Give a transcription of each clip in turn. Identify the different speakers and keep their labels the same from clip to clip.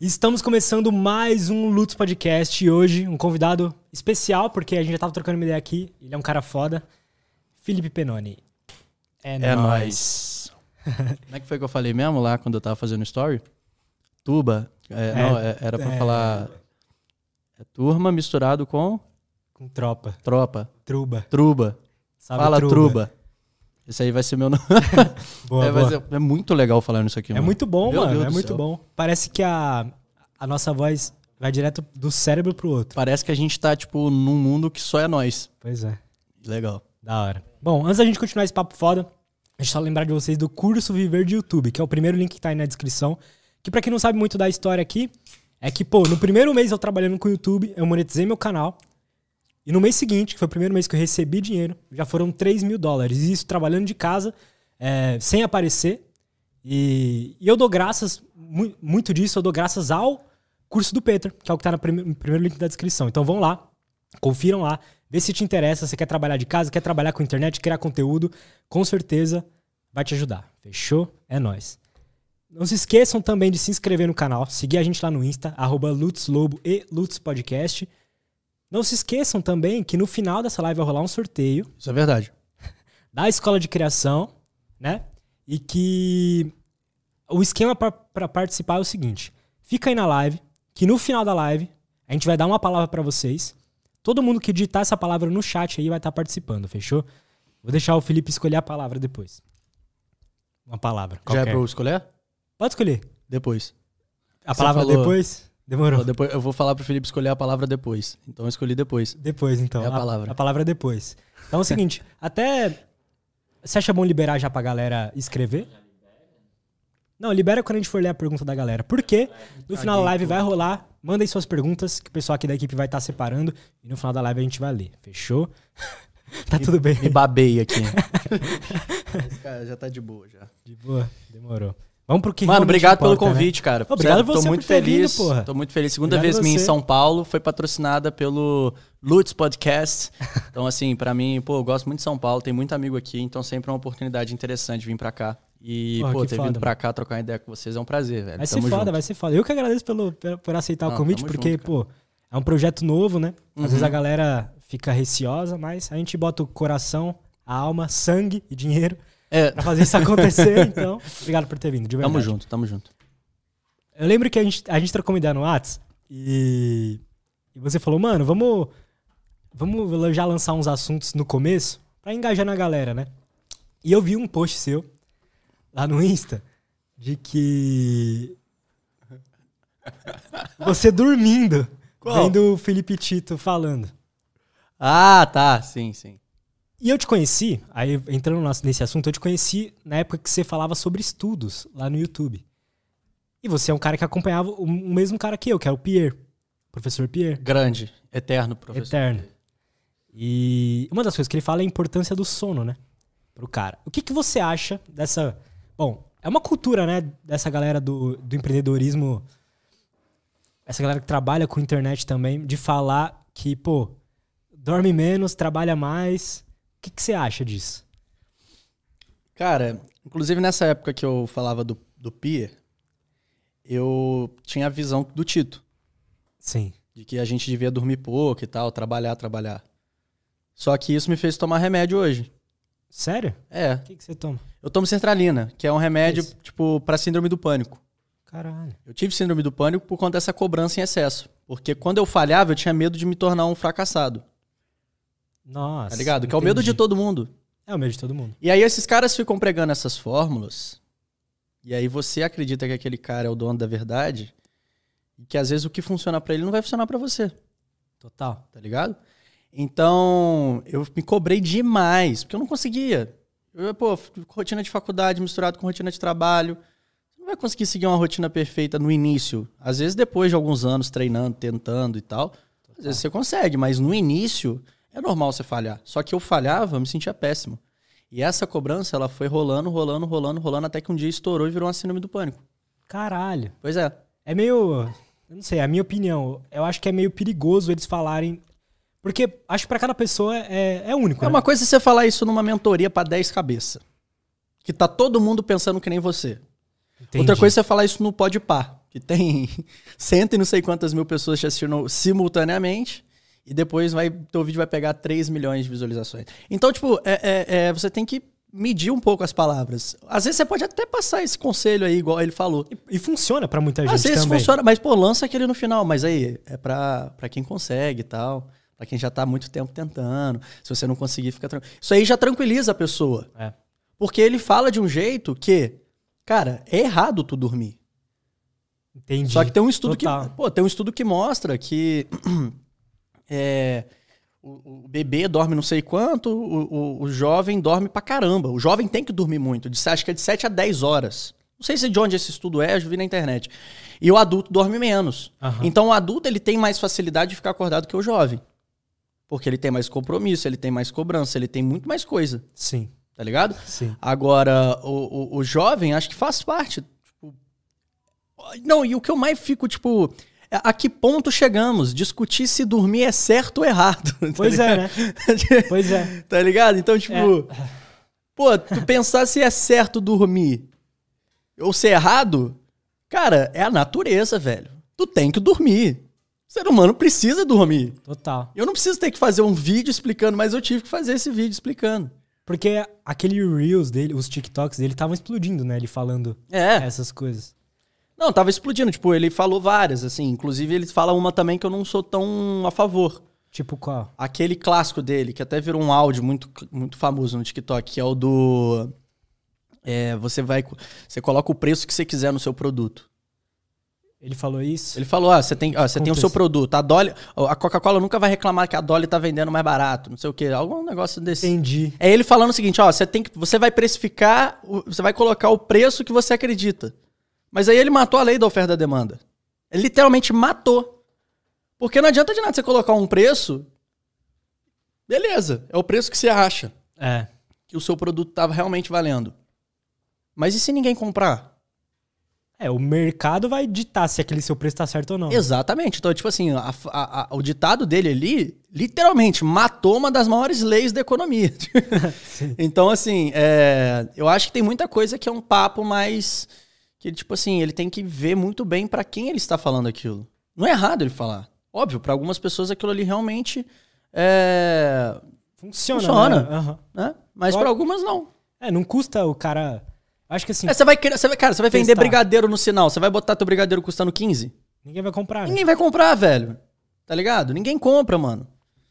Speaker 1: Estamos começando mais um Lutz Podcast e hoje um convidado especial, porque a gente já tava trocando uma ideia aqui, ele é um cara foda, Felipe Penoni.
Speaker 2: É, é nóis. Como é que foi que eu falei mesmo lá quando eu tava fazendo story? Tuba. É, é, não, é, era pra é. falar. É turma misturado com.
Speaker 1: Com tropa.
Speaker 2: Tropa.
Speaker 1: Truba.
Speaker 2: Truba. Sabe Fala truba. truba. Esse aí vai ser meu nome. boa, é, boa. É, muito legal falando isso aqui,
Speaker 1: é mano. É muito bom, meu mano. Deus é muito céu. bom. Parece que a, a nossa voz vai direto do cérebro pro outro.
Speaker 2: Parece que a gente tá, tipo, num mundo que só é nós.
Speaker 1: Pois é.
Speaker 2: Legal.
Speaker 1: Da hora. Bom, antes da gente continuar esse papo foda, deixa eu só lembrar de vocês do curso Viver de YouTube, que é o primeiro link que tá aí na descrição. Que para quem não sabe muito da história aqui, é que, pô, no primeiro mês eu trabalhando com o YouTube, eu monetizei meu canal. E no mês seguinte, que foi o primeiro mês que eu recebi dinheiro, já foram 3 mil dólares. E isso trabalhando de casa, é, sem aparecer. E, e, eu dou graças, muito disso, eu dou graças ao curso do Peter, que é o que está no primeiro link da descrição. Então vão lá, confiram lá, vê se te interessa, você quer trabalhar de casa, quer trabalhar com internet, criar conteúdo, com certeza vai te ajudar. Fechou? É nós. Não se esqueçam também de se inscrever no canal, seguir a gente lá no Insta, arroba LutzLobo e LutzPodcast. Podcast não se esqueçam também que no final dessa live vai rolar um sorteio.
Speaker 2: Isso é verdade.
Speaker 1: Da escola de criação, né? E que o esquema para participar é o seguinte: fica aí na live, que no final da live a gente vai dar uma palavra para vocês. Todo mundo que digitar essa palavra no chat aí vai estar tá participando, fechou? Vou deixar o Felipe escolher a palavra depois. Uma palavra.
Speaker 2: Qualquer. Já é pra eu escolher?
Speaker 1: Pode escolher.
Speaker 2: Depois.
Speaker 1: A Você palavra falou... depois? Demorou.
Speaker 2: Depois, eu vou falar pro Felipe escolher a palavra depois. Então eu escolhi depois.
Speaker 1: Depois, então.
Speaker 2: É a palavra.
Speaker 1: A, a palavra é depois. Então é o seguinte, até. Você acha bom liberar já pra galera escrever? Não, libera quando a gente for ler a pergunta da galera. Porque no final da live vai rolar. Mandem suas perguntas, que o pessoal aqui da equipe vai estar tá separando. E no final da live a gente vai ler. Fechou? tá tudo bem.
Speaker 2: Me babei aqui. Esse cara já tá de boa já.
Speaker 1: De boa? Demorou. Vamos pro que
Speaker 2: Mano, obrigado importa, pelo né? convite, né? cara.
Speaker 1: Obrigado Sério, você tô muito feliz. Vindo, porra.
Speaker 2: Tô muito feliz. Segunda obrigado vez minha em São Paulo, foi patrocinada pelo Lutz Podcast. Então, assim, para mim, pô, eu gosto muito de São Paulo, tem muito amigo aqui, então sempre é uma oportunidade interessante vir para cá. E, porra, pô, ter foda, vindo pra cá trocar uma ideia com vocês é um prazer, velho.
Speaker 1: Vai tamo ser foda, junto. vai ser foda. Eu que agradeço pelo, por aceitar Não, o convite, porque, junto, pô, é um projeto novo, né? Às uhum. vezes a galera fica receosa, mas a gente bota o coração, a alma, sangue e dinheiro é. Pra fazer isso acontecer, então. Obrigado por ter vindo, de verdade.
Speaker 2: Tamo junto, tamo junto.
Speaker 1: Eu lembro que a gente, a gente trocou uma ideia no Whats e, e você falou, mano, vamos, vamos já lançar uns assuntos no começo pra engajar na galera, né? E eu vi um post seu lá no Insta de que você dormindo, Qual? vendo o Felipe Tito falando.
Speaker 2: Ah, tá, sim, sim.
Speaker 1: E eu te conheci, aí entrando nesse assunto, eu te conheci na época que você falava sobre estudos lá no YouTube. E você é um cara que acompanhava o mesmo cara que eu, que é o Pierre, professor Pierre.
Speaker 2: Grande, eterno professor.
Speaker 1: Eterno. E uma das coisas que ele fala é a importância do sono, né? Pro cara. O que, que você acha dessa. Bom, é uma cultura, né? Dessa galera do, do empreendedorismo. Essa galera que trabalha com internet também, de falar que, pô, dorme menos, trabalha mais que, que você acha disso?
Speaker 2: Cara, inclusive nessa época que eu falava do, do Pier, eu tinha a visão do Tito.
Speaker 1: Sim.
Speaker 2: De que a gente devia dormir pouco e tal, trabalhar, trabalhar. Só que isso me fez tomar remédio hoje.
Speaker 1: Sério?
Speaker 2: É.
Speaker 1: O que, que você toma?
Speaker 2: Eu tomo sertralina, que é um remédio, isso? tipo, para síndrome do pânico.
Speaker 1: Caralho.
Speaker 2: Eu tive síndrome do pânico por conta dessa cobrança em excesso. Porque quando eu falhava, eu tinha medo de me tornar um fracassado.
Speaker 1: Nossa.
Speaker 2: Tá ligado? Que é o medo de todo mundo.
Speaker 1: É o medo de todo mundo.
Speaker 2: E aí esses caras ficam pregando essas fórmulas. E aí você acredita que aquele cara é o dono da verdade. E que às vezes o que funciona para ele não vai funcionar para você.
Speaker 1: Total.
Speaker 2: Tá ligado? Então, eu me cobrei demais, porque eu não conseguia. Eu, pô, rotina de faculdade misturado com rotina de trabalho. Você não vai conseguir seguir uma rotina perfeita no início. Às vezes, depois de alguns anos treinando, tentando e tal, às vezes você consegue, mas no início é normal você falhar. Só que eu falhava, eu me sentia péssimo. E essa cobrança, ela foi rolando, rolando, rolando, rolando, até que um dia estourou e virou uma síndrome do pânico.
Speaker 1: Caralho.
Speaker 2: Pois é.
Speaker 1: É meio. Eu não sei, é a minha opinião. Eu acho que é meio perigoso eles falarem. Porque acho que pra cada pessoa é, é único.
Speaker 2: É
Speaker 1: né?
Speaker 2: uma coisa você falar isso numa mentoria para 10 cabeças. Que tá todo mundo pensando que nem você. Entendi. Outra coisa é você falar isso no pode par. que tem cento e não sei quantas mil pessoas te assistindo simultaneamente, e depois vai, teu vídeo vai pegar 3 milhões de visualizações. Então, tipo, é, é, é, você tem que medir um pouco as palavras. Às vezes você pode até passar esse conselho aí, igual ele falou.
Speaker 1: E, e funciona para muita gente
Speaker 2: Às vezes
Speaker 1: também.
Speaker 2: funciona, mas pô, lança aquele no final. Mas aí, é pra, pra quem consegue e tal. Pra quem já tá há muito tempo tentando. Se você não conseguir, fica tranquilo. Isso aí já tranquiliza a pessoa.
Speaker 1: É.
Speaker 2: Porque ele fala de um jeito que, cara, é errado tu dormir.
Speaker 1: Entendi.
Speaker 2: Só que tem um estudo
Speaker 1: Total.
Speaker 2: que. Pô, tem um estudo que mostra que é, o, o bebê dorme não sei quanto, o, o, o jovem dorme pra caramba. O jovem tem que dormir muito. De, acho que é de 7 a 10 horas. Não sei se de onde esse estudo é, eu vi na internet. E o adulto dorme menos.
Speaker 1: Aham.
Speaker 2: Então o adulto ele tem mais facilidade de ficar acordado que o jovem. Porque ele tem mais compromisso, ele tem mais cobrança, ele tem muito mais coisa,
Speaker 1: Sim,
Speaker 2: tá ligado?
Speaker 1: sim.
Speaker 2: Agora, o, o, o jovem, acho que faz parte. tipo, Não, e o que eu mais fico, tipo, a que ponto chegamos? Discutir se dormir é certo ou errado. tá
Speaker 1: Pois é,
Speaker 2: ligado?
Speaker 1: né? Pois é.
Speaker 2: tá ligado? Então, tipo,
Speaker 1: É.
Speaker 2: pô, tu pensar se é certo dormir ou se é errado, cara, é a natureza, velho. Tu tem que dormir. O ser humano precisa dormir.
Speaker 1: Total.
Speaker 2: Eu não preciso ter que fazer um vídeo explicando, mas eu tive que fazer esse vídeo explicando.
Speaker 1: Porque aquele Reels dele, os TikToks dele estavam explodindo, né? Ele falando
Speaker 2: É.
Speaker 1: essas coisas.
Speaker 2: Não, tava explodindo. Tipo, ele falou várias, assim. Inclusive, ele fala uma também que eu não sou tão a favor.
Speaker 1: Tipo qual?
Speaker 2: Aquele clássico dele, que até virou um áudio muito, muito famoso no TikTok, que é o do. é, você vai. Você coloca o preço que você quiser no seu produto.
Speaker 1: Ele falou isso?
Speaker 2: Ele falou: ah, você tem, ó, você tem o seu produto. A Dolly. A Coca-Cola nunca vai reclamar que a Dolly tá vendendo mais barato, não sei o quê. Algum negócio desse.
Speaker 1: Entendi.
Speaker 2: É ele falando o seguinte, ó, você tem que, você vai precificar, você vai colocar o preço que você acredita. Mas aí ele matou a lei da oferta e da demanda. Ele literalmente matou. Porque não adianta de nada você colocar um preço. Beleza, é o preço que você acha
Speaker 1: É.
Speaker 2: que o seu produto tava realmente valendo. Mas e se ninguém comprar?
Speaker 1: É, o mercado vai ditar se aquele seu preço tá certo ou não.
Speaker 2: Exatamente. Então, tipo assim, a- a- a- o ditado dele ali, literalmente, matou uma das maiores leis da economia. então, assim, é, eu acho que tem muita coisa que é um papo mais. Que, tipo assim, ele tem que ver muito bem pra quem ele está falando aquilo. Não é errado ele falar. Óbvio, pra algumas pessoas aquilo ali realmente é.
Speaker 1: Funciona.
Speaker 2: Funciona.
Speaker 1: né? Aham.
Speaker 2: né? Mas pra algumas não.
Speaker 1: É, não custa o cara. Acho que assim,
Speaker 2: É, você vai você vai, cara, você vai vender brigadeiro no sinal, você vai botar teu brigadeiro custando 15?
Speaker 1: ninguém vai comprar, né?
Speaker 2: Ninguém vai comprar, velho. Tá ligado? Ninguém compra, mano.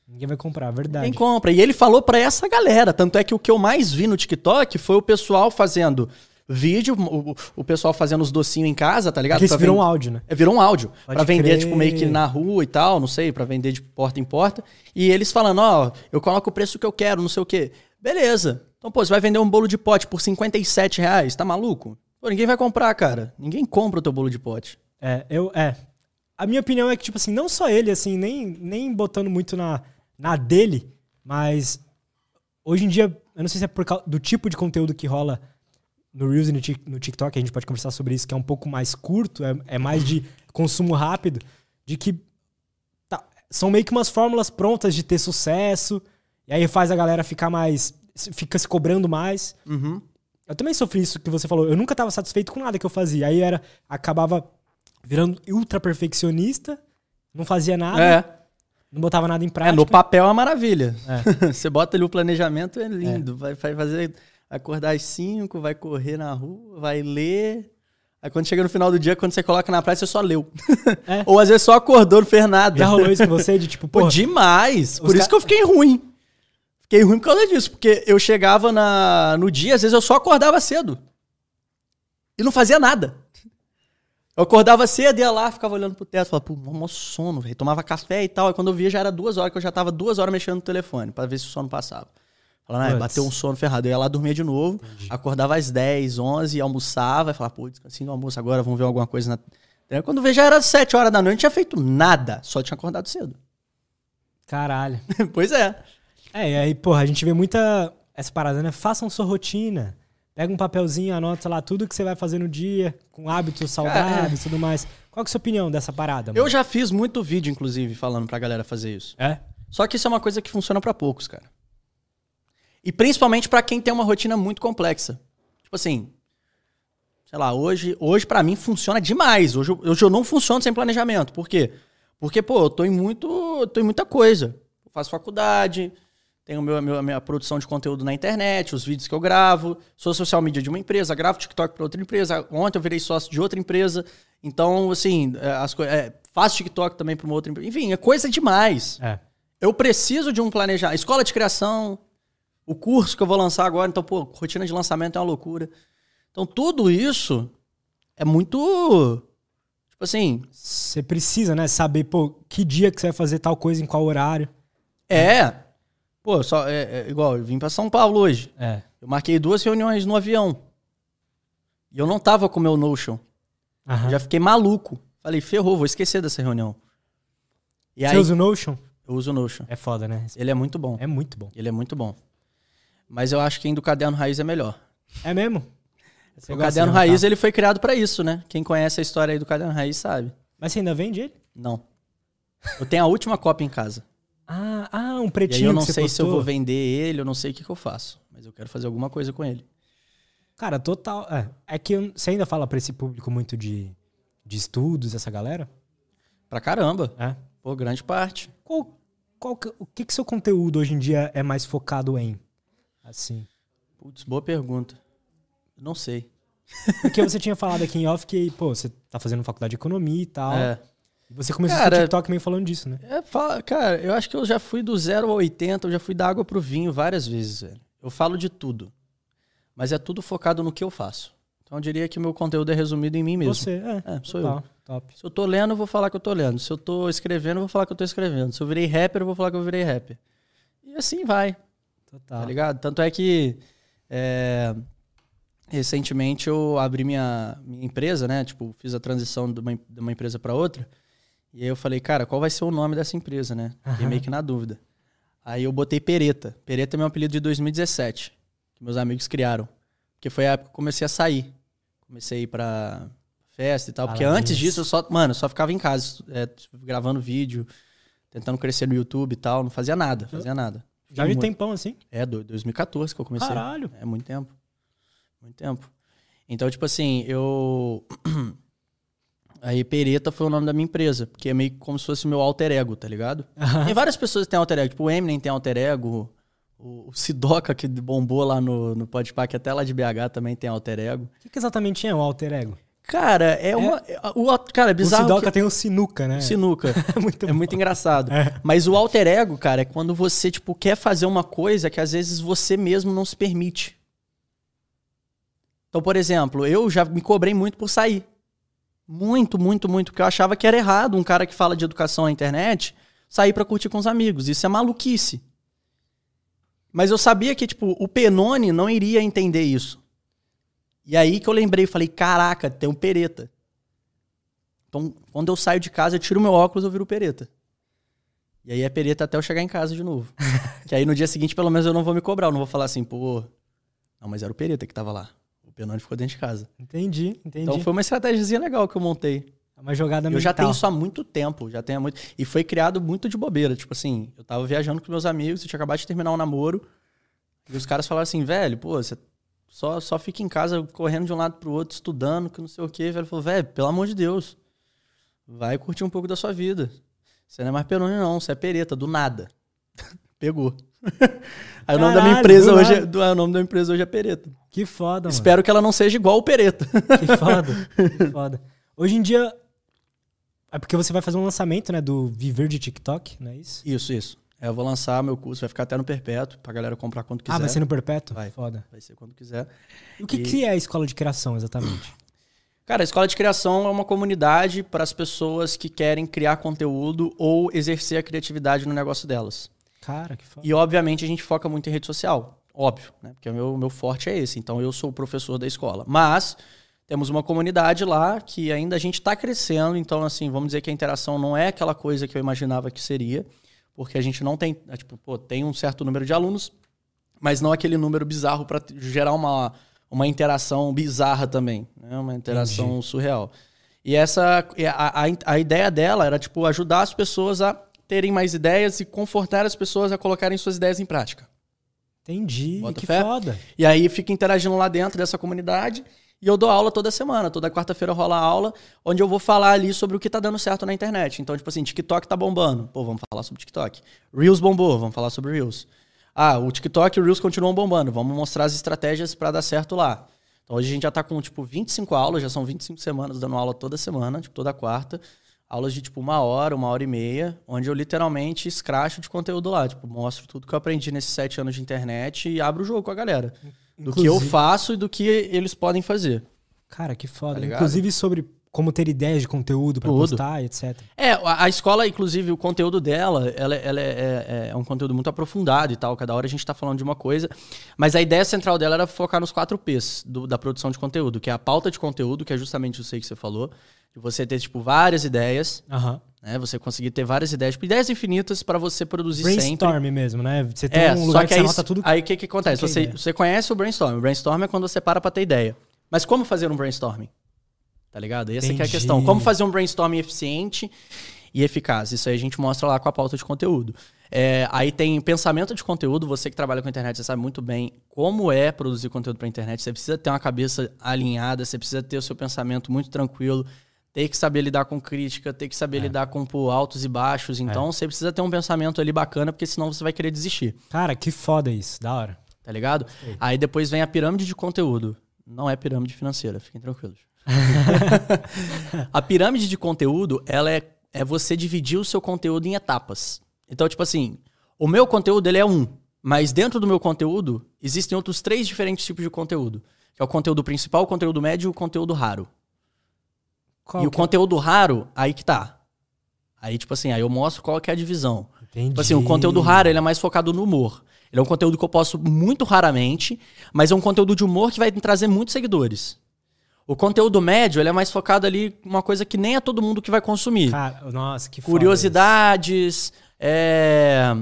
Speaker 1: Ninguém vai comprar, verdade.
Speaker 2: Ninguém compra. E ele falou pra essa galera. Tanto é que o que eu mais vi no TikTok foi o pessoal fazendo vídeo, o, o pessoal fazendo os docinhos em casa, tá ligado?
Speaker 1: Porque isso virou um
Speaker 2: ven-
Speaker 1: áudio, né?
Speaker 2: É, virou um áudio.
Speaker 1: Pode
Speaker 2: pra vender,
Speaker 1: crer.
Speaker 2: tipo, meio que na rua e tal, não sei, pra vender de porta em porta. E eles falando, ó, eu coloco o preço que eu quero, não sei o quê. Beleza. Então, pô, você vai vender um bolo de pote por 57 reais, tá maluco? Pô, ninguém vai comprar, cara. Ninguém compra o teu bolo de pote.
Speaker 1: É, eu. É. A minha opinião é que, tipo assim, não só ele, assim, nem, nem botando muito na, na dele, mas hoje em dia, eu não sei se é por causa do tipo de conteúdo que rola no Reels e no, Tik- no TikTok, a gente pode conversar sobre isso, que é um pouco mais curto, é, é mais de consumo rápido, de que tá- são meio que umas fórmulas prontas de ter sucesso, e aí faz a galera ficar mais. fica se cobrando mais.
Speaker 2: Uhum.
Speaker 1: Eu também sofri isso que você falou. Eu nunca estava satisfeito com nada que eu fazia. Aí era acabava virando ultra perfeccionista, não fazia nada,
Speaker 2: É.
Speaker 1: não botava nada em
Speaker 2: É,
Speaker 1: prática.
Speaker 2: no papel é uma maravilha.
Speaker 1: É.
Speaker 2: Você bota ali o planejamento, é lindo. Vai, vai fazer. Acordar às 5, vai correr na rua, vai ler. Aí quando chega no final do dia, quando você coloca na praia, você só leu.
Speaker 1: É.
Speaker 2: Ou às vezes só acordou, não fez nada.
Speaker 1: Já rolou isso com você de tipo,
Speaker 2: Pô, demais. Por isso
Speaker 1: ca-
Speaker 2: que eu fiquei ruim. Fiquei ruim por causa disso, porque eu chegava na, no dia, às vezes eu só acordava cedo. E não fazia nada. Eu acordava cedo, ia lá, ficava olhando pro teto, falava, pô, mó sono, velho. Tomava café e tal. Aí quando eu via já era duas horas, que eu já tava duas horas mexendo no telefone, pra ver se o sono passava. Falava, ah,
Speaker 1: Puts.
Speaker 2: bateu um sono ferrado. Eu ia lá, dormia de novo, acordava às 10, 11, almoçava, e falava, pô, descansinho do almoço agora, vamos ver alguma coisa na. Aí Quando eu vi já era 7 horas da noite, não tinha feito nada, só tinha acordado cedo.
Speaker 1: caralho.
Speaker 2: pois é.
Speaker 1: É, e aí, porra, a gente vê muita essa parada, né? Façam sua rotina. Pega um papelzinho, anota lá tudo que você vai fazer no dia, com hábitos saudáveis e tudo mais. Qual que é a sua opinião dessa parada?
Speaker 2: Eu
Speaker 1: mano?
Speaker 2: já fiz muito vídeo, inclusive, falando pra galera fazer isso.
Speaker 1: É?
Speaker 2: Só que isso é uma coisa que funciona pra poucos, cara. E principalmente pra quem tem uma rotina muito complexa. Tipo assim, sei lá, hoje, hoje para mim funciona demais. Hoje, eu- hoje eu não funciono sem planejamento. Por quê? Porque, pô, eu tô em muito, tô em muita coisa. Eu faço faculdade, tenho meu, meu- a minha produção de conteúdo na internet, os vídeos que eu gravo, sou social media de uma empresa, gravo TikTok para outra empresa. Ontem eu virei sócio de outra empresa. Então, assim, é, as coi- é, faço TikTok também para uma outra empresa. Enfim, é coisa demais.
Speaker 1: É.
Speaker 2: Eu preciso de um planejamento. Escola de criação, o curso que eu vou lançar agora. Então, pô, rotina de lançamento é uma loucura. Então, tudo isso é muito. Tipo assim,
Speaker 1: Você precisa, né, saber, pô, que dia que você vai fazer tal coisa, em qual horário.
Speaker 2: é. Pô, só, é, é igual, eu vim pra São Paulo hoje.
Speaker 1: É.
Speaker 2: Eu marquei duas reuniões no avião. E eu não tava com o meu Notion.
Speaker 1: Aham.
Speaker 2: Já fiquei maluco. Falei, ferrou, vou esquecer dessa reunião. E aí,
Speaker 1: Você usa o Notion?
Speaker 2: eu uso o Notion.
Speaker 1: É foda, né?
Speaker 2: Ele é muito bom.
Speaker 1: É muito bom.
Speaker 2: Ele é muito bom. Mas eu acho que do caderno raiz é melhor.
Speaker 1: É mesmo? Você
Speaker 2: o caderno
Speaker 1: de anotar?
Speaker 2: raiz ele foi criado pra isso, né? Quem conhece a história aí do caderno raiz sabe.
Speaker 1: Mas você ainda vende ele?
Speaker 2: Não. Eu tenho a última cópia em casa.
Speaker 1: Ah, ah um
Speaker 2: E
Speaker 1: pretinho
Speaker 2: eu não sei se eu vou vender ele, eu não sei o que, que eu faço. Mas eu quero fazer alguma coisa com ele.
Speaker 1: Cara, total. É, é que você ainda fala pra esse público muito de, de estudos, essa galera?
Speaker 2: Pra caramba.
Speaker 1: É.
Speaker 2: Pô, grande parte.
Speaker 1: Qual, qual que- o que que seu conteúdo hoje em dia é mais focado em? Assim.
Speaker 2: Putz, boa pergunta. Não sei.
Speaker 1: Porque você tinha falado aqui em off que, pô, você tá fazendo faculdade de economia e tal.
Speaker 2: É.
Speaker 1: E você começou
Speaker 2: Cara,
Speaker 1: seu TikTok meio falando disso, né?
Speaker 2: É, fala- cara, eu acho que eu já fui do 0 ao 80, eu já fui da água pro vinho várias vezes, velho. Eu falo de tudo. Mas é tudo focado no que eu faço. Então eu diria que o meu conteúdo é resumido em mim mesmo.
Speaker 1: Você, é.
Speaker 2: É, sou eu.
Speaker 1: Top.
Speaker 2: Se eu tô lendo, eu vou falar que eu tô lendo. Se eu tô escrevendo, eu vou falar que eu tô escrevendo. Se eu virei rapper, eu vou falar que eu virei rapper. E assim vai,
Speaker 1: Total.
Speaker 2: tá ligado? Tanto é que é, recentemente eu abri minha, minha empresa, né? Tipo, fiz a transição de uma, de uma empresa para outra. E aí eu falei, cara, qual vai ser o nome dessa empresa, né? Fiquei meio que na dúvida. Aí eu botei Pereta. Pereta é meu apelido de 2017, que meus amigos criaram. Porque foi a época que eu comecei a sair. Comecei a ir pra festa e tal. Porque antes disso eu só, mano, só ficava em casa, é, gravando vídeo, tentando crescer no YouTube e tal. Não fazia nada, fazia nada.
Speaker 1: Já de
Speaker 2: Muito.
Speaker 1: tempão assim?
Speaker 2: É, do- 2014 que eu comecei.
Speaker 1: Caralho.
Speaker 2: É muito tempo. Muito tempo. Então, tipo assim, eu. Aí, Pereta foi o nome da minha empresa, porque é meio como se fosse o meu alter ego, tá ligado? Tem várias pessoas que têm alter ego, tipo o Eminem tem alter ego, o, o Sidoca que bombou lá no, no Podpah, que até lá de BH também tem alter ego.
Speaker 1: O que, que exatamente é o alter ego?
Speaker 2: Cara, é uma. é- o, cara, é
Speaker 1: o
Speaker 2: bizarro.
Speaker 1: Sidoca
Speaker 2: que-
Speaker 1: tem o sinuca, né?
Speaker 2: Sinuca.
Speaker 1: É muito
Speaker 2: É muito engraçado. Mas o alter ego, cara, é quando você, tipo, quer fazer uma coisa que às vezes você mesmo não se permite. Então, por exemplo, eu já me cobrei muito por sair. Muito, muito, muito. Porque eu achava que era errado um cara que fala de educação na internet sair pra curtir com os amigos. Isso é maluquice. Mas eu sabia que, tipo, o Penone não iria entender isso. E aí que eu lembrei, falei, caraca, tem um pereta. Então, quando eu saio de casa, eu tiro meu óculos, eu viro pereta. E aí é pereta até eu chegar em casa de novo. que aí no dia seguinte, pelo menos, eu não vou me cobrar. Eu não vou falar assim, pô. Não, mas era o pereta que tava lá. O Penone ficou dentro de casa.
Speaker 1: Entendi, entendi.
Speaker 2: Então foi uma estratégia legal que eu montei.
Speaker 1: É uma jogada
Speaker 2: Eu
Speaker 1: mental.
Speaker 2: já tenho isso há muito tempo, já tenho muito. E foi criado muito de bobeira. Tipo assim, eu tava viajando com meus amigos, eu tinha acabado de terminar um namoro. E os caras falaram assim, velho, pô, você só, só fica em casa correndo de um lado pro outro, estudando, que não sei o quê. Velho falou, velho, pelo amor de Deus. Vai curtir um pouco da sua vida. Você não é mais Peroni, não, você é pereta, do nada. Pegou. Aí o nome da minha
Speaker 1: Caralho,
Speaker 2: empresa hoje é, do- é, o nome da empresa hoje é Pereta.
Speaker 1: Que foda, mano.
Speaker 2: Espero que ela não seja igual o Pereta.
Speaker 1: Que foda. que foda. Hoje em dia. É porque você vai fazer um lançamento, né? Do Viver de TikTok, não é isso?
Speaker 2: Isso, isso. É, eu vou lançar meu curso, vai ficar até no perpétuo, pra galera comprar quando quiser.
Speaker 1: Ah, vai ser no Perpétuo?
Speaker 2: Vai.
Speaker 1: Foda.
Speaker 2: Vai ser quando quiser.
Speaker 1: E o que,
Speaker 2: E-
Speaker 1: que é a escola de criação, exatamente?
Speaker 2: Cara, a Escola de Criação é uma comunidade para as pessoas que querem criar conteúdo ou exercer a criatividade no negócio delas.
Speaker 1: Cara, que foda.
Speaker 2: E, obviamente, a gente foca muito em rede social. Óbvio, né? Porque o meu, meu forte é esse. Então, eu sou o professor da escola. Mas temos uma comunidade lá que ainda a gente está crescendo. Então, assim, vamos dizer que a interação não é aquela coisa que eu imaginava que seria. Porque a gente não tem... é, Tipo, pô, tem um certo número de alunos, mas não aquele número bizarro para gerar uma, uma interação bizarra também. Né? Uma interação surreal. E essa... A, a, a ideia dela era, tipo, ajudar as pessoas a terem mais ideias e confortar as pessoas a colocarem suas ideias em prática.
Speaker 1: Entendi.
Speaker 2: Bota
Speaker 1: que
Speaker 2: fé?
Speaker 1: foda.
Speaker 2: E aí fica interagindo lá dentro dessa comunidade. E eu dou aula toda semana. Toda quarta-feira rola aula, onde eu vou falar ali sobre o que tá dando certo na internet. Então, tipo assim, TikTok tá bombando. Pô, vamos falar sobre TikTok. Reels bombou, vamos falar sobre Reels. Ah, o TikTok e o Reels continuam bombando. Vamos mostrar as estratégias para dar certo lá. Então, hoje a gente já tá com, tipo, 25 aulas, já são 25 semanas dando aula toda semana, tipo, toda quarta. Aulas de, tipo, uma hora, uma hora e meia, onde eu literalmente escracho de conteúdo lá. Tipo, mostro tudo que eu aprendi nesses sete anos de internet e abro o jogo com a galera. Do que eu faço e do que eles podem fazer.
Speaker 1: Cara, que foda.
Speaker 2: Tá?
Speaker 1: Inclusive sobre como ter ideias de conteúdo pra
Speaker 2: Tudo.
Speaker 1: postar, etc.
Speaker 2: É, a, a escola, inclusive, o conteúdo dela, ela, ela é, é- é um conteúdo muito aprofundado e tal. Cada hora a gente tá falando de uma coisa. Mas a ideia central dela era focar nos quatro P's do- da produção de conteúdo, que é a pauta de conteúdo, que é justamente isso aí que você falou. De você ter, tipo, várias ideias,
Speaker 1: Aham.
Speaker 2: Né? Você conseguir ter várias ideias, tipo, ideias infinitas para você produzir sempre.
Speaker 1: Brainstorm mesmo, né? Você tem
Speaker 2: É,
Speaker 1: um lugar
Speaker 2: que
Speaker 1: que você anota tudo.
Speaker 2: aí o que, que acontece? você,
Speaker 1: ideia.
Speaker 2: você conhece o brainstorm. O brainstorm é quando você para pra ter ideia. Mas como fazer um brainstorming? Tá ligado? Essa é a questão. Como fazer um brainstorming eficiente e eficaz? Isso aí a gente mostra lá com a pauta de conteúdo. É, aí tem pensamento de conteúdo. Você que trabalha com internet, você sabe muito bem como é produzir conteúdo pra internet. Você precisa ter uma cabeça alinhada, você precisa ter o seu pensamento muito tranquilo. Ter que saber lidar com crítica, ter que saber lidar com pô, altos e baixos. Então, você precisa ter um pensamento ali bacana, porque senão você vai querer desistir
Speaker 1: Cara, que foda isso. Da hora.
Speaker 2: tá ligado? Aí depois vem a pirâmide de conteúdo. Não é pirâmide financeira, fiquem tranquilos. a pirâmide de conteúdo, ela é, é você dividir o seu conteúdo em etapas. Então, tipo assim, o meu conteúdo ele é um, mas dentro do meu conteúdo existem outros três diferentes tipos de conteúdo. Que é o conteúdo principal, o conteúdo médio e o conteúdo raro.
Speaker 1: Qual
Speaker 2: e o
Speaker 1: que é?
Speaker 2: conteúdo raro, aí que tá. Aí, tipo assim, aí eu mostro qual que é a divisão.
Speaker 1: Entendi.
Speaker 2: Tipo assim, o conteúdo raro, ele é mais focado no humor. Ele é um conteúdo que eu posto muito raramente, mas é um conteúdo de humor que vai me trazer muitos seguidores. O conteúdo médio, ele é mais focado ali uma coisa que nem é todo mundo que vai consumir.
Speaker 1: Cara, nossa, que foda
Speaker 2: Curiosidades, é,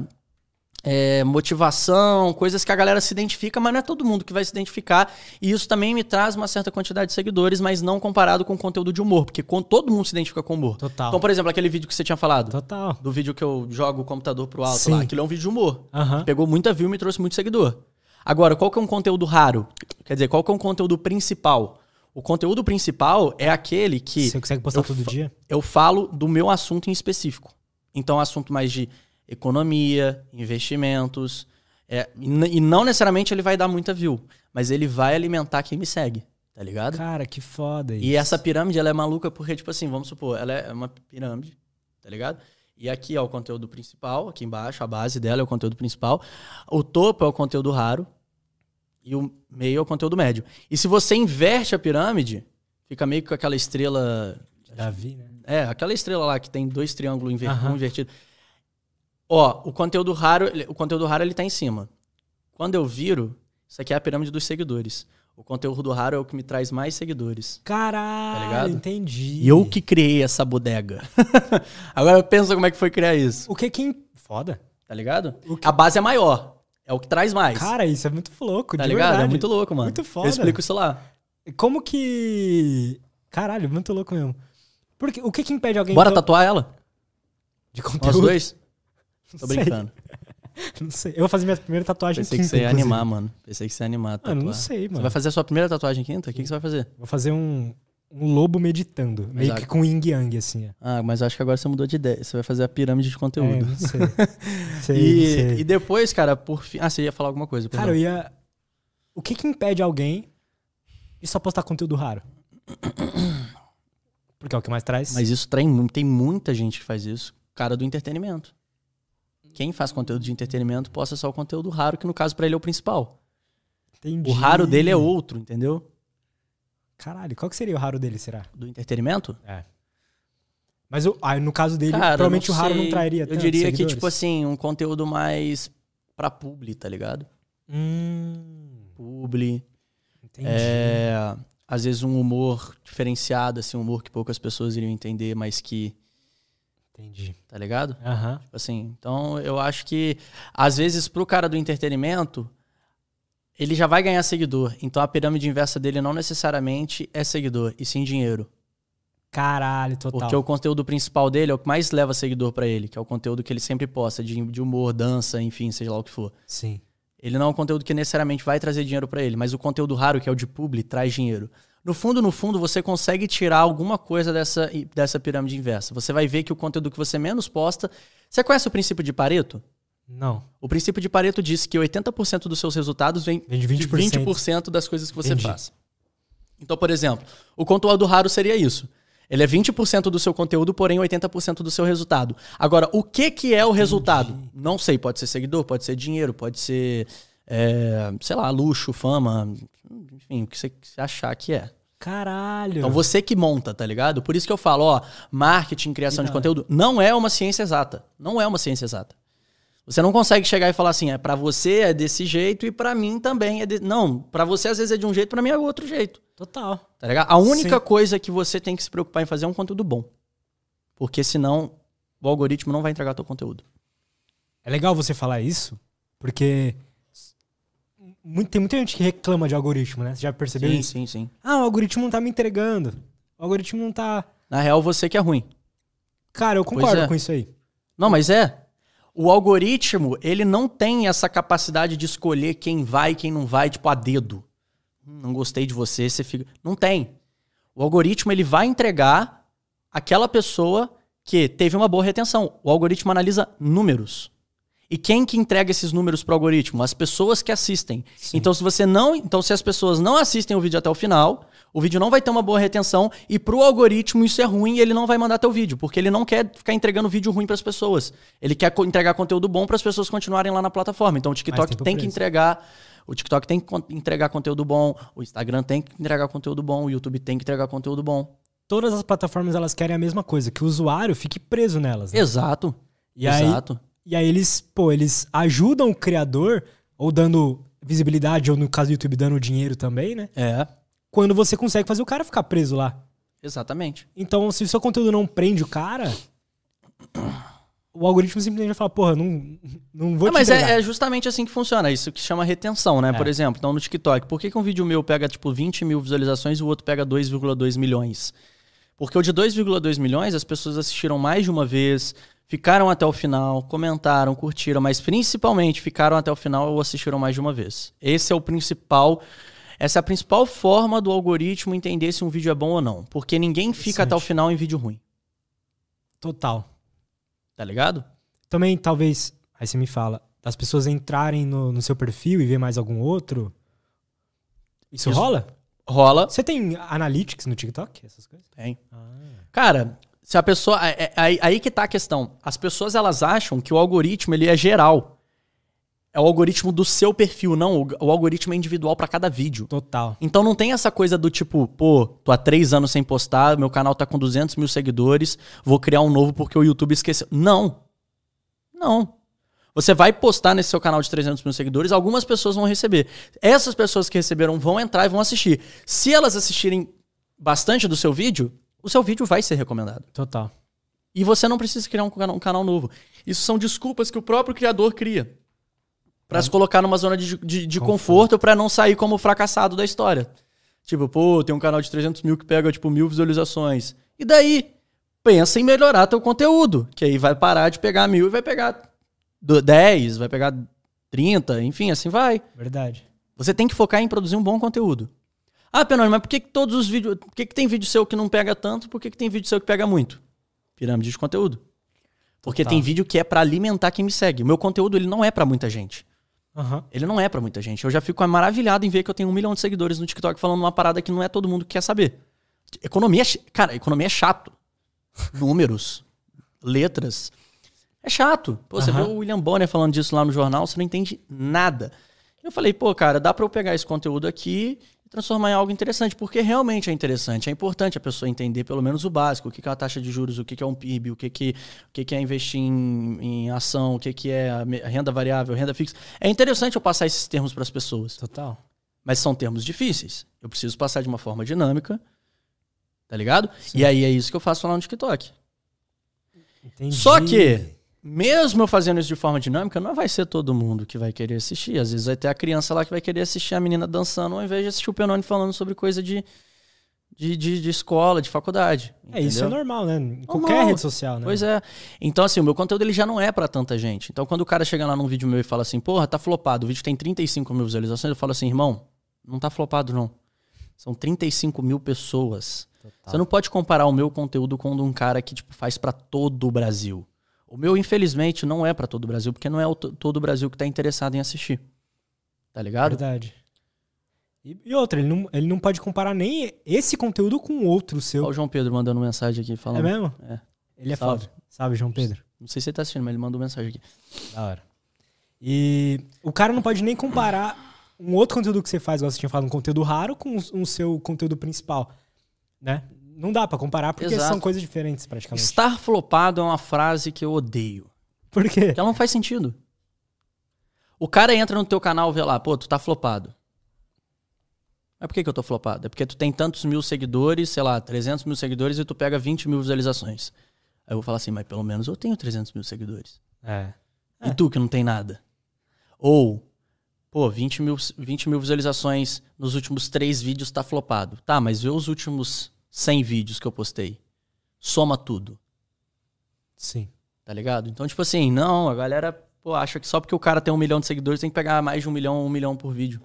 Speaker 2: é, motivação, coisas que a galera se identifica, mas não é todo mundo que vai se identificar. E isso também me traz uma certa quantidade de seguidores, mas não comparado com conteúdo de humor, porque com- todo mundo se identifica com humor.
Speaker 1: Total.
Speaker 2: Então, por exemplo, aquele vídeo que você tinha falado,
Speaker 1: Total.
Speaker 2: do vídeo que eu jogo o computador pro alto
Speaker 1: Sim.
Speaker 2: lá, aquilo é um vídeo de humor.
Speaker 1: Aham.
Speaker 2: Pegou muita view e me trouxe muito seguidor. Agora, qual que é um conteúdo raro? Quer dizer, qual que é um conteúdo principal? O conteúdo principal é aquele que
Speaker 1: Você consegue postar todo dia?
Speaker 2: eu falo do meu assunto em específico. Então, assunto mais de economia, investimentos. é, e, e não necessariamente ele vai dar muita view, mas ele vai alimentar quem me segue, tá ligado?
Speaker 1: Cara, que foda isso.
Speaker 2: E essa pirâmide, ela é maluca porque, tipo assim, vamos supor, ela é uma pirâmide, tá ligado? E aqui é o conteúdo principal, aqui embaixo, a base dela é o conteúdo principal. O topo é o conteúdo raro e o meio é o conteúdo médio. E se você inverte a pirâmide, fica meio que com aquela estrela...
Speaker 1: Davi, né?
Speaker 2: É, aquela estrela lá que tem dois triângulos inver um invertido. Ó, o conteúdo raro, ele- o conteúdo raro ele tá em cima. Quando eu viro, isso aqui é a pirâmide dos seguidores. O conteúdo raro é o que me traz mais seguidores.
Speaker 1: Caralho,
Speaker 2: Tá
Speaker 1: entendi.
Speaker 2: E eu que criei essa bodega. Agora pensa como é que foi criar isso.
Speaker 1: O que quem... Foda.
Speaker 2: Tá ligado?
Speaker 1: Que-
Speaker 2: A base é maior. É o que traz mais.
Speaker 1: Cara, isso é muito louco,
Speaker 2: tá
Speaker 1: de
Speaker 2: ligado? É
Speaker 1: verdade.
Speaker 2: muito louco, mano.
Speaker 1: Muito foda.
Speaker 2: Eu explico isso lá.
Speaker 1: Como que... Caralho, muito louco mesmo. Porque, o que que impede alguém...
Speaker 2: Bora tatuar ela?
Speaker 1: de
Speaker 2: Nós
Speaker 1: conteúdo?
Speaker 2: dois? Tô
Speaker 1: Não sei,
Speaker 2: brincando.
Speaker 1: Não sei. Eu vou fazer minha primeira tatuagem
Speaker 2: Pensei que
Speaker 1: quinta,
Speaker 2: você ia
Speaker 1: inclusive.
Speaker 2: animar, mano. Pensei que você ia animar. a
Speaker 1: Mano, não sei,
Speaker 2: Você
Speaker 1: mano.
Speaker 2: vai fazer a sua primeira tatuagem quinta? O que, que você vai fazer?
Speaker 1: Vou fazer um, um lobo meditando. Meio
Speaker 2: Exato.
Speaker 1: que com yin yang, assim. ó.
Speaker 2: Ah, mas acho que agora você mudou de ideia. Você vai fazer a pirâmide de
Speaker 1: É,
Speaker 2: conteúdo.
Speaker 1: não sei. sei,
Speaker 2: e,
Speaker 1: sei.
Speaker 2: e depois, cara, por fim. Ah, você ia falar alguma coisa.
Speaker 1: Cara,
Speaker 2: perdão.
Speaker 1: eu ia... O que que impede alguém de só postar conteúdo raro? Porque é o que mais traz.
Speaker 2: Mas isso tem, tem muita gente que faz isso. Cara do entretenimento. Quem faz conteúdo de entretenimento posta só o conteúdo raro, que no caso pra ele é o principal.
Speaker 1: Entendi.
Speaker 2: O raro dele é outro, entendeu?
Speaker 1: Caralho, qual que seria o raro dele, será?
Speaker 2: Do entretenimento?
Speaker 1: É. Mas ah, no caso dele,
Speaker 2: Cara,
Speaker 1: provavelmente o raro não trairia
Speaker 2: Eu
Speaker 1: tantos
Speaker 2: diria que,
Speaker 1: seguidores.
Speaker 2: tipo assim, um conteúdo mais pra publi, tá ligado?
Speaker 1: Hum,
Speaker 2: Publi.
Speaker 1: entendi.
Speaker 2: É, às vezes um humor diferenciado, assim, um humor que poucas pessoas iriam entender, mas que,
Speaker 1: Entendi.
Speaker 2: tá ligado?
Speaker 1: Aham.
Speaker 2: Tipo assim, então eu acho que às vezes pro cara do entretenimento, ele já vai ganhar seguidor. Então a pirâmide inversa dele não necessariamente é seguidor, e sim dinheiro.
Speaker 1: Caralho, total.
Speaker 2: Porque o conteúdo principal dele é o que mais leva seguidor pra ele, que é o conteúdo que ele sempre posta, de, de humor, dança, enfim, seja lá o que for.
Speaker 1: Sim.
Speaker 2: Ele não é um conteúdo que necessariamente vai trazer dinheiro pra ele, mas o conteúdo raro, que é o de publi, traz dinheiro. No fundo, no fundo, você consegue tirar alguma coisa dessa, dessa pirâmide inversa. Você vai ver que o conteúdo que você menos posta. Você conhece o princípio de Pareto?
Speaker 1: Não.
Speaker 2: O princípio de Pareto diz que 80% dos seus resultados vem,
Speaker 1: Vem de 20%.
Speaker 2: de 20% das coisas que você
Speaker 1: Entendi.
Speaker 2: faz. Então, por exemplo, o conteúdo raro seria isso. Ele é 20% do seu conteúdo, porém 80% do seu resultado. Agora, o que, que é o resultado? Não sei, pode ser seguidor, pode ser dinheiro, pode ser, é, sei lá, luxo, fama, enfim, o que você achar que é.
Speaker 1: Caralho.
Speaker 2: Então você que monta, tá ligado? Por isso que eu falo, ó, marketing, criação de conteúdo, não é uma ciência exata. Não é uma ciência exata. Você não consegue chegar e falar assim, é para você é desse jeito e pra mim também é de... não, Pra você às vezes é de um jeito, pra mim é outro jeito.
Speaker 1: Total.
Speaker 2: Tá ligado? A única
Speaker 1: Sim.
Speaker 2: coisa que você tem que se preocupar em fazer é um conteúdo bom. Porque senão o algoritmo não vai entregar teu conteúdo.
Speaker 1: É legal você falar isso, porque muito- tem muita gente que reclama de algoritmo, né? Você já percebeu
Speaker 2: Sim,
Speaker 1: isso?
Speaker 2: sim, sim.
Speaker 1: Ah, o algoritmo não tá me entregando. O algoritmo não tá.
Speaker 2: Na real, você que é ruim.
Speaker 1: Cara, eu concordo
Speaker 2: é.
Speaker 1: com isso aí.
Speaker 2: Não, mas é. O algoritmo, ele não tem essa capacidade de escolher quem vai e quem não vai, tipo, a dedo. Hum, Não gostei de você, você fica. Não tem. O algoritmo, ele vai entregar aquela pessoa que teve uma boa retenção. O algoritmo analisa números. E quem que entrega esses números pro algoritmo? As pessoas que assistem. Então, se você não. Então, se as pessoas não assistem o vídeo até o final, o vídeo não vai ter uma boa retenção. E pro algoritmo isso é ruim e ele não vai mandar teu vídeo. Porque ele não quer ficar entregando vídeo ruim pras pessoas. Ele quer entregar conteúdo bom para as pessoas continuarem lá na plataforma. Então, o TikTok tem que
Speaker 1: preso.
Speaker 2: entregar. O TikTok tem que entregar conteúdo bom, o Instagram tem que entregar conteúdo bom, o YouTube tem que entregar conteúdo bom.
Speaker 1: Todas as plataformas elas querem a mesma coisa, que o usuário fique preso nelas. né?
Speaker 2: Exato.
Speaker 1: E aí,
Speaker 2: Exato.
Speaker 1: E aí eles, pô, eles ajudam o criador, ou dando visibilidade, ou no caso do YouTube, dando dinheiro também, né?
Speaker 2: É,
Speaker 1: Quando você consegue fazer o cara ficar preso lá.
Speaker 2: exatamente.
Speaker 1: Então, se o seu conteúdo não prende o cara, o algoritmo simplesmente vai falar, porra, não, não vou
Speaker 2: Ah,
Speaker 1: te
Speaker 2: mas é, é justamente assim que funciona, isso que chama retenção, né?
Speaker 1: É.
Speaker 2: Por exemplo, então no TikTok, por que, que um vídeo meu pega tipo 20 mil visualizações e o outro pega 2,2 milhões? Porque o de 2,2 milhões as pessoas assistiram mais de uma vez, ficaram até o final, comentaram, curtiram, mas principalmente ficaram até o final ou assistiram mais de uma vez. Esse é o principal. Essa é a principal forma do algoritmo entender se um vídeo é bom ou não. Porque ninguém fica até o final em vídeo ruim.
Speaker 1: Total.
Speaker 2: Tá ligado?
Speaker 1: Também, talvez, aí você me fala, das pessoas entrarem no, no seu perfil e ver mais algum outro. Isso,
Speaker 2: Isso.
Speaker 1: rola?
Speaker 2: Rola.
Speaker 1: Você tem analytics no TikTok? Essas coisas?
Speaker 2: Tem.
Speaker 1: Ah.
Speaker 2: Cara, se a pessoa. é- é- Aí, que tá a questão. As pessoas elas acham que o algoritmo ele é geral. É o algoritmo do seu perfil, não. O, o algoritmo é individual pra cada vídeo.
Speaker 1: Total.
Speaker 2: Então não tem essa coisa do tipo, pô, tô há três anos sem postar, meu canal tá com 200 mil seguidores, vou criar um novo porque o YouTube esqueceu. Não. Não. Você vai postar nesse seu canal de 300 mil seguidores, algumas pessoas vão receber. Essas pessoas que receberam vão entrar e vão assistir. Se elas assistirem bastante do seu vídeo, o seu vídeo vai ser recomendado.
Speaker 1: Total.
Speaker 2: E você não precisa criar um canal, um canal novo. Isso são desculpas que o próprio criador cria. Pra se colocar numa zona de, de, de
Speaker 1: Conforto.
Speaker 2: conforto pra não sair como fracassado da história. Tipo, pô, tem um canal de 300 mil que pega, tipo, mil visualizações. E daí? Pensa em melhorar teu conteúdo. Que aí vai parar de pegar mil e vai pegar do- 10, vai pegar 30, enfim, assim vai.
Speaker 1: Verdade.
Speaker 2: Você tem que focar em produzir um bom conteúdo. Ah, Penone, mas por que, que todos os vídeos. Por que, que tem vídeo seu que não pega tanto? Por que, que tem vídeo seu que pega muito? Pirâmide de conteúdo. Porque
Speaker 1: Total.
Speaker 2: tem vídeo que é pra alimentar quem me segue. O meu conteúdo ele não é pra muita gente.
Speaker 1: Aham.
Speaker 2: Ele não é pra muita gente. Eu já fico maravilhado em ver que eu tenho um milhão de seguidores no TikTok falando uma parada que não é todo mundo que quer saber. Economia, é cara, economia é chato. Números, letras. É chato. Pô, você
Speaker 1: Aham.
Speaker 2: vê o William Bonner falando disso lá no jornal, você não entende nada. Eu falei, pô, cara, dá pra eu pegar esse conteúdo aqui e transformar em algo interessante, porque realmente é interessante. É importante a pessoa entender pelo menos o básico, o que é a taxa de juros, o que é um PIB, o que que, o que, é investir em, em ação, o que, que é renda variável, renda fixa. É interessante eu passar esses termos para as pessoas,
Speaker 1: Total.
Speaker 2: mas são termos difíceis. Eu preciso passar de uma forma dinâmica, tá ligado? E aí é isso que eu faço lá no TikTok.
Speaker 1: Entendi.
Speaker 2: Só que, mesmo eu fazendo isso de forma dinâmica, não vai ser todo mundo que vai querer assistir. Às vezes vai ter a criança lá que vai querer assistir a menina dançando, ao invés de assistir o Penone falando sobre coisa de, de, de, de escola, de faculdade.
Speaker 1: É, isso é
Speaker 2: entendeu?
Speaker 1: normal, né? Em qualquer
Speaker 2: Normal.
Speaker 1: rede social, né?
Speaker 2: Pois é. Então, assim, o meu conteúdo ele já não é pra tanta gente. Então, quando o cara chega lá num vídeo meu e fala assim, porra, tá flopado, o vídeo tem 35 mil visualizações, eu falo assim, irmão, não tá flopado, não. São 35 mil pessoas. Você não pode comparar o meu conteúdo com o de um cara que tipo, faz para todo o Brasil. O meu, infelizmente, não é para todo o Brasil, porque não é o todo o Brasil que tá interessado em assistir. Tá ligado?
Speaker 1: Verdade. E, e outra, ele não, ele não pode comparar nem esse conteúdo com outro seu.
Speaker 2: Olha o João Pedro mandando mensagem aqui
Speaker 1: É
Speaker 2: falando.
Speaker 1: mesmo?
Speaker 2: É.
Speaker 1: Ele é
Speaker 2: Salve.
Speaker 1: foda. Salve, João Pedro.
Speaker 2: Não sei se ele tá assistindo, mas ele mandou mensagem aqui.
Speaker 1: Da hora. E o cara não pode nem comparar um outro conteúdo que você faz, igual você tinha falado, um conteúdo raro, com o seu conteúdo principal. Né? Não dá pra comparar porque
Speaker 2: Exato.
Speaker 1: são coisas diferentes, praticamente.
Speaker 2: Estar flopado é uma frase que eu odeio.
Speaker 1: Por quê?
Speaker 2: Porque ela não faz sentido. O cara entra no teu canal e vê lá, pô, tu tá flopado. Mas por que, que eu tô flopado? É porque tu tem tantos mil seguidores, sei lá, 300 mil seguidores e tu pega 20 mil visualizações. Aí eu vou falar assim, mas pelo menos eu tenho 300 mil seguidores.
Speaker 1: É.
Speaker 2: E tu que não tem nada? Ou, pô, 20 mil, 20 mil visualizações nos últimos três vídeos tá flopado. Tá, mas vê os últimos 100 vídeos que eu postei. Soma tudo.
Speaker 1: Sim.
Speaker 2: Tá ligado? Então, tipo assim, não, a galera pô, acha que só porque o cara tem um milhão de seguidores tem que pegar mais de um milhão, um milhão por vídeo.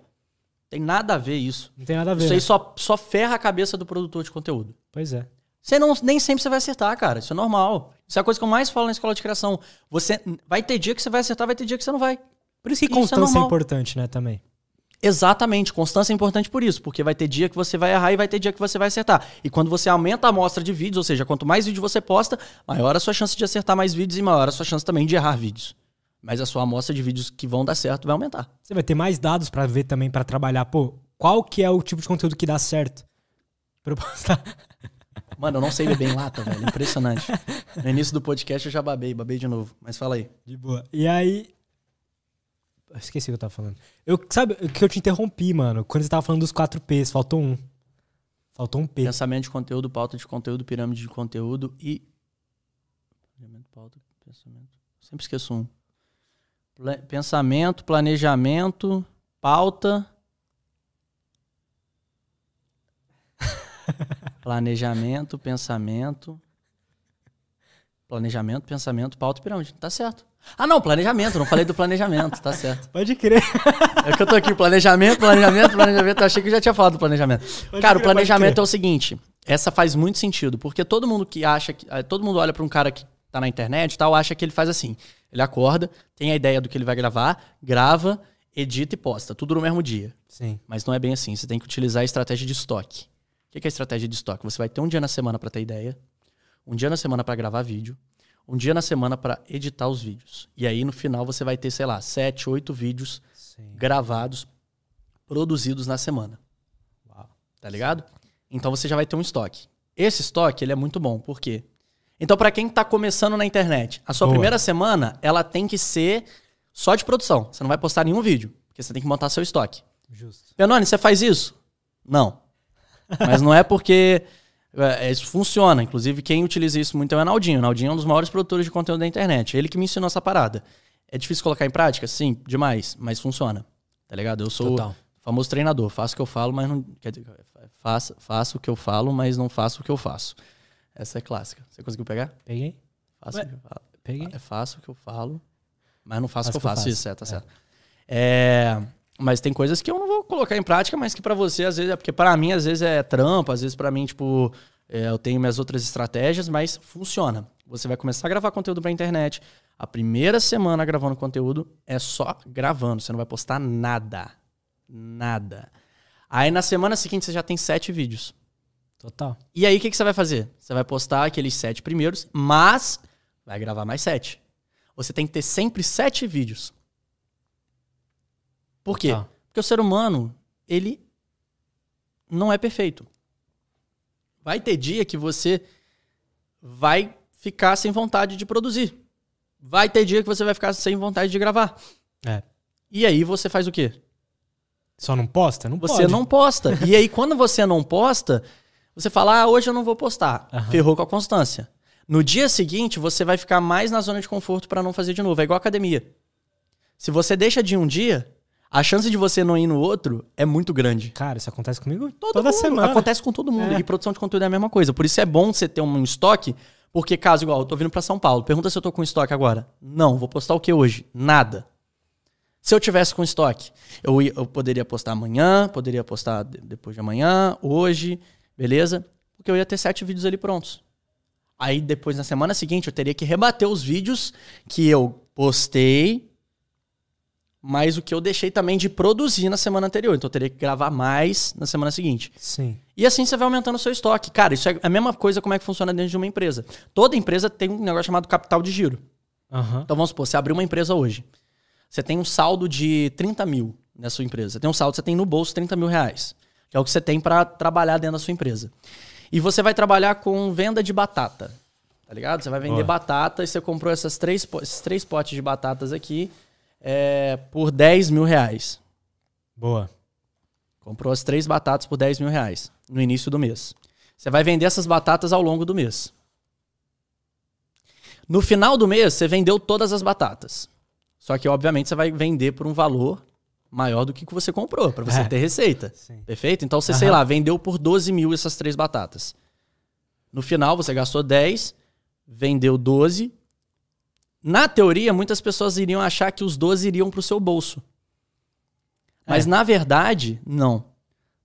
Speaker 2: Tem nada a ver isso.
Speaker 1: Não tem nada a ver.
Speaker 2: Isso aí
Speaker 1: né?
Speaker 2: só, só ferra a cabeça do produtor de conteúdo.
Speaker 1: Pois é.
Speaker 2: Você não, nem sempre você vai acertar, cara. Isso é normal. Isso é a coisa que eu mais falo na escola de criação. Você vai ter dia que você vai acertar, vai ter dia que você não vai.
Speaker 1: Por isso que
Speaker 2: Isso é
Speaker 1: constância é,
Speaker 2: normal.
Speaker 1: importante, né, também.
Speaker 2: Exatamente, constância é importante por isso, porque vai ter dia que você vai errar e vai ter dia que você vai acertar. E quando você aumenta a amostra de vídeos, ou seja, quanto mais vídeo você posta, maior a sua chance de acertar mais vídeos e maior a sua chance também de errar vídeos. Mas a sua amostra de vídeos que vão dar certo vai aumentar.
Speaker 1: Você vai ter mais dados pra ver também, pra trabalhar. Pô, qual que é o tipo de conteúdo que dá certo? Pra eu postar.
Speaker 2: Mano, eu não sei beber em lata, velho. Impressionante. No início do podcast eu já babei, babei de novo. Mas fala aí.
Speaker 1: De boa. E aí. Esqueci o que eu tava falando. Eu, sabe que eu te interrompi, mano? Quando você tava falando dos 4 P's, faltou um. Faltou um P.
Speaker 2: Pensamento de conteúdo, pauta de conteúdo, pirâmide de conteúdo e. Planejamento, pauta, pensamento. Sempre esqueço um. Pensamento, planejamento, pauta. Planejamento, pensamento. Planejamento, pensamento, pauta e pirâmide. Tá certo. Ah, não, planejamento. Não falei do planejamento. Tá certo.
Speaker 1: Pode crer.
Speaker 2: É que eu tô aqui, planejamento, planejamento, planejamento. Eu achei que eu já tinha falado do planejamento.
Speaker 1: Pode
Speaker 2: cara, o
Speaker 1: crer, pode
Speaker 2: planejamento é o seguinte: essa faz muito sentido, porque todo mundo que acha que. eh, Todo mundo olha pra um cara que tá na internet e tal, acha que ele faz assim. Ele acorda, tem a ideia do que ele vai gravar, grava, edita e posta. Tudo no mesmo dia.
Speaker 1: Sim.
Speaker 2: Mas não é bem assim. Você tem que utilizar a estratégia de estoque. O que que é a estratégia de estoque? Você vai ter um dia na semana pra ter ideia, um dia na semana pra gravar vídeo, um dia na semana pra editar os vídeos. E aí no final você vai ter, sei lá, sete, oito vídeos
Speaker 1: Sim.
Speaker 2: gravados, produzidos na semana.
Speaker 1: Uau.
Speaker 2: Tá ligado? Então você já vai ter um estoque. Esse estoque, ele é muito bom. Por quê? Então, pra quem tá começando na internet, a sua
Speaker 1: Boa.
Speaker 2: primeira semana, ela tem que ser só de produção. Você não vai postar nenhum vídeo, porque você tem que montar seu estoque.
Speaker 1: Justo.
Speaker 2: Penone, você faz isso? Não. Mas não é porque isso funciona. Inclusive, quem utiliza isso muito é o Enaldinho. O Enaldinho é um dos maiores produtores de conteúdo da internet. Ele que me ensinou essa parada. É difícil colocar em prática? Sim, demais. Mas funciona. Tá ligado? Eu sou
Speaker 1: Total.
Speaker 2: famoso treinador. Faço o que eu falo, mas não. Quer dizer, faço, faço o que eu falo, mas não faço o que eu faço. Essa é clássica. Você conseguiu pegar?
Speaker 1: Peguei?
Speaker 2: Faço
Speaker 1: Ué,
Speaker 2: o que eu falo.
Speaker 1: Peguei.
Speaker 2: É faço o que eu falo, mas não faço o que eu faço. Isso, é, tá
Speaker 1: É.
Speaker 2: certo. É, mas tem coisas que eu não vou colocar em prática, mas que pra você, às vezes, é porque pra mim, às vezes, é trampa, às vezes, pra mim, tipo, é, eu tenho minhas outras estratégias, mas funciona. Você vai começar a gravar conteúdo pra internet. A primeira semana gravando conteúdo é só gravando, você não vai postar nada. Nada. Aí na semana seguinte você já tem sete vídeos.
Speaker 1: Total.
Speaker 2: E aí, o que, que você vai fazer? Você vai postar aqueles sete primeiros, mas vai gravar mais sete. Você tem que ter sempre sete vídeos. Por quê?
Speaker 1: Tá.
Speaker 2: Porque o ser humano, ele não é perfeito. Vai ter dia que você vai ficar sem vontade de produzir. Vai ter dia que você vai ficar sem vontade de gravar.
Speaker 1: É.
Speaker 2: E aí você faz o quê?
Speaker 1: Só não posta? Não
Speaker 2: Você
Speaker 1: pode.
Speaker 2: não posta. E aí, quando você não posta, você fala, ah, hoje eu não vou postar.
Speaker 1: Aham.
Speaker 2: Ferrou com a constância. No dia seguinte, você vai ficar mais na zona de conforto para não fazer de novo. É igual academia. Se você deixa de ir um dia, a chance de você não ir no outro é muito grande.
Speaker 1: Cara, isso acontece comigo
Speaker 2: Todo
Speaker 1: toda
Speaker 2: mundo.
Speaker 1: semana.
Speaker 2: Acontece com todo mundo.
Speaker 1: É.
Speaker 2: E produção de conteúdo é a mesma coisa. Por isso é bom você ter um estoque, porque caso igual, eu tô vindo pra São Paulo, pergunta se eu tô com estoque agora. Não, vou postar o que hoje? Nada. Se eu tivesse com estoque, eu, eu poderia postar amanhã, poderia postar de- depois de amanhã, hoje, beleza? Porque eu ia ter sete vídeos ali prontos. Aí depois, na semana seguinte, eu teria que rebater os vídeos que eu postei, mas o que eu deixei também de produzir na semana anterior. Então eu teria que gravar mais na semana seguinte.
Speaker 1: Sim.
Speaker 2: E assim você vai aumentando o seu estoque. Cara, isso é a mesma coisa como é que funciona dentro de uma empresa. Toda empresa tem um negócio chamado capital de giro.
Speaker 1: Aham.
Speaker 2: Então vamos supor, você abriu uma empresa hoje. Você tem um saldo de 30 mil na sua empresa. Você tem um saldo, você tem no bolso 30 mil reais. Que é o que você tem para trabalhar dentro da sua empresa. E você vai trabalhar com venda de batata. Tá ligado? Você vai vender
Speaker 1: Boa.
Speaker 2: batata e você comprou essas três, esses três potes de batatas aqui é, por 10 mil reais.
Speaker 1: Boa.
Speaker 2: Comprou as três batatas por 10 mil reais no início do mês. Você vai vender essas batatas ao longo do mês. No final do mês, você vendeu todas as batatas. Só que, obviamente, você vai vender por um valor maior do que que você comprou, para você
Speaker 1: É.
Speaker 2: ter receita.
Speaker 1: Sim.
Speaker 2: Perfeito? Então, você, sei lá, vendeu por 12 mil essas três batatas. No final, você gastou 10, vendeu 12. Na teoria, muitas pessoas iriam achar que os 12 iriam para o seu bolso. Mas,
Speaker 1: É.
Speaker 2: na verdade, não.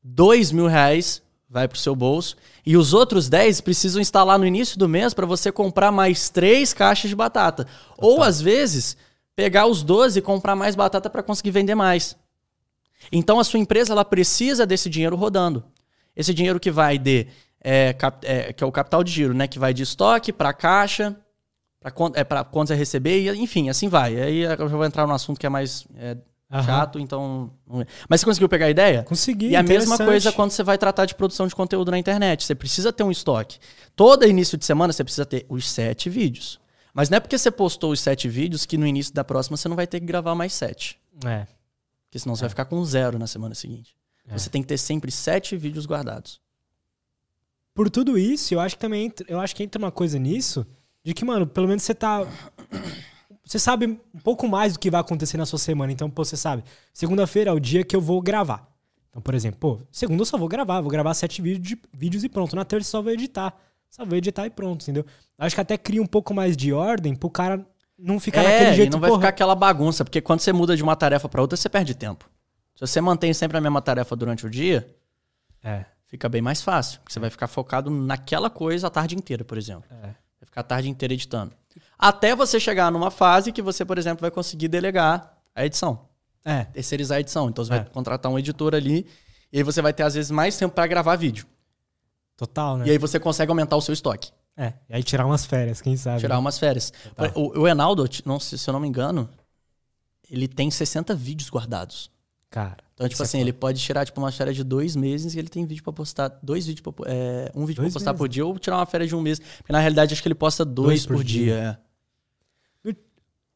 Speaker 2: 2 mil reais vai para o seu bolso e os outros 10 precisam estar lá no início do mês para você comprar mais três caixas de batata. Ou, às vezes, pegar os 12 e comprar mais batata para conseguir vender mais. Então a sua empresa ela precisa desse dinheiro rodando. Esse dinheiro que vai de é, cap- é, que é o capital de giro, né? Que vai de estoque para caixa, é, pra contas a receber, e, enfim, assim vai. Aí eu já vou entrar num assunto que é mais é, chato, então. é. Mas você conseguiu pegar a ideia?
Speaker 1: Consegui.
Speaker 2: E a mesma coisa quando você vai tratar de produção de conteúdo na internet. Você precisa ter um estoque. Todo início de semana você precisa ter os sete vídeos. Mas não é porque você postou os sete vídeos que no início da próxima você não vai ter que gravar mais sete.
Speaker 1: É.
Speaker 2: Porque senão você vai ficar com zero na semana seguinte.
Speaker 1: É.
Speaker 2: Você tem que ter sempre sete vídeos guardados.
Speaker 1: Por tudo isso, eu acho que também eu acho que entra uma coisa nisso de que, mano, pelo menos você tá você sabe um pouco mais do que vai acontecer na sua semana. Então, pô, você sabe, segunda-feira é o dia que eu vou gravar. Então, por exemplo, pô, segunda eu só vou gravar, vou gravar sete vídeos, de- vídeos e pronto. Na terça eu só vou editar. Só vou editar e pronto, entendeu? Acho que até cria um pouco mais de ordem pro cara não ficar
Speaker 2: é,
Speaker 1: naquele jeito,
Speaker 2: e não vai
Speaker 1: porra,
Speaker 2: ficar aquela bagunça, porque quando você muda de uma tarefa para outra, você perde tempo. Se você mantém sempre a mesma tarefa durante o dia,
Speaker 1: É,
Speaker 2: fica bem mais fácil. Porque você vai ficar focado naquela coisa a tarde inteira, por exemplo.
Speaker 1: é.
Speaker 2: Ficar a tarde inteira editando. Até você chegar numa fase que você, por exemplo, vai conseguir delegar a edição.
Speaker 1: É,
Speaker 2: Terceirizar a edição. Então você
Speaker 1: É.
Speaker 2: vai contratar um editor ali e aí você vai ter, às vezes, mais tempo para gravar vídeo.
Speaker 1: total, né?
Speaker 2: E aí você consegue aumentar o seu estoque.
Speaker 1: É, e aí tirar umas férias, quem sabe.
Speaker 2: Tirar
Speaker 1: né?
Speaker 2: umas férias.
Speaker 1: Total.
Speaker 2: O, o Enaldo, não, se se eu não me engano, ele tem 60 vídeos guardados.
Speaker 1: Cara.
Speaker 2: Então, tipo
Speaker 1: Isso é
Speaker 2: assim, ele pode tirar tipo, uma férias de dois meses e ele tem vídeo pra postar. Dois vídeos pra, é, Um vídeo
Speaker 1: Dois
Speaker 2: pra postar
Speaker 1: meses.
Speaker 2: por dia ou tirar uma férias de um mês. Porque na realidade acho que ele posta dois, por, dia. é.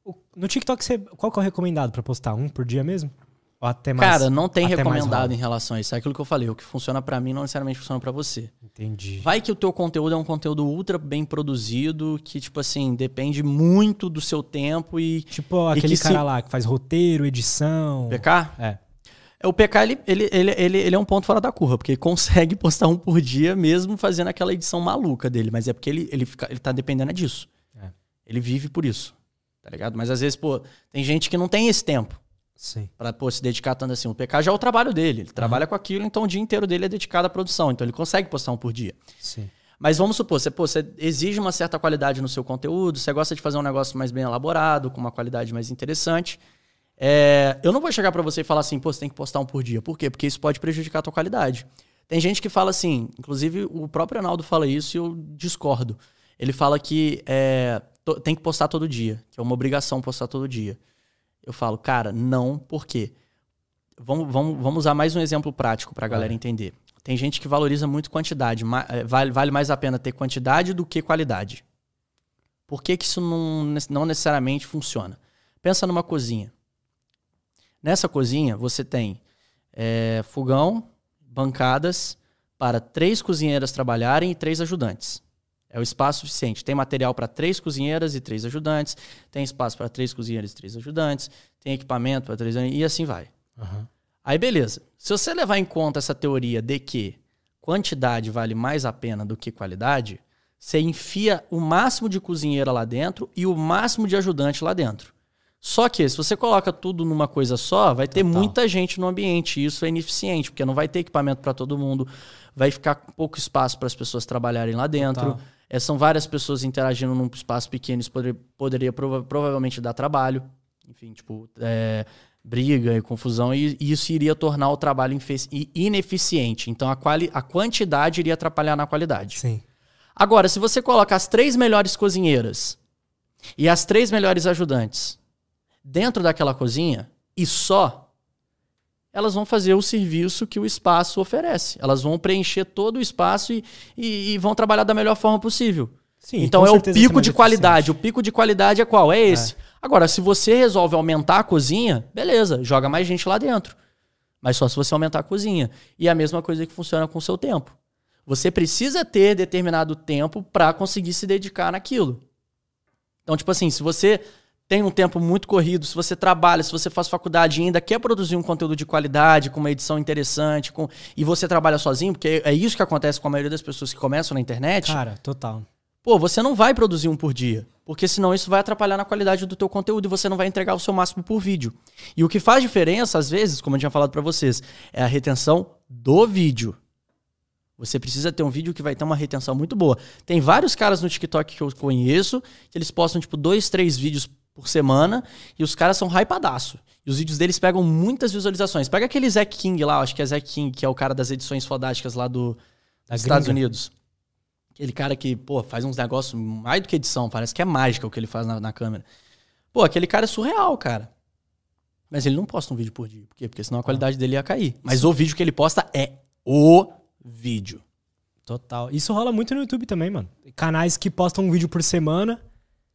Speaker 1: O- No TikTok, você, qual que é o recomendado pra postar? Um por dia mesmo? Ou até mais?
Speaker 2: Cara, não tem recomendado em relação a isso. É aquilo que eu falei. O que funciona pra mim não necessariamente funciona pra você.
Speaker 1: Entendi.
Speaker 2: Vai que o teu conteúdo é um conteúdo ultra bem produzido, que, tipo assim, depende muito do seu tempo e.
Speaker 1: Tipo aquele
Speaker 2: que se-
Speaker 1: cara lá que faz roteiro, edição.
Speaker 2: PK?
Speaker 1: É.
Speaker 2: É, O PK, ele, ele, ele, ele, ele é um ponto fora da curva, porque ele consegue postar um por dia mesmo fazendo aquela edição maluca dele. Mas é porque ele, ele, fica, ele tá dependendo disso.
Speaker 1: É.
Speaker 2: Ele vive por isso. Tá ligado? Mas às vezes, pô, tem gente que não tem esse tempo
Speaker 1: Sim.
Speaker 2: pra pô, se dedicar tanto assim. O PK já é o trabalho dele. Ele trabalha com aquilo, então o dia inteiro dele é dedicado à produção. Então ele consegue postar um por dia.
Speaker 1: Sim.
Speaker 2: Mas vamos supor, você, pô, você exige uma certa qualidade no seu conteúdo, você gosta de fazer um negócio mais bem elaborado, com uma qualidade mais interessante. É, eu não vou chegar pra você e falar assim, pô, você tem que postar um por dia. Por quê? Porque isso pode prejudicar a tua qualidade. Tem gente que fala assim, inclusive o próprio Arnaldo fala isso e eu discordo. Ele fala que é, tem que postar todo dia, que é uma obrigação postar todo dia. Eu falo, cara, não, por quê? Vamos, vamos, vamos usar mais um exemplo prático pra galera entender. Tem gente que valoriza muito quantidade. eh, Vale, vale mais a pena ter quantidade do que qualidade. Por que, que isso não, não necessariamente funciona? Pensa numa cozinha. Nessa cozinha, você tem eh, fogão, bancadas para três cozinheiras trabalharem e três ajudantes. É o espaço suficiente. Tem material para três cozinheiras e três ajudantes. Tem espaço para três cozinheiras e três ajudantes. Tem equipamento para três e assim vai.
Speaker 1: Aham.
Speaker 2: Aí beleza. Se você levar em conta essa teoria de que quantidade vale mais a pena do que qualidade, você enfia o máximo de cozinheira lá dentro e o máximo de ajudante lá dentro. Só que se você coloca tudo numa coisa só, vai ter
Speaker 1: Total.
Speaker 2: muita gente no ambiente. E isso é ineficiente, porque não vai ter equipamento para todo mundo, vai ficar pouco espaço para as pessoas trabalharem lá dentro. É, são várias pessoas interagindo num espaço pequeno, isso poder- poderia prova- provavelmente dar trabalho. Enfim, tipo, é, briga e confusão, e, e isso iria tornar o trabalho ineficiente. Então a, quali a quantidade iria atrapalhar na qualidade.
Speaker 1: Sim.
Speaker 2: Agora, se você coloca as três melhores cozinheiras e as três melhores ajudantes dentro daquela cozinha e só, elas vão fazer o serviço que o espaço oferece. Elas vão preencher todo o espaço e, e- e vão trabalhar da melhor forma possível.
Speaker 1: Sim,
Speaker 2: então é o pico
Speaker 1: mais
Speaker 2: de
Speaker 1: eficiente.
Speaker 2: qualidade. O pico de qualidade é qual? É esse. Agora, se você resolve aumentar a cozinha, beleza, joga mais gente lá dentro. Mas só se você aumentar a cozinha. E é a mesma coisa que funciona com o seu tempo. Você precisa ter determinado tempo para conseguir se dedicar naquilo. Então, tipo assim, se você tem um tempo muito corrido, se você trabalha, se você faz faculdade e ainda quer produzir um conteúdo de qualidade, com uma edição interessante, com... e você trabalha sozinho, porque é isso que acontece com a maioria das pessoas que começam na internet,
Speaker 1: Cara, total.
Speaker 2: pô, você não vai produzir um por dia. Porque senão isso vai atrapalhar na qualidade do teu conteúdo e você não vai entregar o seu máximo por vídeo. E o que faz diferença, às vezes, como eu tinha falado pra vocês, é a retenção do vídeo. Você precisa ter um vídeo que vai ter uma retenção muito boa. Tem vários caras no TikTok que eu conheço, que eles postam, tipo, dois, três vídeos por semana, e os caras são hypadaço. E os vídeos deles pegam muitas visualizações. Pega aquele Zack King lá, acho que é Zack King, que é o cara das edições fodásticas lá do,
Speaker 1: Da
Speaker 2: dos Estados
Speaker 1: gringa.
Speaker 2: Unidos. Aquele cara que, pô, faz uns negócios mais do que edição, parece que é mágica o que ele faz na, na câmera. Pô, aquele cara é surreal, cara. Mas ele não posta um vídeo por dia. Por quê? Porque senão a qualidade dele ia cair. Mas o vídeo que ele posta é o vídeo.
Speaker 1: Total. Isso rola muito no YouTube também, mano. Canais que postam um vídeo por semana,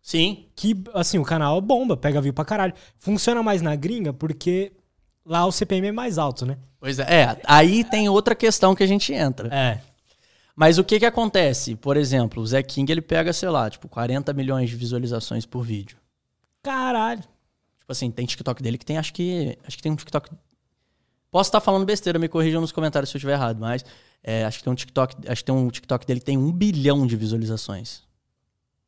Speaker 2: Sim.
Speaker 1: que, assim, o canal bomba, pega view pra caralho. Funciona mais na gringa porque lá o CPM é mais alto, né?
Speaker 2: Pois é. É, aí tem outra questão que a gente entra.
Speaker 1: É.
Speaker 2: Mas o que que acontece? Por exemplo, o Zé King, ele pega, sei lá, tipo, 40 milhões de visualizações por vídeo.
Speaker 1: Caralho.
Speaker 2: Tipo assim, tem TikTok dele que tem, acho que. Acho que tem um TikTok. Posso estar falando besteira, me corrijam nos comentários se eu estiver errado, mas é, acho que tem um TikTok. Acho que tem um TikTok dele que tem um bilhão de visualizações.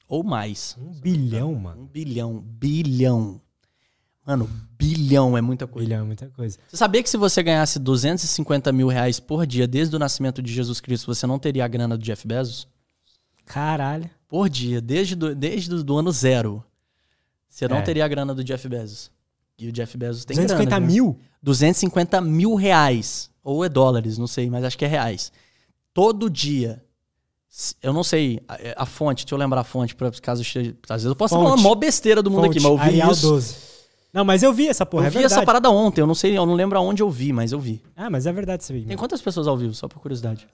Speaker 2: Ou mais.
Speaker 1: Um bilhão, mano.
Speaker 2: Um bilhão. Bilhão. Mano, bilhão é muita coisa.
Speaker 1: Bilhão é muita coisa.
Speaker 2: Você sabia que se você ganhasse 250 mil reais por dia desde o nascimento de Jesus Cristo, você não teria a grana do Jeff Bezos?
Speaker 1: Caralho.
Speaker 2: Por dia, desde do, desde do, do ano zero. Você não
Speaker 1: É.
Speaker 2: teria a grana do Jeff Bezos. E o Jeff Bezos tem
Speaker 1: 250
Speaker 2: grana. viu?
Speaker 1: mil?
Speaker 2: 250 mil reais. Ou é dólares, não sei, mas acho que é reais. Todo dia. Eu não sei a, a fonte, deixa eu lembrar a fonte, pra caso esteja. Às vezes eu posso
Speaker 1: Fonte.
Speaker 2: falando mó besteira do mundo aqui, mas eu
Speaker 1: Fonte,
Speaker 2: vi
Speaker 1: Arial
Speaker 2: isso.
Speaker 1: 12. Não, mas eu vi essa porra,
Speaker 2: eu
Speaker 1: é
Speaker 2: vi
Speaker 1: verdade.
Speaker 2: essa parada ontem, eu não sei, eu não lembro aonde eu vi, mas eu vi.
Speaker 1: Ah, mas é verdade você viu.
Speaker 2: Tem quantas pessoas ao vivo, só por curiosidade?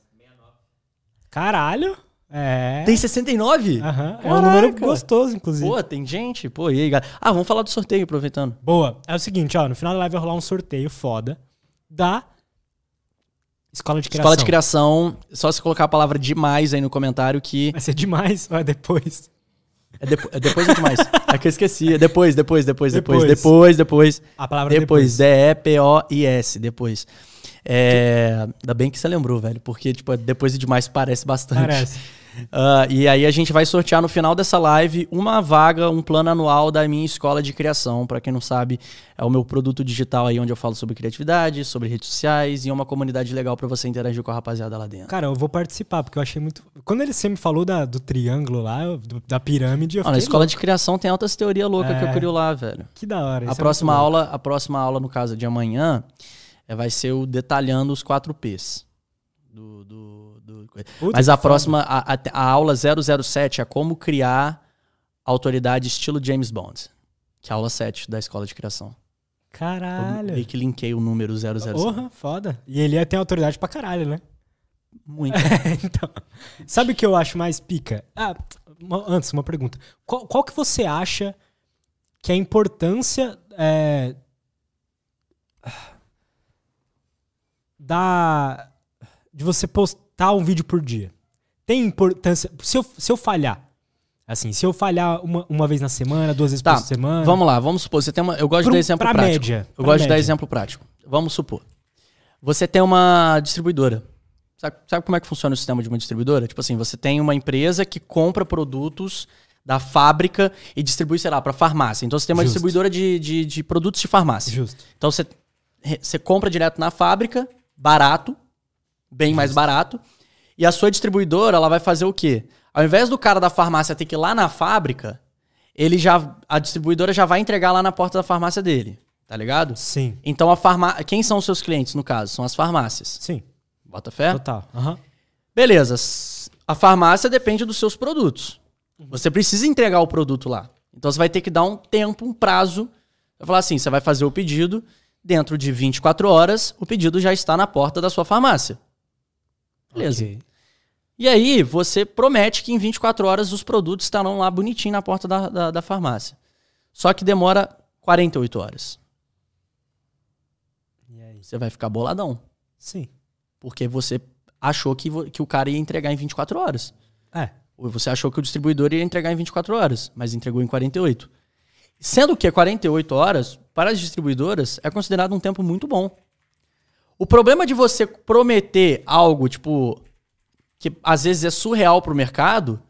Speaker 1: Caralho. É.
Speaker 2: Tem 69?
Speaker 1: Aham. É um número gostoso, inclusive.
Speaker 2: Pô, tem gente. Pô, e aí, galera? Ah, vamos falar do sorteio, aproveitando.
Speaker 1: Boa. É o seguinte, ó. No final da live vai rolar um sorteio foda da Escola de Criação.
Speaker 2: Escola de criação, só se colocar a palavra demais aí no comentário que
Speaker 1: Vai ser demais ou é depois?
Speaker 2: é, depo- é depois ou demais? É que eu esqueci. É depois, depois, depois, depois,
Speaker 1: Depois.
Speaker 2: depois.
Speaker 1: A palavra
Speaker 2: Depois,
Speaker 1: depois.
Speaker 2: D-E-P-O-I-S, depois. É, ainda bem que você lembrou, velho, porque, tipo, depois de demais parece bastante.
Speaker 1: Parece.
Speaker 2: Ah, e aí a gente vai sortear no final dessa live uma vaga, um plano anual da minha escola de criação. Pra quem não sabe, é o meu produto digital aí onde eu falo sobre criatividade, sobre redes sociais e é uma comunidade legal pra você interagir com a rapaziada lá dentro.
Speaker 1: Cara, eu vou participar, porque eu achei muito. Quando ele sempre falou da, do triângulo lá, do- da pirâmide, eu
Speaker 2: na
Speaker 1: fiquei.
Speaker 2: escola
Speaker 1: louco.
Speaker 2: de criação tem altas teorias loucas que eu
Speaker 1: É.
Speaker 2: crio lá, velho.
Speaker 1: Que da hora.
Speaker 2: A
Speaker 1: isso é
Speaker 2: próxima
Speaker 1: muito louco.
Speaker 2: aula, a próxima aula, no caso de amanhã, é, vai ser o detalhando os 4 P's. Do, do-
Speaker 1: Puta,
Speaker 2: Mas a próxima, a, a, aula 007 é como criar autoridade estilo James Bond. Que é a aula 7 da escola de criação. Eu
Speaker 1: Caralho.
Speaker 2: meio que linkei o número 007.
Speaker 1: Porra, foda. E ele tem autoridade pra caralho, né?
Speaker 2: Muito.
Speaker 1: então, sabe o que eu acho mais pica? Ah, antes, uma pergunta. Qual, qual que você acha que é a importância é, da de você postar um vídeo por dia? Tem importância? Se eu, se eu falhar, assim, se eu falhar uma, uma vez na semana, duas vezes
Speaker 2: Tá,
Speaker 1: por semana,
Speaker 2: Vamos lá, vamos supor. Você tem uma, eu gosto de
Speaker 1: Pro-
Speaker 2: dar exemplo prático.
Speaker 1: média,
Speaker 2: Eu gosto de dar
Speaker 1: média.
Speaker 2: exemplo prático. Vamos supor. Você tem uma distribuidora. Sabe, sabe como é que funciona o sistema de uma distribuidora? Tipo assim, você tem uma empresa que compra produtos da fábrica e distribui, sei lá, para farmácia. Então você tem uma
Speaker 1: Justo.
Speaker 2: distribuidora de, de, de produtos de farmácia.
Speaker 1: Justo.
Speaker 2: Então você, você compra direto na fábrica, barato, bem mais barato, e a sua distribuidora ela vai fazer o quê? Ao invés do cara da farmácia ter que ir lá na fábrica, ele já a distribuidora já vai entregar lá na porta da farmácia dele, tá ligado?
Speaker 1: Sim.
Speaker 2: Então a farmá... quem são os seus clientes no caso? São as farmácias.
Speaker 1: Sim.
Speaker 2: Bota fé?
Speaker 1: Total. Aham.
Speaker 2: Beleza. A farmácia depende dos seus produtos. Você precisa entregar o produto lá. Então você vai ter que dar um tempo, um prazo. Vai falar assim: você vai fazer o pedido, dentro de 24 horas, o pedido já está na porta da sua farmácia. Beleza.
Speaker 1: Ok.
Speaker 2: E aí, você promete que em 24 horas os produtos estarão lá bonitinho na porta da, da, da farmácia. Só que demora 48 horas.
Speaker 1: E aí?
Speaker 2: Você vai ficar boladão.
Speaker 1: Sim.
Speaker 2: Porque você achou que, que o cara ia entregar em 24 horas.
Speaker 1: É.
Speaker 2: Ou você achou que o distribuidor ia entregar em 24 horas, mas entregou em 48. Sendo que 48 horas, para as distribuidoras, é considerado um tempo muito bom. O problema de você prometer algo, tipo, que às vezes é surreal pro mercado,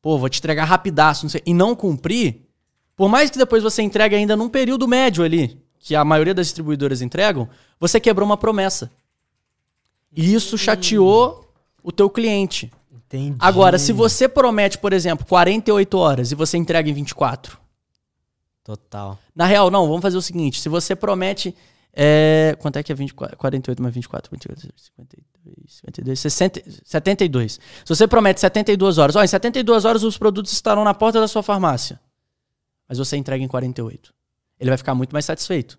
Speaker 2: pô, vou te entregar rapidaço, não sei, e não cumprir, por mais que depois você entregue ainda num período médio ali, que a maioria das distribuidoras entregam, você quebrou uma promessa. E isso chateou o teu cliente.
Speaker 1: Entendi.
Speaker 2: Agora, se você promete, por exemplo, 48 horas e você entrega em 24.
Speaker 1: Total.
Speaker 2: Na real, não, vamos fazer o seguinte: se você promete. É, quanto é que é 24, 48 mais 24? 28, 52, 52, 60, 72. Se você promete 72 horas, ó, em 72 horas os produtos estarão na porta da sua farmácia. Mas você entrega em 48. Ele vai ficar muito mais satisfeito.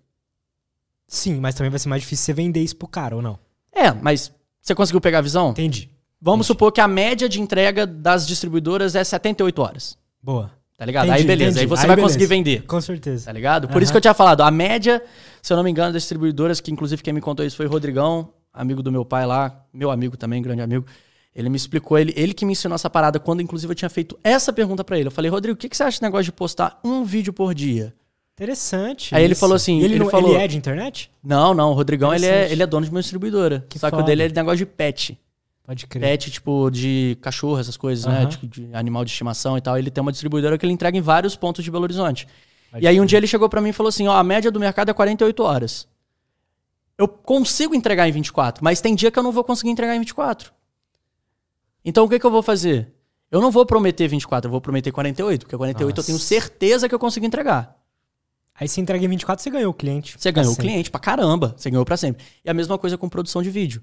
Speaker 1: Sim, mas também vai ser mais difícil você vender isso pro cara, ou não?
Speaker 2: É, mas você conseguiu pegar a visão?
Speaker 1: Entendi.
Speaker 2: Vamos
Speaker 1: Entendi.
Speaker 2: supor que a média de entrega das distribuidoras é 78 horas.
Speaker 1: Boa.
Speaker 2: Tá ligado?
Speaker 1: Entendi,
Speaker 2: aí beleza,
Speaker 1: entendi.
Speaker 2: aí você
Speaker 1: Aí
Speaker 2: vai
Speaker 1: beleza.
Speaker 2: conseguir vender.
Speaker 1: Com certeza.
Speaker 2: Tá ligado? Por
Speaker 1: Aham.
Speaker 2: isso que eu tinha falado, a média, se eu não me engano, das distribuidoras, que inclusive quem me contou isso foi o Rodrigão, amigo do meu pai lá, meu amigo também, grande amigo. Ele me explicou, ele, ele que me ensinou essa parada, quando inclusive eu tinha feito essa pergunta pra ele. Eu falei, Rodrigo, o que, que você acha desse negócio de postar um vídeo por dia?
Speaker 1: Interessante.
Speaker 2: Aí ele
Speaker 1: isso.
Speaker 2: falou assim,
Speaker 1: ele,
Speaker 2: ele falou-
Speaker 1: ele é de internet?
Speaker 2: Não, não, o Rodrigão, ele é, ele é dono de uma distribuidora.
Speaker 1: Que
Speaker 2: só que o
Speaker 1: foda.
Speaker 2: dele é de negócio de pet.
Speaker 1: Pode crer.
Speaker 2: Pet, tipo, de cachorro, essas coisas, né?
Speaker 1: Aham.
Speaker 2: De, de animal de estimação e tal. Ele tem uma distribuidora que ele entrega em vários pontos de Belo Horizonte.
Speaker 1: Pode
Speaker 2: E aí um dia ele chegou pra mim e falou assim, ó, a média do mercado é 48 horas. Eu consigo entregar em 24, mas tem dia que eu não vou conseguir entregar em 24. Então o que, que eu vou fazer? Eu não vou prometer 24, eu vou prometer 48, porque 48 eu tenho
Speaker 1: Nossa.
Speaker 2: certeza que eu consigo entregar.
Speaker 1: Aí se entrega em 24, você ganhou o cliente.
Speaker 2: Você ganhou o cliente pra caramba, você ganhou pra sempre. E a mesma coisa com produção de vídeo.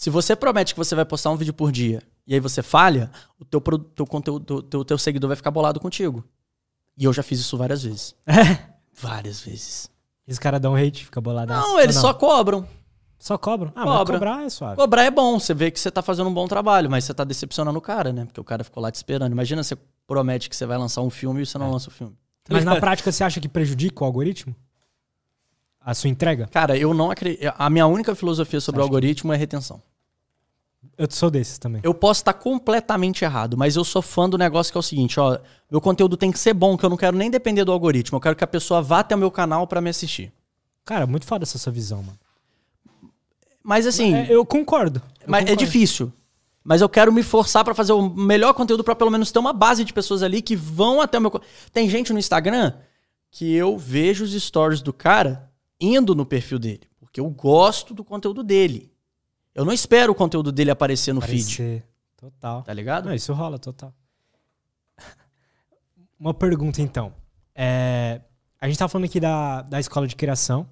Speaker 2: Se você promete que você vai postar um vídeo por dia e aí você falha, o teu, teu conteúdo, teu, teu seguidor vai ficar bolado contigo. E eu já fiz isso várias vezes.
Speaker 1: É.
Speaker 2: Várias vezes.
Speaker 1: Esse cara dá um hate, fica bolado.
Speaker 2: Não, eles só cobram.
Speaker 1: Só cobram. Ah, mas
Speaker 2: Cobra.
Speaker 1: cobrar é suave.
Speaker 2: Cobrar é bom, você vê que você tá fazendo um bom trabalho, mas você tá decepcionando o cara, né? Porque o cara ficou lá te esperando. Imagina você promete que você vai lançar um filme e você não
Speaker 1: É.
Speaker 2: lança o filme.
Speaker 1: Mas na prática você acha que prejudica o algoritmo? A sua entrega?
Speaker 2: Cara, eu não acredito. A minha única filosofia sobre o
Speaker 1: Acho que-
Speaker 2: algoritmo é retenção.
Speaker 1: Eu sou desses também.
Speaker 2: Eu posso estar completamente errado, mas eu sou fã do negócio que é o seguinte, ó. Meu conteúdo tem que ser bom, que eu não quero nem depender do algoritmo. Eu quero que a pessoa vá até o meu canal pra me assistir.
Speaker 1: Cara, muito foda essa sua visão, mano.
Speaker 2: Mas assim,
Speaker 1: É, eu concordo. Eu
Speaker 2: mas é
Speaker 1: concordo.
Speaker 2: difícil. Mas eu quero me forçar pra fazer o melhor conteúdo pra pelo menos ter uma base de pessoas ali que vão até o meu. Tem gente no Instagram que eu vejo os stories do cara indo no perfil dele, porque eu gosto do conteúdo dele. Eu não espero o conteúdo dele aparecer no feed,
Speaker 1: Parecer. Total.
Speaker 2: tá ligado?
Speaker 1: Não, isso rola, total. Uma pergunta, então. É, a gente tá falando aqui da, da escola de criação.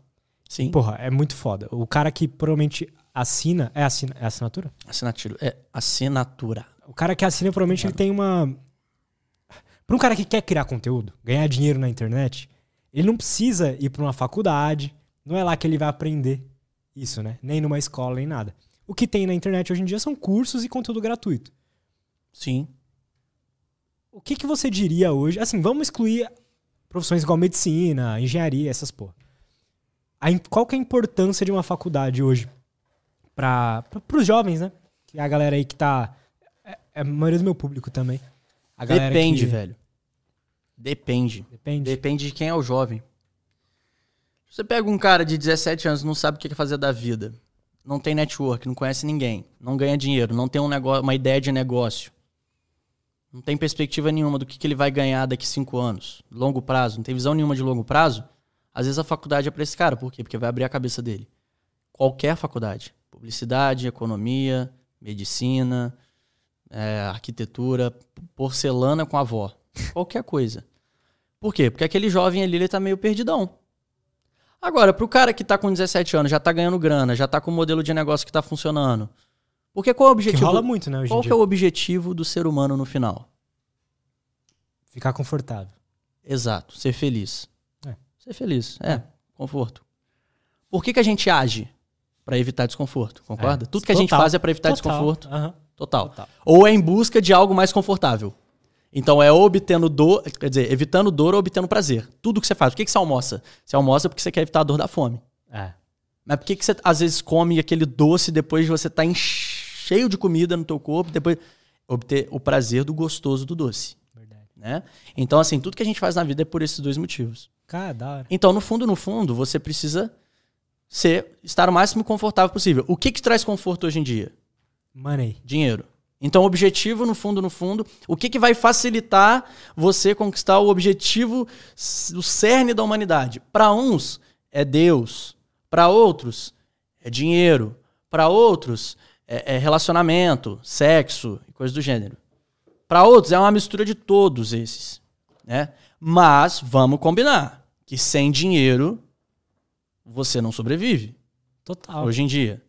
Speaker 2: Sim.
Speaker 1: Porra, é muito foda. O cara que provavelmente assina. É, assina, é assinatura?
Speaker 2: Assinatura. É assinatura.
Speaker 1: O cara que assina, provavelmente, ele tem uma. Pra um cara que quer criar conteúdo, ganhar dinheiro na internet, ele não precisa ir pra uma faculdade. Não é lá que ele vai aprender isso, né? Nem numa escola, nem nada. O que tem na internet hoje em dia são cursos e conteúdo gratuito.
Speaker 2: Sim.
Speaker 1: O que, que você diria hoje? Assim, vamos excluir profissões igual medicina, engenharia, essas porra. A qual que é a importância de uma faculdade hoje para os jovens, né? Que é a galera aí que tá. É, é a maioria do meu público também.
Speaker 2: Depende,
Speaker 1: que-
Speaker 2: velho. Depende.
Speaker 1: Depende.
Speaker 2: Depende de quem é o jovem. Você pega um cara de 17 anos, não sabe o que fazer da vida. Não tem network, não conhece ninguém, não ganha dinheiro, não tem um negócio, uma ideia de negócio. não tem perspectiva nenhuma do que, que ele vai ganhar daqui cinco anos, longo prazo, não tem visão nenhuma de longo prazo, às vezes a faculdade é para esse cara. Por quê? Porque vai abrir a cabeça dele. Qualquer faculdade. Publicidade, economia, medicina, é, arquitetura, porcelana com a avó. Qualquer coisa. Por quê? Porque aquele jovem ali, ele tá meio perdidão. Agora, pro cara que tá com 17 anos, já tá ganhando grana, já tá com um modelo de negócio que tá funcionando. Porque qual é o objetivo?
Speaker 1: Que rola muito, né,
Speaker 2: Qual é o objetivo do ser humano no final?
Speaker 1: Ficar confortável.
Speaker 2: Exato, ser feliz.
Speaker 1: É.
Speaker 2: Ser feliz, é, conforto. Por que, que a gente age? Pra evitar desconforto, concorda?
Speaker 1: É.
Speaker 2: Tudo que a gente
Speaker 1: Total.
Speaker 2: faz é pra evitar
Speaker 1: Total.
Speaker 2: desconforto.
Speaker 1: Aham.
Speaker 2: Total.
Speaker 1: Total.
Speaker 2: Ou é em busca de algo mais confortável. Então é obtendo dor, quer dizer, evitando dor ou obtendo prazer. Tudo que você faz. Por que, que você almoça? Você almoça porque você quer evitar a dor da fome.
Speaker 1: É.
Speaker 2: Mas por que, que você às vezes come aquele doce depois de você estar cheio de comida no teu corpo, depois obter o prazer do gostoso do doce,
Speaker 1: Verdade.
Speaker 2: né? Então assim, tudo que a gente faz na vida é por esses dois motivos.
Speaker 1: Cara, da hora.
Speaker 2: Então, no fundo, no fundo, você precisa ser estar o máximo confortável possível. O que que traz conforto hoje em dia?
Speaker 1: Money.
Speaker 2: Dinheiro. Então, o objetivo, no fundo, no fundo, o que, que vai facilitar você conquistar o objetivo, o cerne da humanidade? Para uns, é Deus. Para outros, é dinheiro. Para outros, é, é relacionamento, sexo e coisas do gênero. Para outros, é uma mistura de todos esses. Né? Mas, vamos combinar, que sem dinheiro, você não sobrevive
Speaker 1: Total.
Speaker 2: hoje em dia.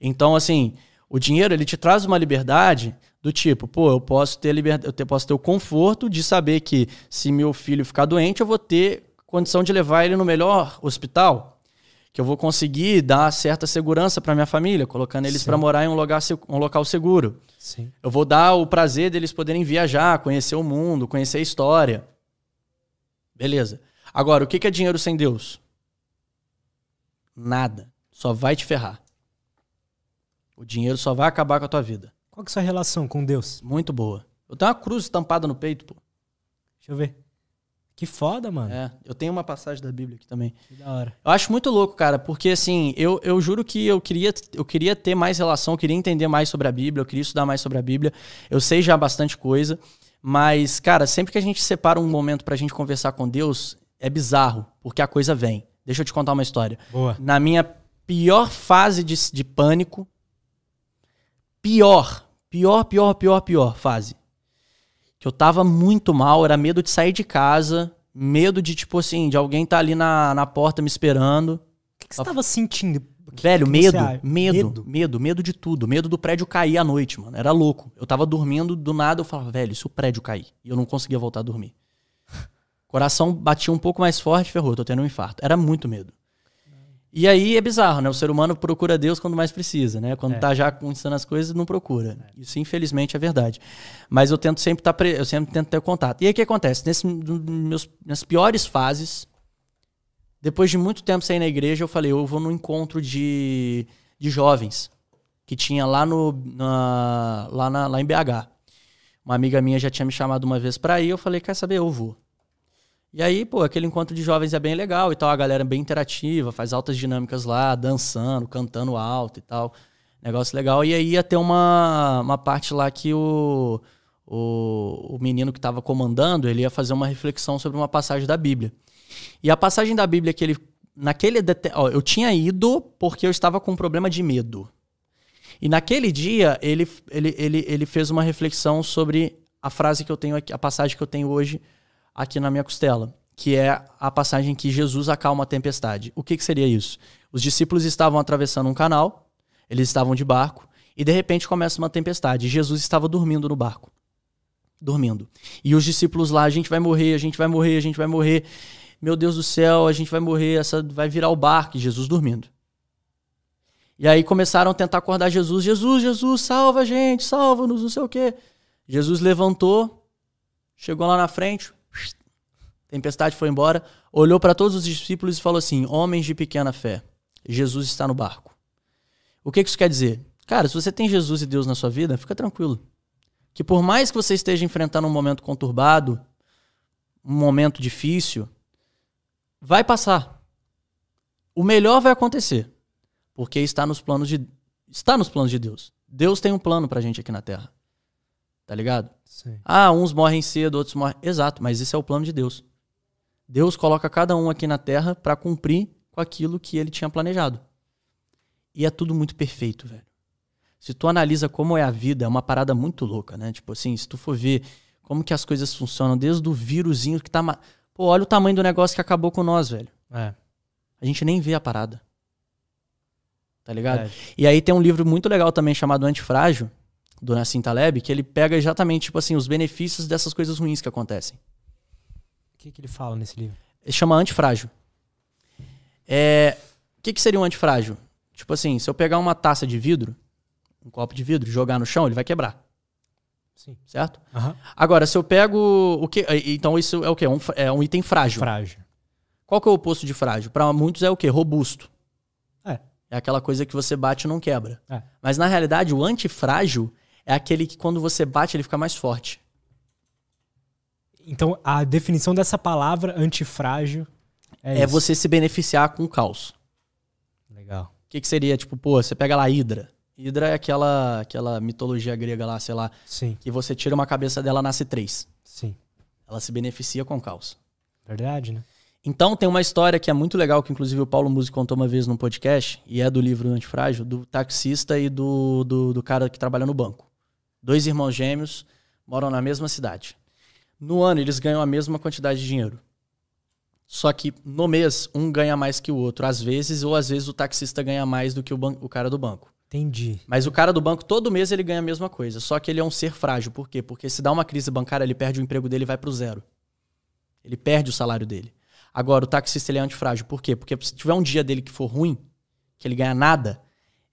Speaker 2: Então, assim, o dinheiro ele te traz uma liberdade do tipo, pô, eu posso ter liberdade, eu posso ter o conforto de saber que se meu filho ficar doente, eu vou ter condição de levar ele no melhor hospital, que eu vou conseguir dar certa segurança para minha família, colocando eles para morar em um lugar um local seguro.
Speaker 1: Sim.
Speaker 2: Eu vou dar o prazer deles poderem viajar, conhecer o mundo, conhecer a história. Beleza. Agora, o que é dinheiro sem Deus? Nada. Só vai te ferrar. O dinheiro só vai acabar com a tua vida.
Speaker 1: Qual que é a sua relação com Deus?
Speaker 2: Muito boa. Eu tenho uma cruz estampada no peito, pô.
Speaker 1: Deixa eu ver. Que foda, mano.
Speaker 2: É, eu tenho uma passagem da Bíblia aqui também.
Speaker 1: Que da hora.
Speaker 2: Eu acho muito louco, cara, porque assim, eu, eu juro que eu queria, eu queria ter mais relação, eu queria entender mais sobre a Bíblia, eu queria estudar mais sobre a Bíblia. Eu sei já bastante coisa, mas, cara, sempre que a gente separa um momento pra gente conversar com Deus, é bizarro, porque a coisa vem. Deixa eu te contar uma história.
Speaker 1: Boa.
Speaker 2: Na minha pior fase de, de pânico, pior, pior, pior, pior, pior fase. Que eu tava muito mal, era medo de sair de casa, medo de, tipo assim, de alguém tá ali na, na porta me esperando.
Speaker 1: O que, que você tava sentindo?
Speaker 2: Velho,
Speaker 1: que
Speaker 2: medo, medo,
Speaker 1: Medo?
Speaker 2: medo, medo, de tudo. Medo do prédio cair à noite, mano. Era louco. Eu tava dormindo, do nada eu falava, velho, se o prédio cair? E eu não conseguia voltar a dormir. Coração batia um pouco mais forte, ferrou, tô tendo um infarto. Era muito medo. E aí é bizarro, né? O ser humano procura Deus quando mais precisa, né? Quando
Speaker 1: É.
Speaker 2: tá já conquistando as coisas, não procura. Isso, infelizmente, é verdade. Mas eu tento sempre estar pre... eu sempre tento ter contato. E aí o que acontece? Nesse, meus, nas piores fases, depois de muito tempo sem ir na igreja, eu falei, eu vou num encontro de, de jovens que tinha lá no na- lá, na- lá em BH. Uma amiga minha já tinha me chamado uma vez pra ir, eu falei, quer saber, eu vou. E aí, pô, aquele encontro de jovens é bem legal e tal, a galera é bem interativa, faz altas dinâmicas lá, dançando, cantando alto e tal. Negócio legal. E aí ia ter uma, uma parte lá que o, o, o menino que estava comandando, ele ia fazer uma reflexão sobre uma passagem da Bíblia. E a passagem da Bíblia que ele. Naquele. Ó, eu tinha ido porque eu estava com um problema de medo. E naquele dia, ele, ele, ele, ele fez uma reflexão sobre a frase que eu tenho aqui, a passagem que eu tenho hoje aqui na minha costela, que é a passagem que Jesus acalma a tempestade. O que, que seria isso? Os discípulos estavam atravessando um canal, eles estavam de barco, e de repente começa uma tempestade. Jesus estava dormindo no barco. Dormindo. E os discípulos lá, a gente vai morrer, a gente vai morrer, a gente vai morrer. Meu Deus do céu, a gente vai morrer, essa vai virar o barco. E Jesus dormindo. E aí começaram a tentar acordar Jesus. Jesus, Jesus, salva a gente, salva-nos, não sei o quê. Jesus levantou, chegou lá na frente, tempestade foi embora, olhou para todos os discípulos e falou assim: Homens de pequena fé, Jesus está no barco. O que que isso quer dizer? Cara, se você tem Jesus e Deus na sua vida, fica tranquilo. Que por mais que você esteja enfrentando um momento conturbado, um momento difícil, vai passar. O melhor vai acontecer, porque está nos planos de está nos planos de Deus. Deus tem um plano pra gente aqui na Terra. Tá ligado?
Speaker 1: Sim.
Speaker 2: Ah, uns morrem cedo, outros morrem. Exato, mas esse é o plano de Deus. Deus coloca cada um aqui na terra para cumprir com aquilo que ele tinha planejado. E é tudo muito perfeito, velho. Se tu analisa como é a vida, é uma parada muito louca, né? Tipo assim, se tu for ver como que as coisas funcionam, desde o vírusinho que tá. ma- Pô, olha o tamanho do negócio que acabou com nós, velho.
Speaker 1: É.
Speaker 2: A gente nem vê a parada. Tá ligado?
Speaker 1: É.
Speaker 2: E aí tem um livro muito legal também chamado Antifrágil, do Nassim Taleb, que ele pega exatamente, tipo assim, os benefícios dessas coisas ruins que acontecem.
Speaker 1: O que, que ele fala nesse livro?
Speaker 2: Ele chama antifrágil. É, o que, que seria um antifrágil? Tipo assim, se eu pegar uma taça de vidro, um copo de vidro, jogar no chão, ele vai quebrar,
Speaker 1: Sim.
Speaker 2: certo?
Speaker 1: Aham.
Speaker 2: Agora, se eu pego o que, então isso é o quê? Um, é um item frágil.
Speaker 1: Frágil.
Speaker 2: Qual que é o oposto de frágil? Para muitos é o quê? Robusto.
Speaker 1: É.
Speaker 2: É aquela coisa que você bate e não quebra.
Speaker 1: É.
Speaker 2: Mas na realidade, o antifrágil é aquele que quando você bate, ele fica mais forte.
Speaker 1: Então, a definição dessa palavra antifrágil é,
Speaker 2: É, você se beneficiar com o caos.
Speaker 1: Legal.
Speaker 2: O que, que seria, tipo, pô, você pega lá a Hidra. Hidra é aquela, aquela mitologia grega lá, sei lá,
Speaker 1: Sim,
Speaker 2: que você tira uma cabeça dela, nasce três.
Speaker 1: sim.
Speaker 2: Ela se beneficia com o caos.
Speaker 1: Verdade, né?
Speaker 2: Então tem uma história que é muito legal, que inclusive o Paulo Musi contou uma vez num podcast, e é do livro Antifrágil, do taxista e do, do, do cara que trabalha no banco. Dois irmãos gêmeos moram na mesma cidade. No ano, eles ganham a mesma quantidade de dinheiro. Só que no mês, um ganha mais que o outro, às vezes, ou às vezes o taxista ganha mais do que o, o cara do banco.
Speaker 1: Entendi.
Speaker 2: Mas o cara do banco, todo mês ele ganha a mesma coisa. Só que ele é um ser frágil. Por quê? Porque se dá uma crise bancária, ele perde o emprego dele e vai pro zero. Ele perde o salário dele. Agora, o taxista ele é antifrágil. Por quê? Porque se tiver um dia dele que for ruim, que ele ganha nada,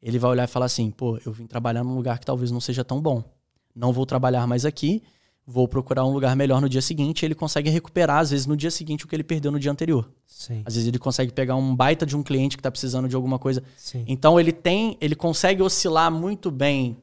Speaker 2: ele vai olhar e falar assim: pô, eu vim trabalhar num lugar que talvez não seja tão bom. Não vou trabalhar mais aqui, vou procurar um lugar melhor no dia seguinte. Ele consegue recuperar, às vezes, no dia seguinte o que ele perdeu no dia anterior.
Speaker 1: Sim,
Speaker 2: Às vezes ele consegue pegar um baita de um cliente que tá precisando de alguma coisa.
Speaker 1: sim.
Speaker 2: Então ele tem, ele consegue oscilar muito bem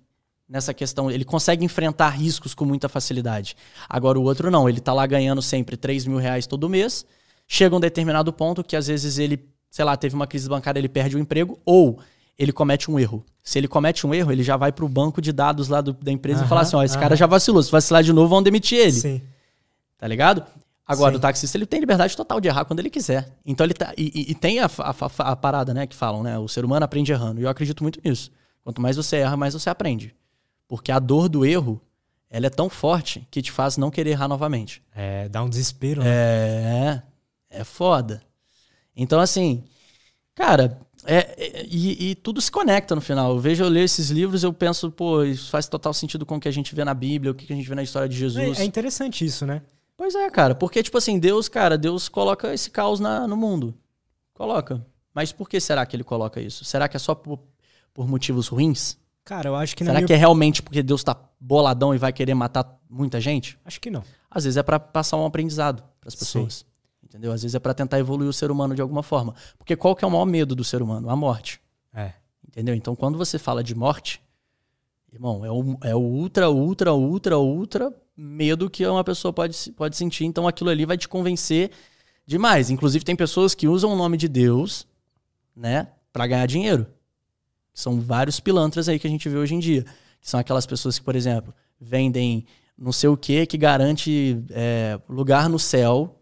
Speaker 2: nessa questão, ele consegue enfrentar riscos com muita facilidade. Agora o outro não, ele tá lá ganhando sempre 3 mil reais todo mês, chega um determinado ponto que às vezes ele, sei lá, teve uma crise bancária, ele perde o emprego, ou ele comete um erro. Se ele comete um erro, ele já vai pro banco de dados lá do- da empresa e fala assim, ó, esse
Speaker 1: aham.
Speaker 2: cara já vacilou, se vacilar de novo vão demitir ele.
Speaker 1: Sim.
Speaker 2: Tá ligado? Agora,
Speaker 1: Sim.
Speaker 2: o taxista ele tem liberdade total de errar quando ele quiser. Então ele tá. E, e- e tem a, a- a- a parada, né, que falam, né? O ser humano aprende errando. E eu acredito muito nisso. Quanto mais você erra, mais você aprende. Porque a dor do erro, ela é tão forte que te faz não querer errar novamente.
Speaker 1: É, dá um desespero, né?
Speaker 2: É. É foda. Então, assim, cara, é, é- e, e tudo se conecta no final. Eu vejo, eu leio esses livros, eu penso, pô, isso faz total sentido com o que a gente vê na Bíblia, o que a gente vê na história de Jesus.
Speaker 1: É, é interessante isso, né?
Speaker 2: Pois é, cara. Porque, tipo assim, Deus, cara, Deus coloca esse caos na, no mundo. Coloca. Mas por que será que ele coloca isso? Será que é só por, por motivos ruins?
Speaker 1: Cara, eu acho que
Speaker 2: será
Speaker 1: minha...
Speaker 2: que é realmente porque Deus tá boladão e vai querer matar muita gente?
Speaker 1: Acho que não.
Speaker 2: Às vezes é pra passar um aprendizado pras
Speaker 1: Sim.
Speaker 2: pessoas. Entendeu? Às vezes é pra tentar evoluir o ser humano de alguma forma. Porque qual que é o maior medo do ser humano? A morte.
Speaker 1: É.
Speaker 2: Entendeu? Então, quando você fala de morte, irmão, é o, é o ultra, ultra, ultra, ultra medo que uma pessoa pode, pode sentir. Então, aquilo ali vai te convencer demais. Inclusive, tem pessoas que usam o nome de Deus, né, para ganhar dinheiro. São vários pilantras aí que a gente vê hoje em dia. Que são aquelas pessoas que, por exemplo, vendem não sei o que que garante é, lugar no céu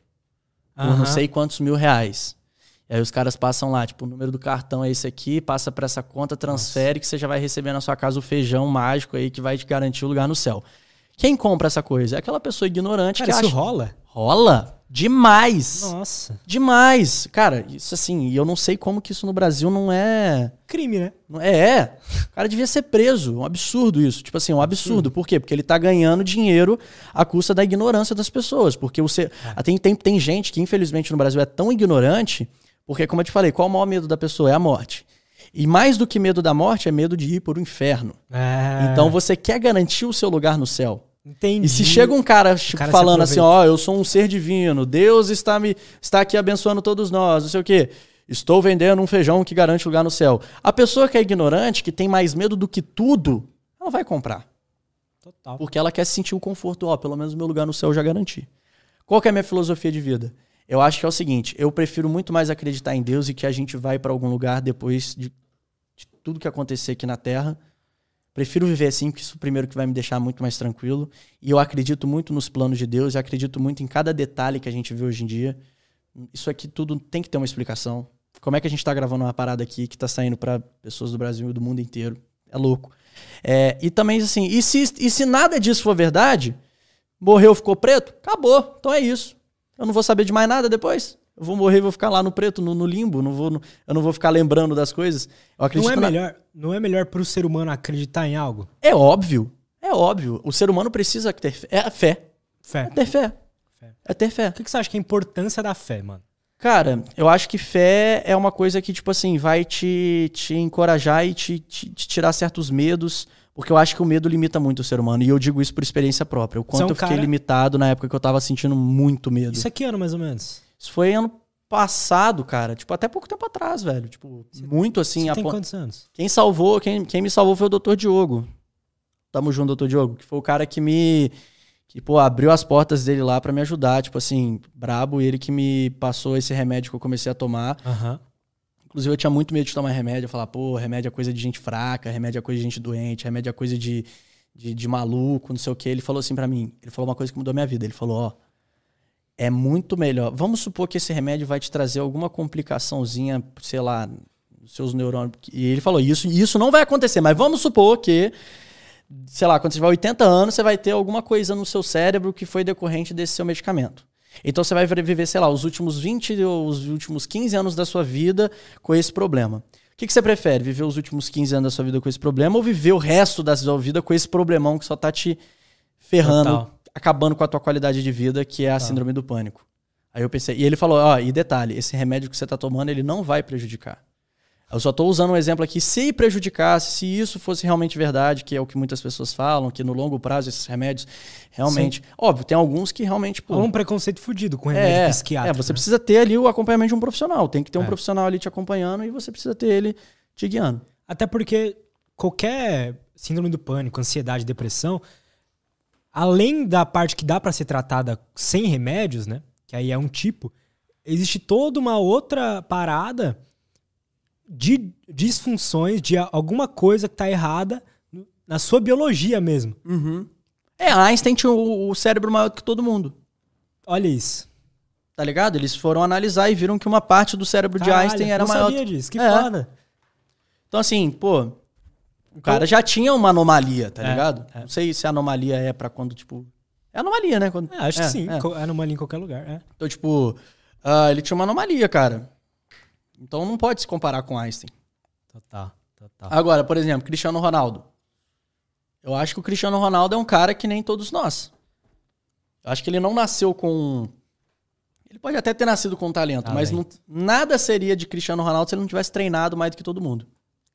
Speaker 2: por não sei quantos mil reais. E aí os caras passam lá, tipo, o número do cartão é esse aqui, passa pra essa conta, transfere, que você já vai receber na sua casa o feijão mágico aí que vai te garantir o lugar no céu. Quem compra essa coisa? É aquela pessoa ignorante
Speaker 1: Cara,
Speaker 2: que
Speaker 1: isso
Speaker 2: acha.
Speaker 1: rola?
Speaker 2: Rola? Demais!
Speaker 1: Nossa.
Speaker 2: Demais! Cara, isso assim, e eu não sei como que isso no Brasil não é.
Speaker 1: Crime, né?
Speaker 2: é, é. O cara devia ser preso. Um absurdo isso. Tipo assim, um absurdo. Por quê? Porque ele tá ganhando dinheiro à custa da ignorância das pessoas. Porque você. Ah, Tem, tem, tem gente que, infelizmente, no Brasil é tão ignorante. Porque, como eu te falei, qual o maior medo da pessoa? É a morte. E mais do que medo da morte, é medo de ir para o inferno.
Speaker 1: É.
Speaker 2: Então você quer garantir o seu lugar no céu.
Speaker 1: Entendi.
Speaker 2: E se chega um cara, tipo,
Speaker 1: cara
Speaker 2: falando assim, ó, eu sou um ser divino, Deus está me está aqui abençoando todos nós, não sei o quê. Estou vendendo um feijão que garante lugar no céu. A pessoa que é ignorante, que tem mais medo do que tudo, ela vai comprar.
Speaker 1: Total.
Speaker 2: Porque ela quer sentir o conforto, ó, pelo menos meu lugar no céu eu já garanti. Qual é a minha filosofia de vida? Eu acho que é o seguinte, eu prefiro muito mais acreditar em Deus e que a gente vai para algum lugar depois de, de tudo que acontecer aqui na Terra, Prefiro viver assim, porque isso primeiro que vai me deixar muito mais tranquilo. E eu acredito muito nos planos de Deus, eu acredito muito em cada detalhe que a gente vê hoje em dia. Isso aqui tudo tem que ter uma explicação. Como é que a gente tá gravando uma parada aqui que tá saindo para pessoas do Brasil e do mundo inteiro? É louco. É, e também, assim, e se, e se nada disso for verdade, morreu, ficou preto, acabou. Então é isso. Eu não vou saber de mais nada depois. Eu vou morrer, vou ficar lá no preto, no, no limbo, não vou, no, eu não vou ficar lembrando das coisas.
Speaker 1: Não é
Speaker 2: na-
Speaker 1: melhor, não é melhor pro ser humano acreditar em algo?
Speaker 2: É óbvio. É óbvio. O ser humano precisa ter fé. É a fé.
Speaker 1: Fé.
Speaker 2: É ter fé.
Speaker 1: Fé.
Speaker 2: É ter fé.
Speaker 1: O que que você acha que é a importância da fé, mano?
Speaker 2: Cara, eu acho que fé é uma coisa que, tipo assim, vai te, te encorajar e te, te, te tirar certos medos. Porque eu acho que o medo limita muito o ser humano. E eu digo isso por experiência própria. O
Speaker 1: Você é
Speaker 2: quanto
Speaker 1: um
Speaker 2: eu fiquei
Speaker 1: cara-
Speaker 2: limitado na época que eu tava sentindo muito medo.
Speaker 1: Isso é que ano, mais ou menos?
Speaker 2: Isso foi ano passado, cara. Tipo, até pouco tempo atrás, velho. Tipo, muito assim.
Speaker 1: Você tem
Speaker 2: pon-
Speaker 1: quantos anos?
Speaker 2: Quem salvou, quem, quem me salvou foi o Dr. Diogo. Tamo junto, Dr. Diogo. Que foi o cara que me. Que, pô, abriu as portas dele lá pra me ajudar. Tipo assim, brabo. Ele que me passou esse remédio que eu comecei a tomar.
Speaker 1: Aham.
Speaker 2: Inclusive, eu tinha muito medo de tomar remédio. Eu falava, pô, remédio é coisa de gente fraca, remédio é coisa de gente doente, remédio é coisa de, de, de maluco, não sei o quê. Ele falou assim pra mim. Ele falou uma coisa que mudou a minha vida. Ele falou, ó. É muito melhor. Vamos supor que esse remédio vai te trazer alguma complicaçãozinha, sei lá, seus neurônios. E ele falou, isso, isso não vai acontecer, mas vamos supor que, sei lá, quando você tiver 80 anos, você vai ter alguma coisa no seu cérebro que foi decorrente desse seu medicamento. Então você vai viver, sei lá, os últimos 20 ou os últimos 15 anos da sua vida com esse problema. O que, que você prefere? Viver os últimos 15 anos da sua vida com esse problema ou viver o resto da sua vida com esse problemão que só tá te ferrando,
Speaker 1: Total.
Speaker 2: Acabando com a tua qualidade de vida, que é a síndrome do pânico? Aí eu pensei, e ele falou, ó, e detalhe, esse remédio que você tá tomando, ele não vai prejudicar. Eu só tô usando um exemplo aqui, se prejudicasse, se isso fosse realmente verdade, que é o que muitas pessoas falam, que no longo prazo esses remédios realmente... Óbvio, tem alguns que realmente... Pô,
Speaker 1: Há um preconceito fudido com remédio
Speaker 2: é,
Speaker 1: psiquiátrico.
Speaker 2: é, você
Speaker 1: né?
Speaker 2: precisa ter ali o acompanhamento de um profissional. Tem que ter um
Speaker 1: É.
Speaker 2: profissional ali te acompanhando e você precisa ter ele te guiando.
Speaker 1: Até porque qualquer síndrome do pânico, ansiedade, depressão, além da parte que dá pra ser tratada sem remédios, né? Que aí é um tipo, existe toda uma outra parada de disfunções, de alguma coisa que tá errada na sua biologia mesmo.
Speaker 2: É, Einstein tinha o, o cérebro maior que todo mundo.
Speaker 1: Olha isso.
Speaker 2: Tá ligado? Eles foram analisar e viram que uma parte do cérebro de
Speaker 1: Caralho,
Speaker 2: Einstein era
Speaker 1: não
Speaker 2: maior.
Speaker 1: sabia disso, que
Speaker 2: É.
Speaker 1: foda.
Speaker 2: Então, assim, pô, o cara já tinha uma anomalia, tá
Speaker 1: É,
Speaker 2: ligado?
Speaker 1: é.
Speaker 2: Não sei se a anomalia é pra quando, tipo. É anomalia, né? Quando...
Speaker 1: É, acho que sim,
Speaker 2: é.
Speaker 1: co- é numa linha em qualquer lugar. É.
Speaker 2: Então, tipo, ah, ele tinha uma anomalia, cara. Então não pode se comparar com Einstein.
Speaker 1: Total, total.
Speaker 2: Agora, por exemplo, Cristiano Ronaldo. Eu acho que o Cristiano Ronaldo é um cara que nem todos nós. Eu acho que ele não nasceu com. Ele pode até ter nascido com talento, mas não- nada seria de Cristiano Ronaldo se ele não tivesse treinado mais do que todo mundo.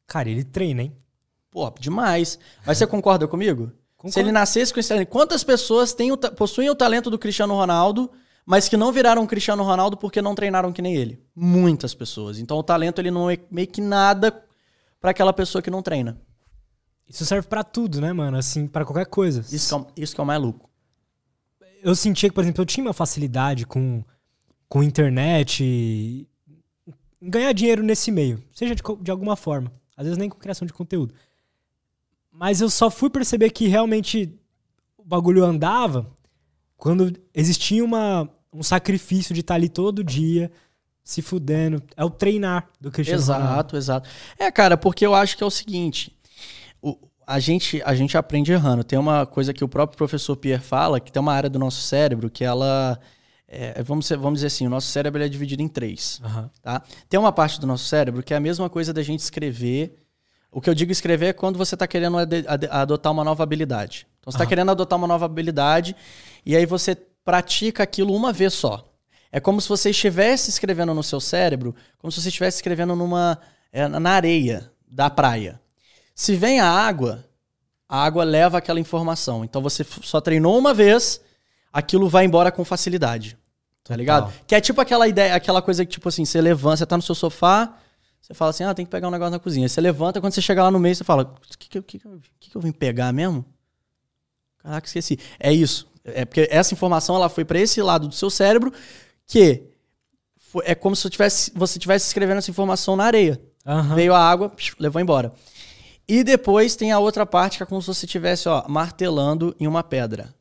Speaker 1: Cara, ele treina, hein?
Speaker 2: Pô, demais. Mas você concorda comigo?
Speaker 1: Concordo.
Speaker 2: Se ele nascesse com esse talento. Quantas pessoas têm o possuem o talento do Cristiano Ronaldo, mas que não viraram Cristiano Ronaldo porque não treinaram que nem ele? Muitas pessoas. Então o talento ele não é meio que nada pra aquela pessoa que não treina.
Speaker 1: Isso serve pra tudo, né, mano? Assim, pra qualquer coisa.
Speaker 2: Isso que é, o- isso que é o mais louco.
Speaker 1: eu sentia que, por exemplo, eu tinha uma facilidade com, com internet e ganhar dinheiro nesse meio, seja de, de alguma forma. Às vezes nem com criação de conteúdo. Mas eu só fui perceber que realmente o bagulho andava quando existia uma, um sacrifício de estar ali todo dia, se fudendo. É o treinar do Cristiano Ronaldo.
Speaker 2: Exato, exato. É, cara, porque eu acho que é o seguinte: o- a, gente, a gente aprende errando. Tem uma coisa que o próprio professor Pierre fala, que tem uma área do nosso cérebro que ela. é, vamos, ser- vamos dizer assim, o nosso cérebro é dividido em três.
Speaker 1: Aham.
Speaker 2: Tá? Tem uma parte do nosso cérebro que é a mesma coisa da gente escrever. O que eu digo escrever é quando você está querendo adotar uma nova habilidade. Então você está querendo adotar uma nova habilidade e aí você pratica aquilo uma vez só. É como se você estivesse escrevendo no seu cérebro, como se você estivesse escrevendo numa é, na areia da praia. Se vem a água, a água leva aquela informação. Então você só treinou uma vez, aquilo vai embora com facilidade. Tá ligado? Que é tipo aquela ideia, aquela coisa que, tipo assim, você levanta, você tá no seu sofá, você fala assim, ah, tem que pegar um negócio na cozinha. Aí você levanta, quando você chega lá no meio, você fala, o que, que, eu- que, que, que eu vim pegar mesmo? Caraca, esqueci. É isso. É porque essa informação ela foi para esse lado do seu cérebro que foi- é como se tivesse, você estivesse escrevendo essa informação na areia.
Speaker 1: Aham.
Speaker 2: Veio a água, levou embora. E depois tem a outra parte que é como se você estivesse martelando em uma pedra.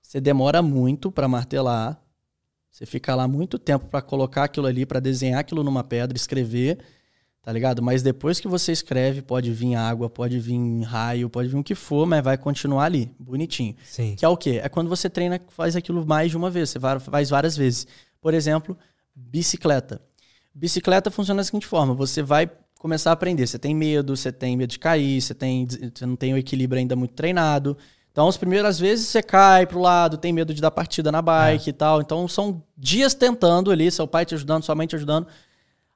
Speaker 2: Você demora muito para martelar. Você fica lá muito tempo para colocar aquilo ali, para desenhar aquilo numa pedra, escrever, tá ligado? Mas depois que você escreve, pode vir água, pode vir raio, pode vir o que for, mas vai continuar ali, bonitinho.
Speaker 1: Sim.
Speaker 2: Que é o quê? É quando você treina, faz aquilo mais de uma vez, você faz várias vezes. Por exemplo, bicicleta. Bicicleta funciona da seguinte forma: você vai começar a aprender. Você tem medo, você tem medo de cair, você, tem, você não tem o equilíbrio ainda muito treinado. Então, as primeiras vezes você cai pro lado, tem medo de dar partida na bike e tal. Então, são dias tentando ali, seu pai te ajudando, sua mãe te ajudando.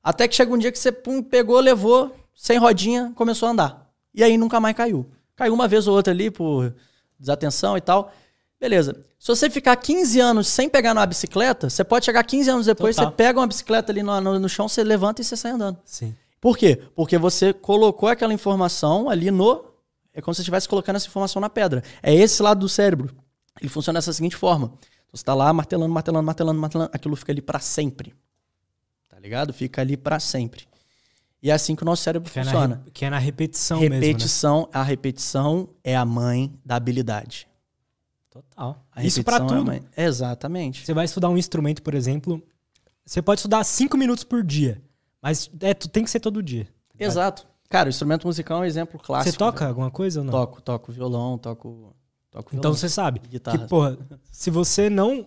Speaker 2: Até que chega um dia que você pum, pegou, levou, sem rodinha, começou a andar. E aí nunca mais caiu. Caiu uma vez ou outra ali por desatenção e tal. Beleza. Se você ficar 15 anos sem pegar numa bicicleta, você pode chegar 15 anos depois,
Speaker 1: Total.
Speaker 2: você pega uma bicicleta ali no, no, no chão, você levanta e você sai andando.
Speaker 1: Sim.
Speaker 2: Por quê? Porque você colocou aquela informação ali no. É como se você estivesse colocando essa informação na pedra. É esse lado do cérebro. Ele funciona dessa seguinte forma. Você tá lá martelando, martelando, martelando, martelando. Aquilo fica ali para sempre. Ligado? Fica ali para sempre. E é assim que o nosso cérebro
Speaker 1: Que é, na,
Speaker 2: funciona.
Speaker 1: re- que é na repetição mesmo, né?
Speaker 2: repetição, a repetição é a mãe da habilidade.
Speaker 1: Total.
Speaker 2: A
Speaker 1: Isso pra
Speaker 2: repetição é
Speaker 1: tudo.
Speaker 2: mãe- Exatamente.
Speaker 1: Você vai estudar um instrumento, por exemplo, você pode estudar cinco minutos por dia, mas é, tu tem que ser todo dia.
Speaker 2: Exato. Cara, o instrumento musical é um exemplo clássico.
Speaker 1: Você toca alguma coisa ou não?
Speaker 2: Toco, toco violão, toco. toco
Speaker 1: Então
Speaker 2: violão.
Speaker 1: você sabe
Speaker 2: Guitarra.
Speaker 1: que, porra, se você não...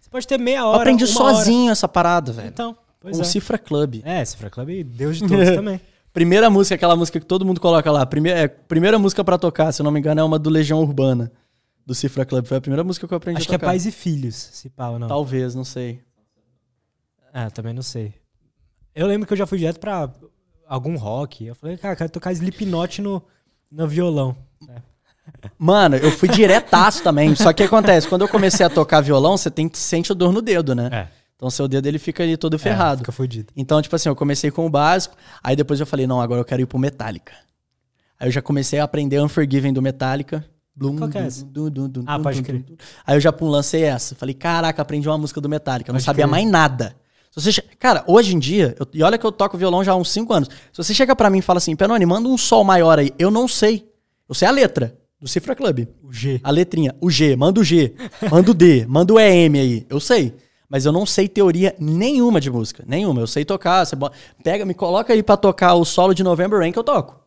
Speaker 1: Você pode ter meia
Speaker 2: Eu
Speaker 1: hora,
Speaker 2: aprendi
Speaker 1: uma hora.
Speaker 2: sozinho essa parada, velho.
Speaker 1: Então, pois
Speaker 2: Com
Speaker 1: é.
Speaker 2: o Cifra Club.
Speaker 1: É, Cifra Club, Deus de todos também.
Speaker 2: Primeira música, aquela música que todo mundo coloca lá. Primeira, é, primeira música pra tocar, se eu não me engano, é uma do Legião Urbana, do Cifra Club. Foi a primeira música que eu aprendi
Speaker 1: Acho
Speaker 2: a
Speaker 1: que é
Speaker 2: tocar.
Speaker 1: pais e filhos, se pá ou não.
Speaker 2: Talvez, não sei.
Speaker 1: É, também não sei. Eu lembro que eu já fui direto pra algum rock. Eu falei, cara, quero tocar Slipknot no, no violão.
Speaker 2: Mano, eu fui diretaço também. Só que acontece? Quando eu comecei a tocar violão, você tem que sente a dor no dedo, né?
Speaker 1: É.
Speaker 2: Então seu dedo ele fica ali todo
Speaker 1: É,
Speaker 2: ferrado.
Speaker 1: fica fudido.
Speaker 2: Então, tipo assim, eu comecei com o básico, aí depois eu falei, não, agora eu quero ir pro Metallica. Aí eu já comecei a aprender Unforgiven do Metallica. Blum,
Speaker 1: Qual que é essa?
Speaker 2: dum, dum, dum,
Speaker 1: Ah, pode crer.
Speaker 2: Aí eu já pum, lancei essa. Falei, caraca, aprendi uma música do Metallica. Eu não
Speaker 1: Pode
Speaker 2: sabia
Speaker 1: crer.
Speaker 2: mais nada. Se você Cara, hoje em dia, eu- e olha que eu toco violão já há uns 5 anos. Se você chega pra mim e fala assim, Penone, manda um sol maior aí. Eu não sei. Eu sei a letra do Cifra Club.
Speaker 1: O G.
Speaker 2: A letrinha, o G, manda o G, manda o D, manda o EM aí. Eu sei. Mas eu não sei teoria nenhuma de música. Nenhuma. Eu sei tocar. Você pega, me coloca aí pra tocar o solo de November Rain que eu toco.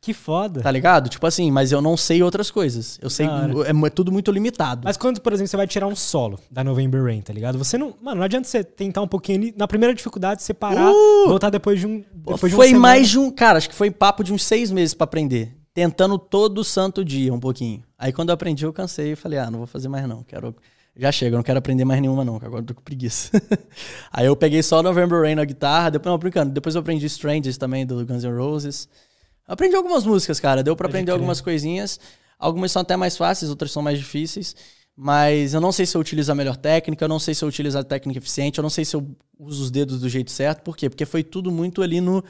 Speaker 1: Que foda.
Speaker 2: Tá ligado? Tipo assim, mas eu não sei outras coisas. Eu sei. É, é tudo muito limitado.
Speaker 1: Mas quando, por exemplo, você vai tirar um solo da November Rain, tá ligado? Você não. Mano, não adianta você tentar um pouquinho ali. Na primeira dificuldade, você parar,
Speaker 2: Uh!
Speaker 1: voltar depois de um. Depois de
Speaker 2: foi
Speaker 1: semana.
Speaker 2: mais de um. Cara, acho que foi papo de uns seis meses pra aprender. Tentando todo santo dia um pouquinho. Aí quando eu aprendi, eu cansei e falei, ah, não vou fazer mais não. Quero. Já chega, eu não quero aprender mais nenhuma, não, agora eu tô com preguiça. Aí eu peguei só November Rain na guitarra, depois, não, brincando, depois eu aprendi Strangers também, do Guns N' Roses. Aprendi algumas músicas, cara, deu pra
Speaker 1: Pode
Speaker 2: aprender algumas coisinhas. Algumas são até mais fáceis, outras são mais difíceis. Mas eu não sei se eu utilizo a melhor técnica, eu não sei se eu utilizo a técnica eficiente, eu não sei se eu uso os dedos do jeito certo. Por quê? Porque foi tudo muito ali no.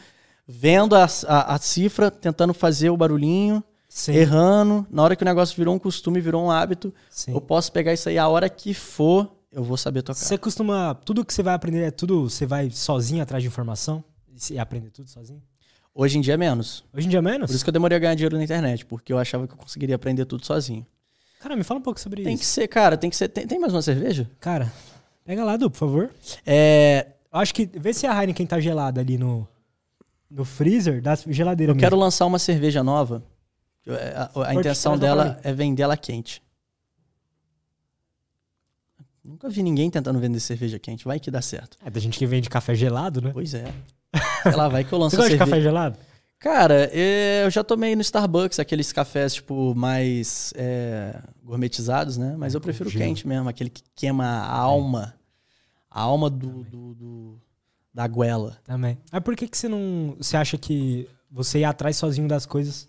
Speaker 2: Vendo a, a, a cifra, tentando fazer o barulhinho,
Speaker 1: Sim.
Speaker 2: errando. Na hora que o negócio virou um costume, virou um hábito,
Speaker 1: sim.
Speaker 2: eu posso pegar isso aí a hora que for, eu vou saber tocar.
Speaker 1: Você costuma. Tudo que você vai aprender é tudo. Você vai sozinho atrás de informação? E aprender tudo sozinho?
Speaker 2: Hoje em dia é menos.
Speaker 1: Hoje em dia é menos?
Speaker 2: Por isso que eu demorei a ganhar dinheiro na internet, porque eu achava que eu conseguiria aprender tudo sozinho.
Speaker 1: Cara, me fala um pouco sobre
Speaker 2: Tem
Speaker 1: isso.
Speaker 2: que ser, cara, tem que ser. Tem, tem mais uma cerveja?
Speaker 1: Cara, pega lá, Du, por favor.
Speaker 2: É,
Speaker 1: acho que. Vê se a Heineken tá gelada ali no. No freezer da geladeira
Speaker 2: eu
Speaker 1: mesmo.
Speaker 2: quero lançar uma cerveja nova. É, A, a- intenção dela é vender ela quente. Nunca vi ninguém tentando vender cerveja quente. Vai que dá certo.
Speaker 1: É da gente que vende café gelado, né?
Speaker 2: Pois é. Lá, vai que eu lanço
Speaker 1: Você gosta de
Speaker 2: cerveja.
Speaker 1: café gelado?
Speaker 2: Cara, é, eu já tomei no Starbucks aqueles cafés, tipo, mais é, gourmetizados, né? Mas
Speaker 1: É,
Speaker 2: eu prefiro quente mesmo, aquele que queima a alma. A alma do, do- do- da goela.
Speaker 1: Também. Mas por que, que você não. Você acha que você ir atrás sozinho das coisas.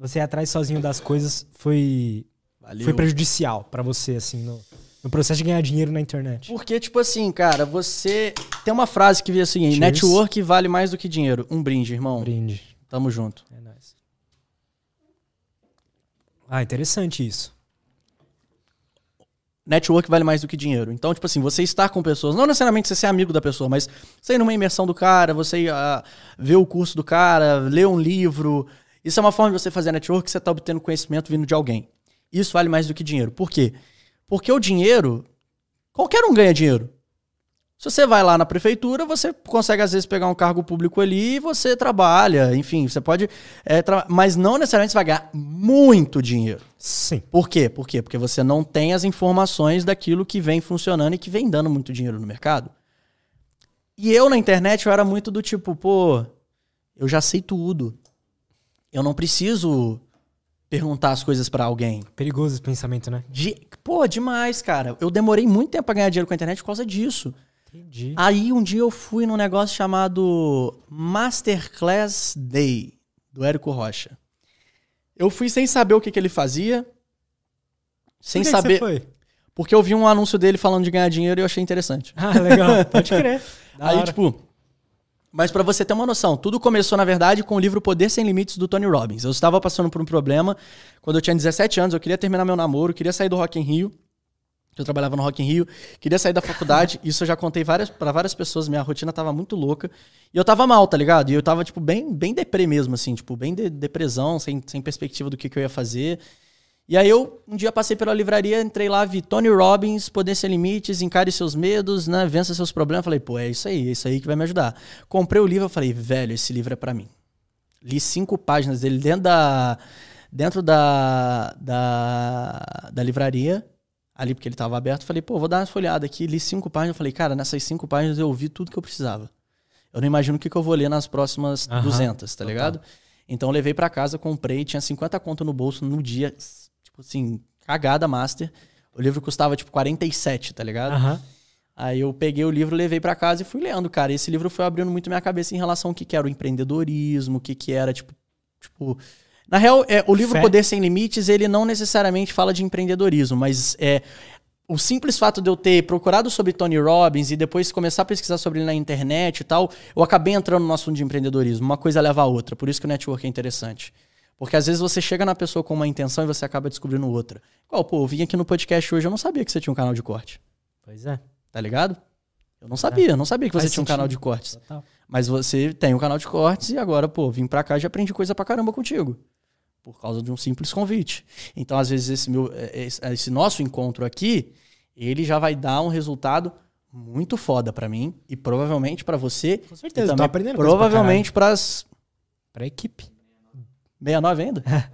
Speaker 1: Você ir atrás sozinho das coisas foi,
Speaker 2: Valeu.
Speaker 1: foi prejudicial pra você, assim, no, no processo de ganhar dinheiro na internet?
Speaker 2: Porque, tipo assim, cara, você. Tem uma frase que vê assim:
Speaker 1: Cheers.
Speaker 2: network vale mais do que dinheiro. Um brinde, irmão.
Speaker 1: Brinde.
Speaker 2: Tamo junto.
Speaker 1: É nóis. Ah, interessante isso.
Speaker 2: network vale mais do que dinheiro. Então, tipo assim, você estar com pessoas, não necessariamente você ser amigo da pessoa, mas você ir numa imersão do cara, você ir, uh, ver o curso do cara, ler um livro. Isso é uma forma de você fazer network que você está obtendo conhecimento vindo de alguém. Isso vale mais do que dinheiro. Por quê? Porque o dinheiro, qualquer um ganha dinheiro. Se você vai lá na prefeitura, você consegue às vezes pegar um cargo público ali e você trabalha, enfim, você pode. É, mas não necessariamente você vai ganhar muito dinheiro.
Speaker 1: Sim.
Speaker 2: Por quê? Por quê? Porque você não tem as informações daquilo que vem funcionando e que vem dando muito dinheiro no mercado. E eu na internet eu era muito do tipo, pô, eu já sei tudo. Eu não preciso perguntar as coisas para alguém.
Speaker 1: Perigoso esse pensamento, né?
Speaker 2: De, pô, demais, cara. Eu demorei muito tempo pra ganhar dinheiro com a internet por causa disso.
Speaker 1: Entendi.
Speaker 2: Aí um dia eu fui num negócio chamado Masterclass Day, do Érico Rocha. Eu fui sem saber o que, que ele fazia. Sem
Speaker 1: que que
Speaker 2: saber.
Speaker 1: você foi?
Speaker 2: Porque eu vi um anúncio dele falando de ganhar dinheiro e eu achei interessante.
Speaker 1: Ah, legal. Pode crer.
Speaker 2: Aí,
Speaker 1: hora.
Speaker 2: tipo. Mas pra você ter uma noção, tudo começou, na verdade, com o livro Poder Sem Limites do Tony Robbins. Eu estava passando por um problema quando eu tinha 17 anos, eu queria terminar meu namoro, queria sair do Rock in Rio. Eu trabalhava no Rock in Rio, queria sair da faculdade. Isso eu já contei várias, para várias pessoas, minha rotina tava muito louca. E eu tava mal, tá ligado? E eu tava, tipo, bem, bem deprê mesmo, assim, tipo, bem de, depressão, sem, sem perspectiva do que, que eu ia fazer. E aí eu, um dia passei pela livraria, entrei lá, vi Tony Robbins, Poder Sem Limites, Encare Seus Medos, né? Vença Seus Problemas. Falei, pô, é isso aí, é isso aí que vai me ajudar. Comprei o livro, eu falei, velho, esse livro é pra mim. Li cinco páginas dele dentro da, dentro da, da, da livraria, ali porque ele tava aberto. Falei, pô, vou dar uma folhada aqui. Li cinco páginas. Falei, cara, nessas cinco páginas eu ouvi tudo que eu precisava. Eu não imagino o que, que eu vou ler nas próximas
Speaker 1: Aham,
Speaker 2: 200, tá
Speaker 1: total.
Speaker 2: ligado? Então eu levei pra casa, comprei, tinha 50 conto no bolso no dia, assim, cagada master. O livro custava tipo 47, tá ligado?
Speaker 1: Aham.
Speaker 2: Aí eu peguei o livro, levei pra casa e fui lendo, cara. Esse livro foi abrindo muito minha cabeça em relação ao que, que era o empreendedorismo, o que, que era, tipo. tipo... Na real, é, o livro
Speaker 1: Fé.
Speaker 2: Poder Sem Limites, ele não necessariamente fala de empreendedorismo, mas é. O simples fato de eu ter procurado sobre Tony Robbins e depois começar a pesquisar sobre ele na internet e tal, eu acabei entrando no assunto de empreendedorismo. Uma coisa leva a outra. Por isso que o network é interessante. Porque às vezes você chega na pessoa com uma intenção e você acaba descobrindo outra. Igual, pô, eu vim aqui no podcast hoje, eu não sabia que você tinha um canal de corte.
Speaker 1: Pois é.
Speaker 2: Tá ligado? Eu não sabia, eu não sabia que você
Speaker 1: Faz
Speaker 2: tinha um
Speaker 1: sentido.
Speaker 2: canal de cortes.
Speaker 1: Total.
Speaker 2: Mas você tem um canal de cortes e agora, pô, vim pra cá e já aprendi coisa pra caramba contigo. Por causa de um simples convite. Então, às vezes, esse, meu, eh, esse, esse nosso encontro aqui, ele já vai dar um resultado muito foda pra mim e provavelmente pra você.
Speaker 1: Com
Speaker 2: e
Speaker 1: certeza, tô
Speaker 2: também
Speaker 1: aprendendo coisa pra
Speaker 2: provavelmente pras
Speaker 1: Pra equipe.
Speaker 2: 69 ainda?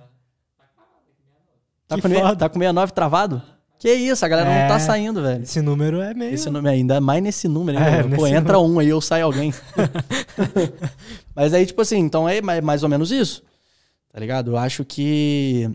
Speaker 2: tá,
Speaker 1: Que
Speaker 2: com,
Speaker 1: foda.
Speaker 2: tá com 69 travado? Que isso, a galera não tá
Speaker 1: É.
Speaker 2: saindo, velho.
Speaker 1: Esse número é meio.
Speaker 2: Esse nome ainda mais nesse número, né?
Speaker 1: É?
Speaker 2: Pô, entra um aí, eu saio alguém. Mas aí, tipo assim, então é ma- mais ou menos isso. Tá ligado? Eu acho que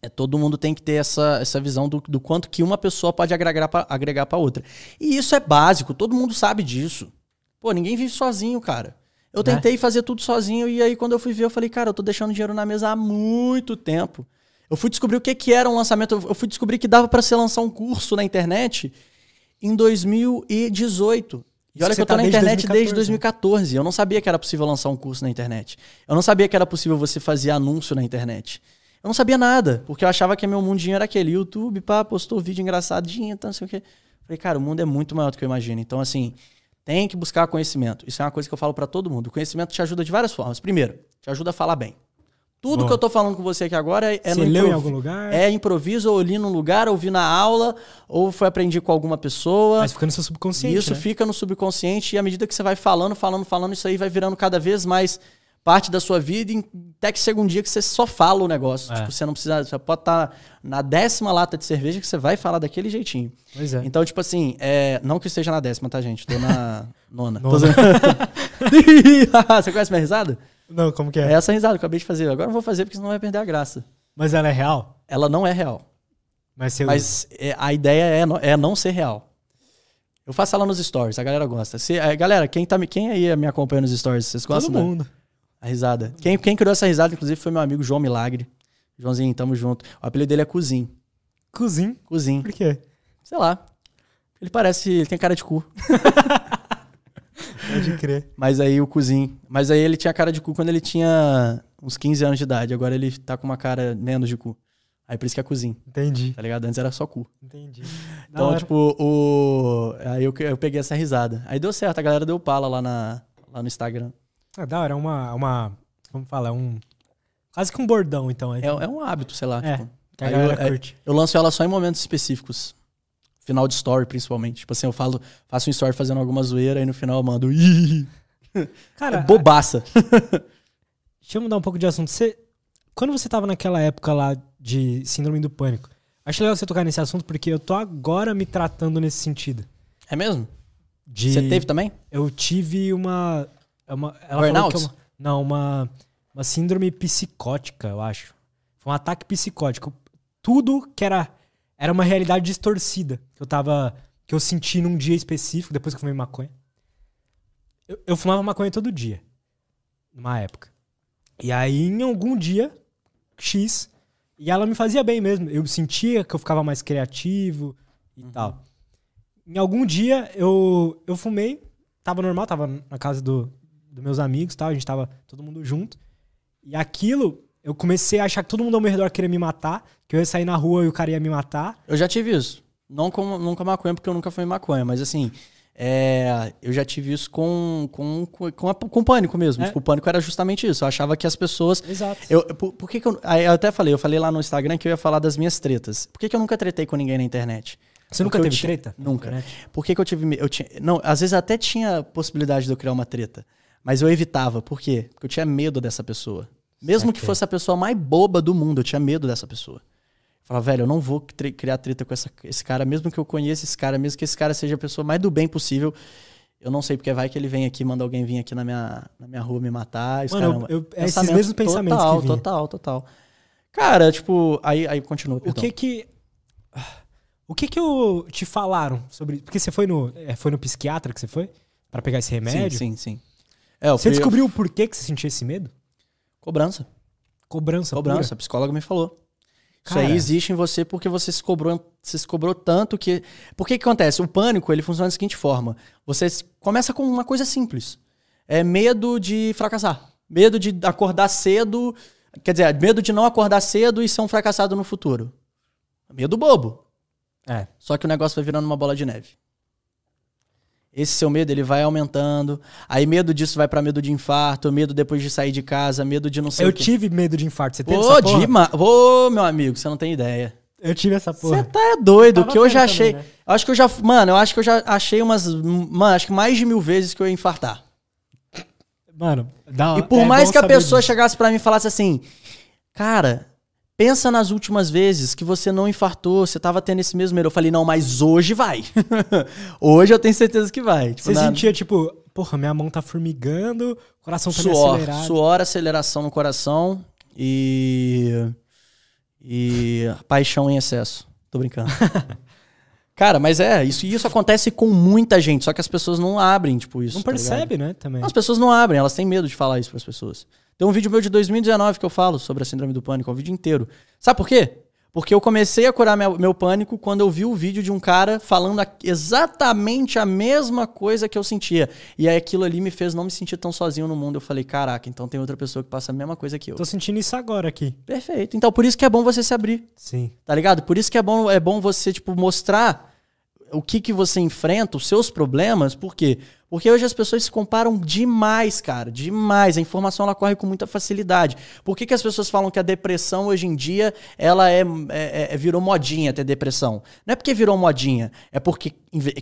Speaker 2: é, todo mundo tem que ter essa, essa visão do, do quanto que uma pessoa pode agregar pra, agregar pra outra. E isso é básico, todo mundo sabe disso. Pô, ninguém vive sozinho, cara. Eu
Speaker 1: Né?
Speaker 2: tentei fazer tudo sozinho e aí quando eu fui ver, eu falei, cara, eu tô deixando dinheiro na mesa há muito tempo. Eu fui descobrir o que, que era um lançamento, eu fui descobrir que dava pra se lançar um curso na internet em 2018. E olha
Speaker 1: que
Speaker 2: eu tô
Speaker 1: tá
Speaker 2: na
Speaker 1: desde
Speaker 2: internet
Speaker 1: 2014,
Speaker 2: desde 2014. Eu não sabia que era possível lançar um curso na internet. Eu não sabia que era possível você fazer anúncio na internet. Eu não sabia nada, porque eu achava que meu mundinho era aquele. YouTube, pá, postou vídeo engraçadinho, então não sei o quê. Falei, cara, o mundo é muito maior do que eu imagino. Então, assim, tem que buscar conhecimento. Isso é uma coisa que eu falo pra todo mundo. O conhecimento te ajuda de várias formas. Primeiro, te ajuda a falar bem. Tudo
Speaker 1: Boa.
Speaker 2: que eu tô falando com você aqui agora é, é
Speaker 1: Você
Speaker 2: no
Speaker 1: leu em algum lugar?
Speaker 2: É improviso, ou li num lugar, ou vi na aula, ou foi aprender com alguma pessoa.
Speaker 1: Mas fica no seu subconsciente.
Speaker 2: Isso
Speaker 1: né?
Speaker 2: fica no subconsciente e à medida que você vai falando, falando, falando, isso aí vai virando cada vez mais parte da sua vida, até que chega um dia que você só fala o negócio.
Speaker 1: É.
Speaker 2: Tipo, você não precisa. Você pode estar na décima lata de cerveja que você vai falar daquele jeitinho.
Speaker 1: Pois é.
Speaker 2: Então, tipo assim, é, não que eu esteja na décima, tá, gente? Tô na nona.
Speaker 1: Nona.
Speaker 2: você conhece minha risada?
Speaker 1: Não, como que
Speaker 2: É
Speaker 1: é?
Speaker 2: essa risada que eu acabei de fazer. Agora eu vou fazer porque senão vai perder a graça.
Speaker 1: Mas ela é real?
Speaker 2: Ela não é real.
Speaker 1: Mas
Speaker 2: Mas é, a ideia é, é não ser real. Eu faço ela nos stories, a galera gosta. Se, é, galera, quem, tá, quem aí me acompanha nos stories, vocês
Speaker 1: Todo
Speaker 2: gostam? da-
Speaker 1: mundo.
Speaker 2: A risada. Quem, quem criou essa risada, inclusive, foi meu amigo João Milagre. Joãozinho, tamo junto. O apelido dele é Cozinho.
Speaker 1: Cozinho.
Speaker 2: Cozinho.
Speaker 1: Por quê?
Speaker 2: Sei lá. Ele parece. Ele tem cara de cu.
Speaker 1: Pode crer.
Speaker 2: Mas aí o Cozinho. Mas aí ele tinha cara de cu quando ele tinha uns 15 anos de idade. Agora ele tá com uma cara menos de cu. Aí por isso que é cozinha,
Speaker 1: Entendi.
Speaker 2: tá ligado? Antes era só cu.
Speaker 1: Entendi.
Speaker 2: Então, tipo, o. Aí eu, eu peguei essa risada. Aí deu certo, a galera deu pala lá, na, lá no Instagram.
Speaker 1: Ah, da hora, é uma, uma. Como fala? É um. Quase que um bordão, então.
Speaker 2: É, é um hábito, sei lá.
Speaker 1: É,
Speaker 2: tipo.
Speaker 1: que a galera
Speaker 2: eu- é-
Speaker 1: curte.
Speaker 2: Eu lanço ela só em momentos específicos. Final de story, principalmente. Tipo assim, eu falo, faço um story fazendo alguma zoeira e no final eu mando. Ih,
Speaker 1: Cara,
Speaker 2: é bobaça.
Speaker 1: Deixa eu mudar um pouco de assunto. Você, quando você tava naquela época lá de síndrome do pânico, acho legal você tocar nesse assunto porque eu tô agora me tratando nesse sentido.
Speaker 2: É mesmo?
Speaker 1: De,
Speaker 2: Você teve também?
Speaker 1: Eu tive uma. É uma ela falou
Speaker 2: Burnout?
Speaker 1: que é uma, não, uma, uma síndrome psicótica, eu acho. Foi um ataque psicótico. Tudo que era. Era uma realidade distorcida que eu tava. que eu senti num dia específico, depois que eu fumei maconha. Eu, eu fumava maconha todo dia. Numa época. E aí, em algum dia, X, e ela me fazia bem mesmo. Eu sentia que eu ficava mais criativo e tal. Em algum dia, eu, eu fumei, tava normal, tava na casa do, dos meus amigos, tal, a gente tava todo mundo junto. E aquilo, eu comecei a achar que todo mundo ao meu redor queria me matar, que eu ia sair na rua e o cara ia me matar.
Speaker 2: Eu já tive isso. Não com, não com maconha, porque eu nunca fui maconha, mas assim. é, eu já tive isso com, com, com, a- com pânico mesmo.
Speaker 1: É.
Speaker 2: Tipo, o pânico era justamente isso. Eu achava que as pessoas.
Speaker 1: Exato.
Speaker 2: Eu, por, por que, que eu. eu até falei, eu falei lá no Instagram que eu ia falar das minhas tretas. Por que, que eu nunca tretei com ninguém na internet?
Speaker 1: Você nunca
Speaker 2: Porque eu
Speaker 1: teve
Speaker 2: tinha-
Speaker 1: treta?
Speaker 2: Nunca. né? Por que, que eu tive. Eu tinha, não, às vezes até tinha possibilidade de eu criar uma treta. Mas eu evitava. Por quê? Porque eu tinha medo dessa pessoa. Mesmo que fosse a pessoa mais boba do mundo, eu tinha medo dessa pessoa. Eu falava, velho, eu não vou criar treta com essa- esse cara, mesmo que eu conheça esse cara, mesmo que esse cara seja a pessoa mais do bem possível. Eu não sei porque vai que ele vem aqui, manda alguém vir aqui na minha, na minha rua me matar.
Speaker 1: Mano,
Speaker 2: cara-
Speaker 1: eu- é esses
Speaker 2: Pensamento
Speaker 1: mesmos pensamentos
Speaker 2: total. Total, total. Cara, tipo, aí, aí continua,
Speaker 1: O
Speaker 2: perdão.
Speaker 1: que que. O que que eu te falaram sobre. Porque você foi no. é, foi no psiquiatra que você foi? Pra pegar esse remédio?
Speaker 2: Sim, sim, sim. É,
Speaker 1: Você
Speaker 2: fui-
Speaker 1: descobriu o porquê que você sentia esse medo?
Speaker 2: Cobrança.
Speaker 1: Cobrança.
Speaker 2: Cobrança,
Speaker 1: pura?
Speaker 2: a psicóloga me falou. Isso
Speaker 1: Cara.
Speaker 2: aí existe em você porque você se cobrou, você se cobrou tanto que. Por que que acontece? O pânico ele funciona da seguinte forma: você começa com uma coisa simples. É medo de fracassar. Medo de acordar cedo. Quer dizer, medo de não acordar cedo e ser um fracassado no futuro. Medo bobo.
Speaker 1: É.
Speaker 2: Só que o negócio vai virando uma bola de neve. Esse seu medo, ele vai aumentando. Aí medo disso vai pra medo de infarto, medo depois de sair de casa, medo de não sei
Speaker 1: Eu
Speaker 2: o quê.
Speaker 1: tive medo de infarto. Você teve
Speaker 2: Pô,
Speaker 1: essa porra?
Speaker 2: demais. Ô, meu amigo, você não tem ideia.
Speaker 1: Eu tive essa
Speaker 2: Você
Speaker 1: porra.
Speaker 2: tá é doido, que eu já
Speaker 1: tendo
Speaker 2: achei.
Speaker 1: também, né?
Speaker 2: eu Acho que eu já. Mano, eu acho que eu já achei umas. Mano, acho que mais de mil vezes que eu ia infartar.
Speaker 1: Mano, dá
Speaker 2: E por
Speaker 1: é
Speaker 2: mais
Speaker 1: bom
Speaker 2: que a
Speaker 1: saber
Speaker 2: pessoa
Speaker 1: disso.
Speaker 2: chegasse pra mim e falasse assim, cara, pensa nas últimas vezes que você não infartou, você tava tendo esse mesmo medo. Eu falei, não, mas hoje vai. hoje eu tenho certeza que vai. Tipo,
Speaker 1: Você
Speaker 2: na-
Speaker 1: sentia, tipo, porra, minha mão tá formigando, o coração tá
Speaker 2: suor,
Speaker 1: acelerado.
Speaker 2: suor, aceleração no coração e e paixão em excesso. Tô brincando. Cara, mas é, isso, isso acontece com muita gente, só que as pessoas não abrem, tipo, isso.
Speaker 1: Não
Speaker 2: tá ligado?
Speaker 1: percebe, né, também.
Speaker 2: As pessoas não abrem, elas têm medo de falar isso pras pessoas. Tem um vídeo meu de 2019 que eu falo sobre a síndrome do pânico, é um vídeo inteiro. Sabe por quê? Porque eu comecei a curar meu, meu pânico quando eu vi o vídeo de um cara falando exatamente a mesma coisa que eu sentia. E aí aquilo ali me fez não me sentir tão sozinho no mundo. Eu falei, caraca, então tem outra pessoa que passa a mesma coisa que eu.
Speaker 1: Tô sentindo isso agora aqui.
Speaker 2: Perfeito. Então por isso que é bom você se abrir,
Speaker 1: Sim.
Speaker 2: tá ligado? Por isso que é bom, é bom você, tipo, mostrar o que, que você enfrenta, os seus problemas, por quê? Porque hoje as pessoas se comparam demais, cara, demais. A informação ela corre com muita facilidade. Por que, que as pessoas falam que a depressão hoje em dia ela é, é- é- virou modinha ter depressão? Não é porque virou modinha, é porque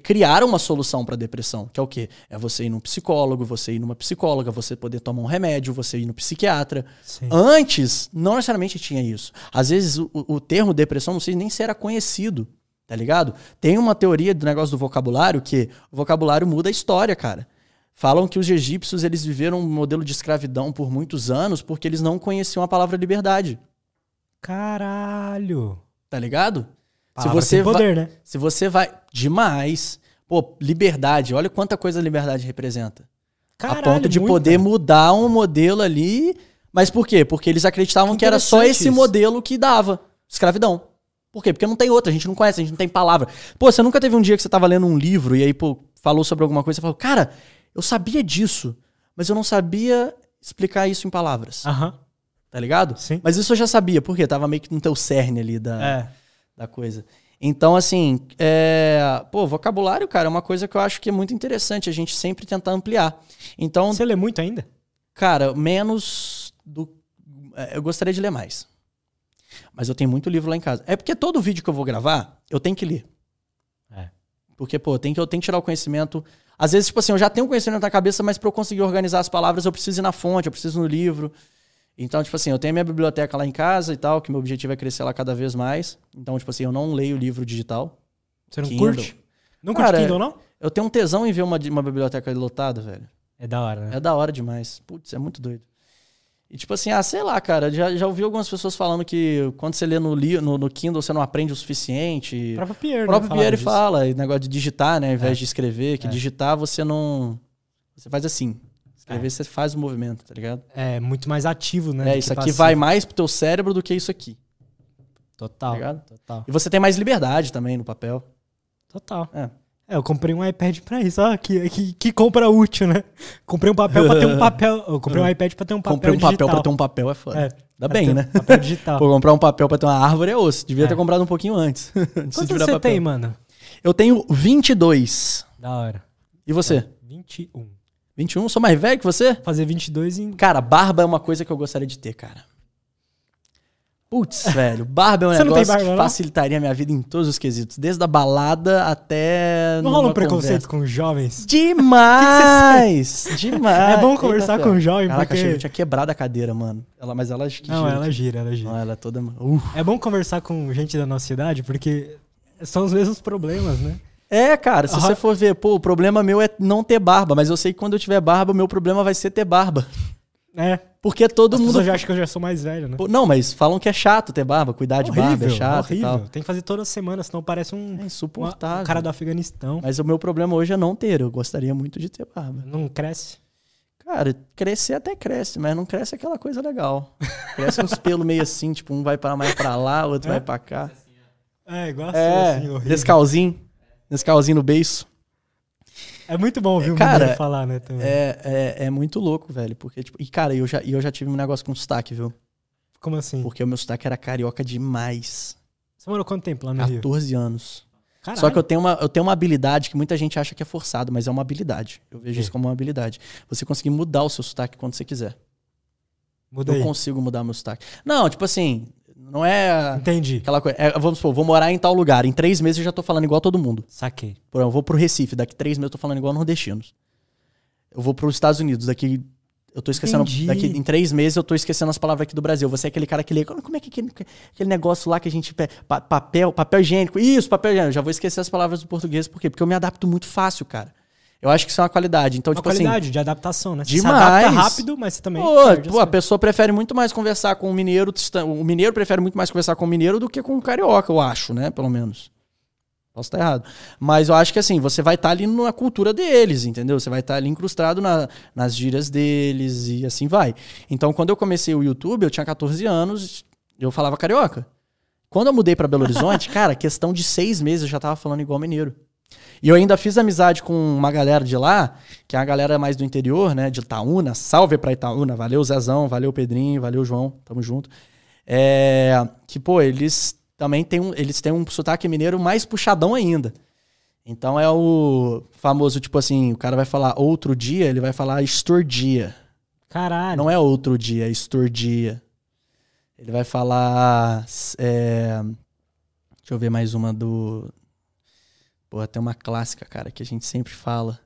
Speaker 2: criaram uma solução para depressão, que é o quê? É você ir num psicólogo, você ir numa psicóloga, você poder tomar um remédio, você ir no psiquiatra.
Speaker 1: Sim.
Speaker 2: Antes, não necessariamente tinha isso. Às vezes o, o termo depressão não sei nem se era conhecido, tá ligado? Tem uma teoria do negócio do vocabulário que o vocabulário muda a história, cara. Falam que os egípcios eles viveram um modelo de escravidão por muitos anos porque eles não conheciam a palavra liberdade,
Speaker 1: Caralho.
Speaker 2: tá ligado?
Speaker 1: Palavra
Speaker 2: você
Speaker 1: tem
Speaker 2: vai-
Speaker 1: poder, né?
Speaker 2: Se você vai demais, pô, liberdade, olha quanta coisa a liberdade representa.
Speaker 1: Caralho,
Speaker 2: a ponto de poder mudar um modelo ali. Mas por quê? Porque eles acreditavam
Speaker 1: Que
Speaker 2: que, era só esse
Speaker 1: isso.
Speaker 2: modelo que dava escravidão. Por quê? Porque não tem outra, a gente não conhece, a gente não tem palavra. Pô, você nunca teve um dia que você tava lendo um livro e aí, pô, falou sobre alguma coisa e falou, cara, eu sabia disso, mas eu não sabia explicar isso em palavras.
Speaker 1: Aham.
Speaker 2: tá ligado?
Speaker 1: Sim.
Speaker 2: Mas isso eu já sabia, porque tava meio que no teu cerne ali da,
Speaker 1: É.
Speaker 2: da coisa. Então, assim, é... pô, vocabulário, cara, é uma coisa que eu acho que é muito interessante a gente sempre tentar ampliar. Então,
Speaker 1: Você lê muito ainda?
Speaker 2: cara, menos do. é, Eu gostaria de ler mais. Mas eu tenho muito livro lá em casa. É porque todo vídeo que eu vou gravar, eu tenho que ler.
Speaker 1: É.
Speaker 2: Porque, pô, eu tenho que, eu tenho que tirar o conhecimento. Às vezes, tipo assim, eu já tenho o conhecimento na cabeça, mas pra eu conseguir organizar as palavras, eu preciso ir na fonte, eu preciso no livro. Então, tipo assim, eu tenho a minha biblioteca lá em casa e tal, que meu objetivo é crescer lá cada vez mais. Então, tipo assim, eu não leio livro digital.
Speaker 1: Você não
Speaker 2: Kindle.
Speaker 1: curte? Não curte
Speaker 2: Cara,
Speaker 1: Kindle, não?
Speaker 2: Eu tenho um tesão em ver uma, uma biblioteca lotada, velho.
Speaker 1: É da hora, né?
Speaker 2: É da hora demais. Putz, é muito doido. E tipo assim, ah, sei lá, cara, já, já ouvi algumas pessoas falando que quando você lê no, no, no Kindle você não aprende o suficiente.
Speaker 1: O próprio Pierre,
Speaker 2: O próprio
Speaker 1: né,
Speaker 2: Pierre
Speaker 1: falava
Speaker 2: fala, e negócio de digitar, né, ao invés
Speaker 1: É.
Speaker 2: de escrever, que
Speaker 1: É.
Speaker 2: digitar você não. Você faz assim. Escrever
Speaker 1: É.
Speaker 2: você faz o movimento, tá ligado?
Speaker 1: É muito mais ativo, né?
Speaker 2: é, isso aqui
Speaker 1: passivo.
Speaker 2: vai mais pro teu cérebro do que isso aqui.
Speaker 1: Total.
Speaker 2: Tá?
Speaker 1: Total.
Speaker 2: E você tem mais liberdade também no papel.
Speaker 1: Total.
Speaker 2: É.
Speaker 1: É, eu comprei um iPad pra isso, ó, que, que, que compra útil, né? Comprei um papel pra ter um papel. Eu comprei um iPad pra ter um papel
Speaker 2: Comprei um papel
Speaker 1: digital.
Speaker 2: pra ter um papel é foda.
Speaker 1: É,
Speaker 2: Dá
Speaker 1: pra
Speaker 2: bem, né?
Speaker 1: Papel digital.
Speaker 2: Pô, comprar um papel pra ter uma árvore é osso. Devia
Speaker 1: É.
Speaker 2: ter comprado um pouquinho antes. antes
Speaker 1: Quanto você
Speaker 2: papel.
Speaker 1: tem, mano?
Speaker 2: Eu tenho 22.
Speaker 1: Da hora.
Speaker 2: E você?
Speaker 1: 21.
Speaker 2: 21? Sou mais velho que você?
Speaker 1: Fazer 22 em...
Speaker 2: Cara, barba é uma coisa que eu gostaria de ter, cara. Putz, velho, barba é um
Speaker 1: Você
Speaker 2: negócio
Speaker 1: barba,
Speaker 2: que facilitaria a minha vida em todos os quesitos. Desde a balada até.
Speaker 1: Não rola um preconceito
Speaker 2: conversa.
Speaker 1: com jovens?
Speaker 2: Demais! Demais!
Speaker 1: É bom conversar
Speaker 2: Eita,
Speaker 1: com um jovem,
Speaker 2: Caraca,
Speaker 1: porque-
Speaker 2: eu tinha quebrado a cadeira, mano. Ela, mas ela que
Speaker 1: Não,
Speaker 2: gira
Speaker 1: ela gira, ela gira.
Speaker 2: Não, ela é toda. Uh.
Speaker 1: É bom conversar com gente da nossa idade, porque são os mesmos problemas, né?
Speaker 2: É, cara, se
Speaker 1: Aham.
Speaker 2: você for ver, pô, o problema meu é não ter barba, mas eu sei que quando eu tiver barba, o meu problema vai ser ter barba.
Speaker 1: É.
Speaker 2: Porque todo
Speaker 1: As
Speaker 2: mundo.
Speaker 1: já acham que eu já sou mais velho, né?
Speaker 2: Pô, Não, mas falam que é chato ter barba, cuidar de barba é chato
Speaker 1: horrível.
Speaker 2: e tal.
Speaker 1: Tem que fazer toda semana, senão parece um,
Speaker 2: É
Speaker 1: uma-
Speaker 2: insuportável.
Speaker 1: um cara do Afeganistão.
Speaker 2: Mas o meu problema hoje é não ter. Eu gostaria muito de ter barba.
Speaker 1: Não cresce.
Speaker 2: Cara, crescer até cresce, mas não cresce aquela coisa legal. Cresce uns pelos meio assim, tipo, um vai para mais pra lá, o outro
Speaker 1: É?
Speaker 2: vai pra cá.
Speaker 1: É, igual
Speaker 2: É,
Speaker 1: assim, horrível.
Speaker 2: Nescauzinho. Nescauzinho no beiço.
Speaker 1: É muito bom ouvir um
Speaker 2: Cara,
Speaker 1: mineiro falar, né? Também.
Speaker 2: É, é, é muito louco, velho. Porque, tipo, e cara, eu já, eu já tive um negócio com sotaque, viu?
Speaker 1: Como assim?
Speaker 2: Porque o meu sotaque era carioca demais.
Speaker 1: Você morou quanto tempo lá no Rio?
Speaker 2: 14 anos.
Speaker 1: Caralho.
Speaker 2: Só que eu tenho, uma, eu tenho uma habilidade que muita gente acha que é forçado, mas é uma habilidade. Eu vejo
Speaker 1: quê?
Speaker 2: isso como uma habilidade. Você conseguir mudar o seu sotaque quando você quiser.
Speaker 1: Muda
Speaker 2: eu consigo mudar meu sotaque. Não, tipo assim, não é
Speaker 1: Entendi.
Speaker 2: aquela coisa. é, vamos supor, vou morar em tal lugar. Em três meses eu já tô falando igual todo mundo.
Speaker 1: Saquei.
Speaker 2: Por exemplo, eu vou pro Recife, daqui três meses eu tô falando igual nordestinos. Eu vou pros Estados Unidos, daqui. Eu tô esquecendo.
Speaker 1: Entendi.
Speaker 2: Daqui, em três meses eu tô esquecendo as palavras aqui do Brasil. Você é aquele cara que lê. Como é que aquele, aquele negócio lá que a gente. pa- papel, papel higiênico. Isso, papel higiênico. Eu já vou esquecer as palavras do português. Por quê? Porque eu me adapto muito fácil, cara. Eu acho que isso é uma qualidade. Então,
Speaker 1: Uma
Speaker 2: tipo assim.
Speaker 1: qualidade de adaptação, né? Você
Speaker 2: demais.
Speaker 1: se adapta rápido, mas você também...
Speaker 2: Pô, pô, a pessoa prefere muito mais conversar com o mineiro. O mineiro prefere muito mais conversar com o mineiro do que com o carioca, eu acho, né? Pelo menos. Posso estar errado. Mas eu acho que assim, você vai estar ali na cultura deles, entendeu? Você vai estar ali incrustado na- nas gírias deles e assim vai. Então, quando eu comecei o YouTube, eu tinha 14 anos, eu falava carioca. Quando eu mudei para Belo Horizonte, cara, questão de seis meses eu já tava falando igual mineiro. E eu ainda fiz amizade com uma galera de lá, que é a galera mais do interior, né? De Itaúna. Salve pra Itaúna. Valeu, Zezão. Valeu, Pedrinho. Valeu, João. Tamo junto. É, que, pô, eles também têm um, eles têm um sotaque mineiro mais puxadão ainda. Então é o famoso, tipo assim, o cara vai falar outro dia, ele vai falar estordia.
Speaker 1: Caralho.
Speaker 2: Não é outro dia, é estordia. Ele vai falar. é, deixa eu ver mais uma do. Pô, tem uma clássica, cara, que a gente sempre fala.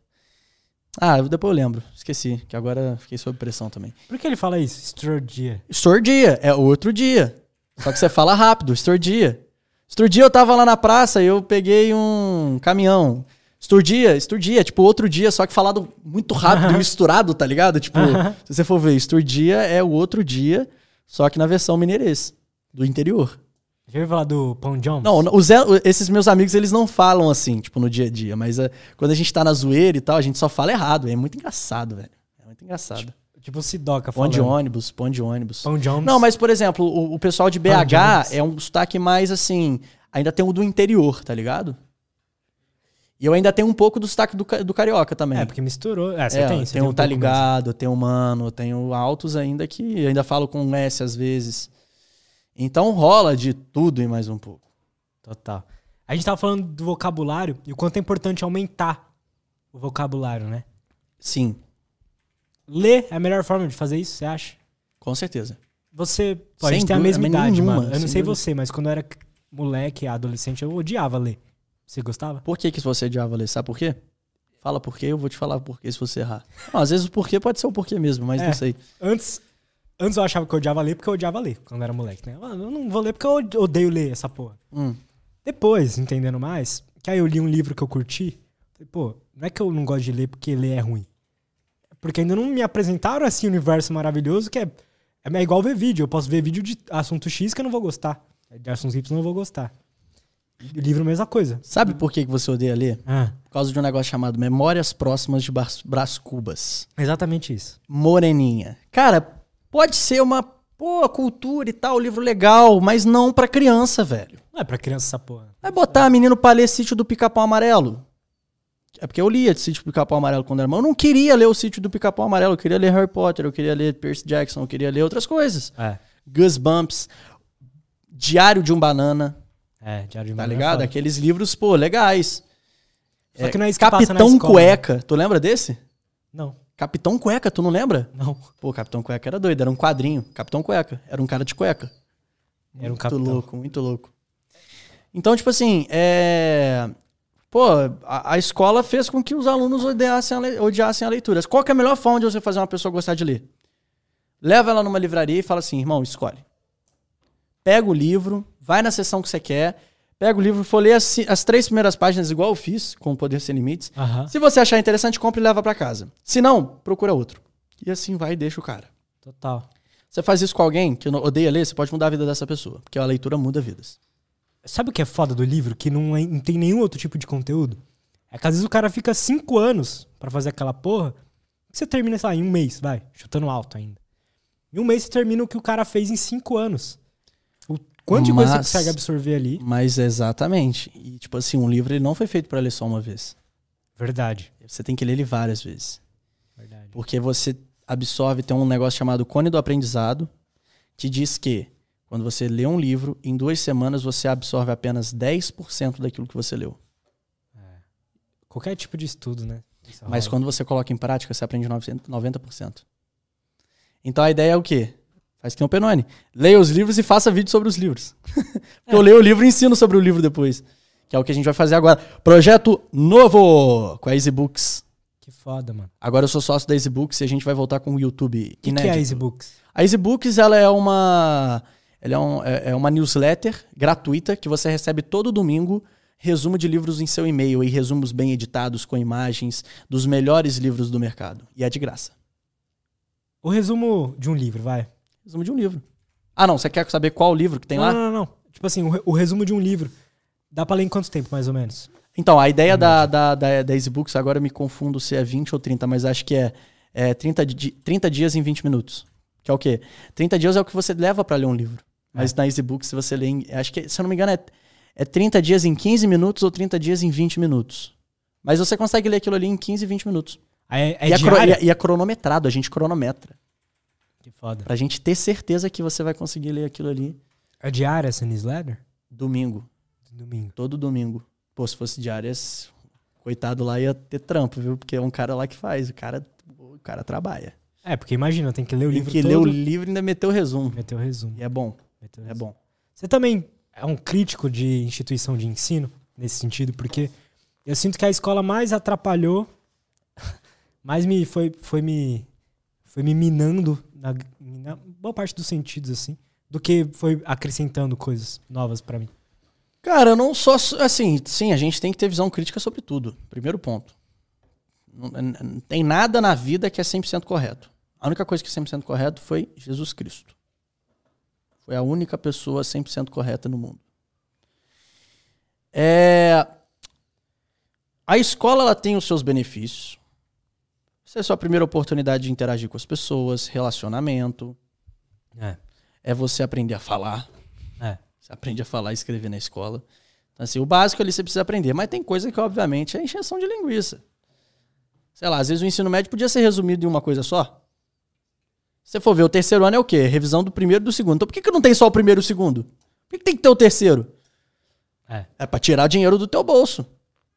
Speaker 2: Ah, depois eu lembro. Esqueci, que agora fiquei sob pressão também.
Speaker 1: Por que ele fala isso? Estordia.
Speaker 2: Estordia, é outro dia. Só que você fala rápido, estordia. Estordia eu tava lá na praça e eu peguei um caminhão. Estordia, estordia, tipo outro dia, só que falado muito rápido, misturado, tá ligado? Tipo,
Speaker 1: Aham.
Speaker 2: se você for ver, estordia é o outro dia, só que na versão mineirês, do interior.
Speaker 1: Já ouviu falar do Pão Jones?
Speaker 2: Não, os, esses meus amigos, eles não falam assim, tipo, no dia a dia, mas é, quando a gente tá na zoeira e tal, a gente só fala errado. É muito engraçado, velho. É muito engraçado.
Speaker 1: Tipo o Sidoca
Speaker 2: Pão
Speaker 1: falando.
Speaker 2: de ônibus, pão de ônibus.
Speaker 1: Pão Jones.
Speaker 2: Não, mas por exemplo, o, o pessoal de
Speaker 1: Pão
Speaker 2: BH é um sotaque mais assim. Ainda tem o do interior, tá ligado? E eu ainda tenho um pouco do sotaque do, do carioca também.
Speaker 1: É, porque misturou. É, você
Speaker 2: É,
Speaker 1: tem. Você
Speaker 2: tenho
Speaker 1: tem um
Speaker 2: tá
Speaker 1: pouco mesmo.
Speaker 2: ligado, tenho mano, tenho altos ainda que eu ainda falo com S às vezes. Então rola de tudo e mais um pouco.
Speaker 1: Total. A gente tava falando do vocabulário e o quanto é importante aumentar o vocabulário, né?
Speaker 2: Sim,
Speaker 1: Ler é a melhor forma de fazer isso, você acha?
Speaker 2: com certeza.
Speaker 1: Você. Pô, a
Speaker 2: Sem
Speaker 1: gente tem a mesma idade,
Speaker 2: nenhuma,
Speaker 1: mano. Eu não sei
Speaker 2: dúvida.
Speaker 1: você, mas quando eu era moleque, adolescente, eu odiava ler. Você gostava?
Speaker 2: Por que, que você odiava ler? Sabe por quê? Fala por quê, eu vou te falar por quê se você errar. Não, às vezes o porquê pode ser o porquê mesmo, mas
Speaker 1: É.
Speaker 2: não sei.
Speaker 1: Antes, antes eu achava que eu odiava ler porque eu odiava ler quando era moleque, né? Eu não vou ler porque eu odeio ler essa porra.
Speaker 2: Hum,
Speaker 1: Depois, entendendo mais, que aí eu li um livro que eu curti. Falei, pô, não é que eu não gosto de ler porque ler é ruim. É Porque ainda não me apresentaram assim um universo maravilhoso que é, é igual ver vídeo. Eu posso ver vídeo de assunto X que eu não vou gostar. De assunto Y eu não vou gostar. E livro, mesma coisa.
Speaker 2: Sabe por que você odeia ler?
Speaker 1: Ah,
Speaker 2: Por causa de um negócio chamado Memórias Próximas de Brás Cubas.
Speaker 1: exatamente isso.
Speaker 2: Moreninha. Cara, pode ser uma pô, cultura e tal, livro legal, mas não pra criança, velho.
Speaker 1: Não é pra criança essa porra.
Speaker 2: Vai botar menino pra ler Sítio do Pica-Pau Amarelo. É porque eu lia Sítio do Pica-Pau Amarelo quando era irmão. Eu não queria ler o Sítio do Pica-Pau Amarelo. Eu queria ler Harry Potter, eu queria ler Percy Jackson, eu queria ler outras coisas.
Speaker 1: É.
Speaker 2: Goosebumps, Diário de um Banana,
Speaker 1: É, Diário de
Speaker 2: tá
Speaker 1: Menor é
Speaker 2: ligado? Aqueles livros, pô, legais.
Speaker 1: Só que não é isso que passa na
Speaker 2: Capitão
Speaker 1: escola,
Speaker 2: Cueca, tu lembra desse?
Speaker 1: Não,
Speaker 2: Capitão Cueca, tu não lembra?
Speaker 1: não.
Speaker 2: Pô, Capitão Cueca era doido, era um quadrinho. Capitão Cueca, era um cara de cueca.
Speaker 1: Era um
Speaker 2: muito
Speaker 1: capitão.
Speaker 2: louco, muito louco. Então, tipo assim, é... Pô, a, a escola fez com que os alunos odiassem a, le- odiassem a leitura. Qual que é a melhor forma de você fazer uma pessoa gostar de ler? Leva ela numa livraria e fala assim, irmão, escolhe. Pega o livro, vai na sessão que você quer, pega o livro, folheia as, as três primeiras páginas, igual eu fiz, com o Poder Sem Limites.
Speaker 1: Aham.
Speaker 2: Se você achar interessante, compra e leva pra casa. Se não, procura outro. E assim vai e deixa o cara.
Speaker 1: Total.
Speaker 2: Você faz isso com alguém que odeia ler, você pode mudar a vida dessa pessoa. Porque a leitura muda vidas.
Speaker 1: Sabe o que é foda do livro? Que não, é- não tem nenhum outro tipo de conteúdo? É que às vezes o cara fica cinco anos pra fazer aquela porra. Que você termina, sei lá, em um mês, vai, chutando alto ainda. Em um mês você termina o que o cara fez em cinco anos. Quanto de coisa você consegue absorver ali?
Speaker 2: Mas exatamente. E, tipo assim, um livro ele não foi feito pra ler só uma vez.
Speaker 1: Verdade.
Speaker 2: Você tem que ler ele várias vezes.
Speaker 1: Verdade.
Speaker 2: Porque você absorve, tem um negócio chamado cone do aprendizado, que diz que quando você lê um livro, em duas semanas você absorve apenas 10% daquilo que você leu.
Speaker 1: Qualquer tipo de estudo, né? Isso
Speaker 2: Mas
Speaker 1: rola.
Speaker 2: quando você coloca em prática, você aprende 90%. 90%. Então a ideia é o quê? Faz que o Penone. Leia os livros e faça vídeo sobre os livros. Porque eu leio o livro e ensino sobre o livro depois. Que é o que a gente vai fazer agora. Projeto novo com a Easy Books.
Speaker 1: Que foda, mano.
Speaker 2: Agora eu sou sócio da Easy Books e a gente vai voltar com o YouTube
Speaker 1: O que, que é Easy Books?
Speaker 2: A Easy Books ela é uma ela é, um- é- é uma newsletter gratuita que você recebe todo domingo resumo de livros em seu e-mail e resumos bem editados com imagens dos melhores livros do mercado e é de graça.
Speaker 1: O resumo de um livro, vai.
Speaker 2: Resumo de um livro. Ah, não, você quer saber qual livro que tem
Speaker 1: não,
Speaker 2: lá?
Speaker 1: não, não, não. Tipo assim, o, o resumo de um livro. Dá pra ler em quanto tempo, mais ou menos?
Speaker 2: Então, a ideia da, da, da, da Easy Books, agora eu me confundo se é 20 ou 30, mas acho que é, é 30, di- 30 dias em 20 minutos. Que é o quê? 30 dias é o que você leva pra ler um livro. Mas na Easy Books, se você lê, em, acho que, se eu não me engano, é, é 30 dias em 15 minutos ou 30 dias em 20 minutos. Mas você consegue ler aquilo ali em 15, 20 minutos.
Speaker 1: É, é
Speaker 2: e, é e é- e é cronometrado, a gente cronometra.
Speaker 1: Que foda.
Speaker 2: Pra gente ter certeza que você vai conseguir ler aquilo ali
Speaker 1: É diário essa newsletter?
Speaker 2: domingo.
Speaker 1: Domingo.
Speaker 2: Todo domingo. Pô, se fosse diárias, coitado lá ia ter trampo, viu? Porque é um cara lá que faz. O cara, o cara trabalha.
Speaker 1: É, porque imagina, tem que ler o
Speaker 2: Tem
Speaker 1: livro
Speaker 2: que
Speaker 1: todo.
Speaker 2: ler o livro e ainda meter o resumo.
Speaker 1: Meter o resumo.
Speaker 2: E é bom,
Speaker 1: meter
Speaker 2: é bom.
Speaker 1: Você também é um crítico de instituição de ensino, nesse sentido, porque eu sinto que a escola mais atrapalhou, mais me foi, foi me foi me minando na, na boa parte dos sentidos, assim, do que foi acrescentando coisas novas pra mim.
Speaker 2: Cara, não só. Assim, sim, a gente tem que ter visão crítica sobre tudo. Primeiro ponto. Não, não tem nada na vida que é 100% correto. A única coisa que é 100% correto foi Jesus Cristo. Foi a única pessoa 100% correta no mundo. É, a escola ela tem os seus benefícios. Essa é a sua primeira oportunidade de interagir com as pessoas, relacionamento.
Speaker 1: É.
Speaker 2: É você aprender a falar.
Speaker 1: É.
Speaker 2: Você aprende a falar e escrever na escola. Então, assim, o básico ali você precisa aprender. Mas tem coisa que, obviamente, é encheção de linguiça. Sei lá, às vezes o ensino médio podia ser resumido em uma coisa só. Se você for ver, o terceiro ano é o quê? Revisão do primeiro e do segundo. Então por que, que não tem só o primeiro e o segundo? Por que, que tem que ter o terceiro?
Speaker 1: É.
Speaker 2: É pra tirar dinheiro do teu bolso.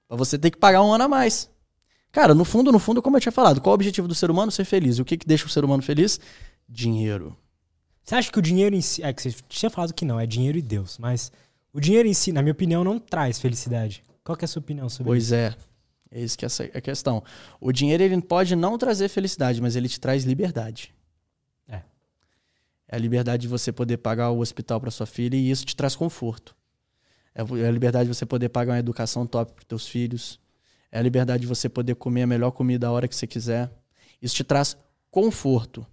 Speaker 2: Pra você ter que pagar um ano a mais. Cara, no fundo, no fundo, como eu tinha falado, qual é o objetivo do ser humano? Ser feliz. E o que, que deixa o ser humano feliz? Dinheiro.
Speaker 1: Você acha que o dinheiro em si. É que você tinha falado que não, é dinheiro e Deus. Mas o dinheiro em si, na minha opinião, não traz felicidade. Qual que é a sua opinião sobre
Speaker 2: Pois
Speaker 1: isso?
Speaker 2: é. É isso que é é a questão. O dinheiro ele pode não trazer felicidade, mas ele te traz liberdade.
Speaker 1: É.
Speaker 2: É a liberdade de você poder pagar o hospital para sua filha e isso te traz conforto. É é a liberdade de você poder pagar uma educação top para teus filhos. É a liberdade de você poder comer a melhor comida a hora que você quiser. Isso te traz conforto,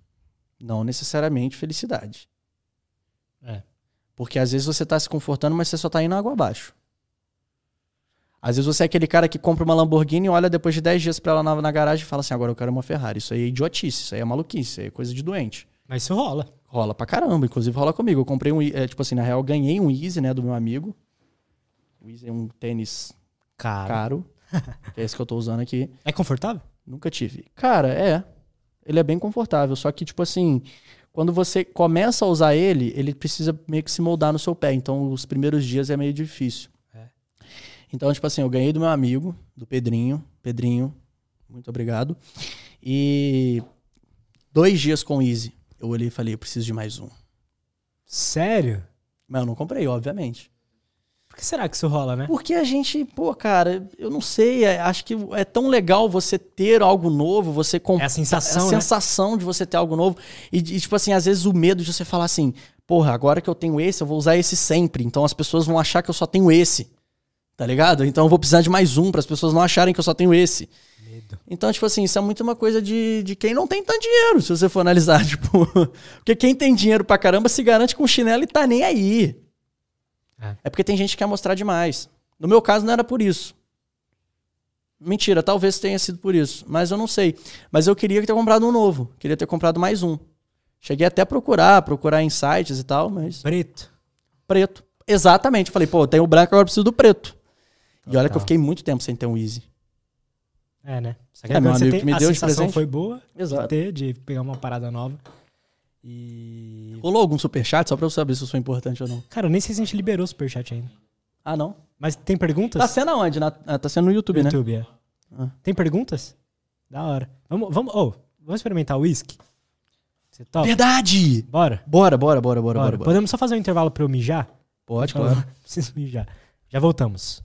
Speaker 2: não necessariamente felicidade.
Speaker 1: É.
Speaker 2: Porque às vezes você tá se confortando, mas você só tá indo água abaixo. Às vezes você é aquele cara que compra uma Lamborghini, olha depois de 10 dias pra ela na, na garagem e fala assim: agora eu quero uma Ferrari. Isso aí é idiotice, isso aí é maluquice, isso aí é coisa de doente.
Speaker 1: Mas isso rola.
Speaker 2: Rola pra caramba, inclusive rola comigo. Eu comprei um, é, tipo assim, na real, ganhei um Easy, né, do meu amigo. O Easy é um tênis caro, que é esse que eu tô usando aqui.
Speaker 1: É confortável?
Speaker 2: Nunca tive. Cara, é. Ele é bem confortável, só que, tipo assim, quando você começa a usar ele, ele precisa meio que se moldar no seu pé. Então, os primeiros dias é meio difícil.
Speaker 1: É.
Speaker 2: Então, tipo assim, eu ganhei do meu amigo, do Pedrinho. Pedrinho, muito obrigado. E dois dias com o Easy. Eu olhei e falei, eu preciso de mais um.
Speaker 1: Sério?
Speaker 2: Mas eu não comprei, obviamente.
Speaker 1: Que será que isso rola, né?
Speaker 2: Porque a gente, pô, cara, eu não sei, é- acho que é tão legal você ter algo novo, você comprar.
Speaker 1: É a sensação,
Speaker 2: a
Speaker 1: né?
Speaker 2: sensação de você ter algo novo. E, e, tipo assim, às vezes o medo de você falar assim, porra, agora que eu tenho esse, eu vou usar esse sempre. Então as pessoas vão achar que eu só tenho esse. Tá ligado? Então eu vou precisar de mais um para as pessoas não acharem que eu só tenho esse.
Speaker 1: Medo.
Speaker 2: Então, tipo assim, isso é muito uma coisa de, de quem não tem tanto dinheiro, se você for analisar. Tipo, porque quem tem dinheiro pra caramba se garante com chinelo e tá nem aí.
Speaker 1: É.
Speaker 2: É porque tem gente que quer mostrar demais. No meu caso, não era por isso. Mentira, talvez tenha sido por isso, mas eu não sei. Mas eu queria ter comprado um novo, queria ter comprado mais um. Cheguei até a procurar, procurar em sites e tal, mas
Speaker 1: Preto.
Speaker 2: preto. Exatamente. Falei, pô, tem o branco, agora eu preciso do preto. E olha que
Speaker 1: Total.
Speaker 2: eu fiquei muito tempo sem ter um Easy.
Speaker 1: É, né? Só
Speaker 2: É, meu
Speaker 1: você
Speaker 2: amigo
Speaker 1: tem-
Speaker 2: que me
Speaker 1: a
Speaker 2: deu de
Speaker 1: sensação
Speaker 2: presente.
Speaker 1: foi boa de
Speaker 2: Exato.
Speaker 1: ter, de pegar uma parada nova. E.
Speaker 2: Rolou algum superchat só pra eu saber se eu sou importante ou não?
Speaker 1: Cara, eu nem sei se a gente liberou o superchat ainda.
Speaker 2: Ah, não?
Speaker 1: Mas tem perguntas?
Speaker 2: Tá sendo aonde? Na- ah, tá sendo no YouTube, né?
Speaker 1: YouTube, é.
Speaker 2: Ah.
Speaker 1: Tem perguntas? Da hora. Vamos, vamos, oh, vamos experimentar o whisky? Você topa?
Speaker 2: Verdade!
Speaker 1: Bora.
Speaker 2: Bora, bora, bora, bora,
Speaker 1: Bora. Podemos só fazer um intervalo pra eu mijar?
Speaker 2: Pode, claro.
Speaker 1: Preciso mijar. Já voltamos.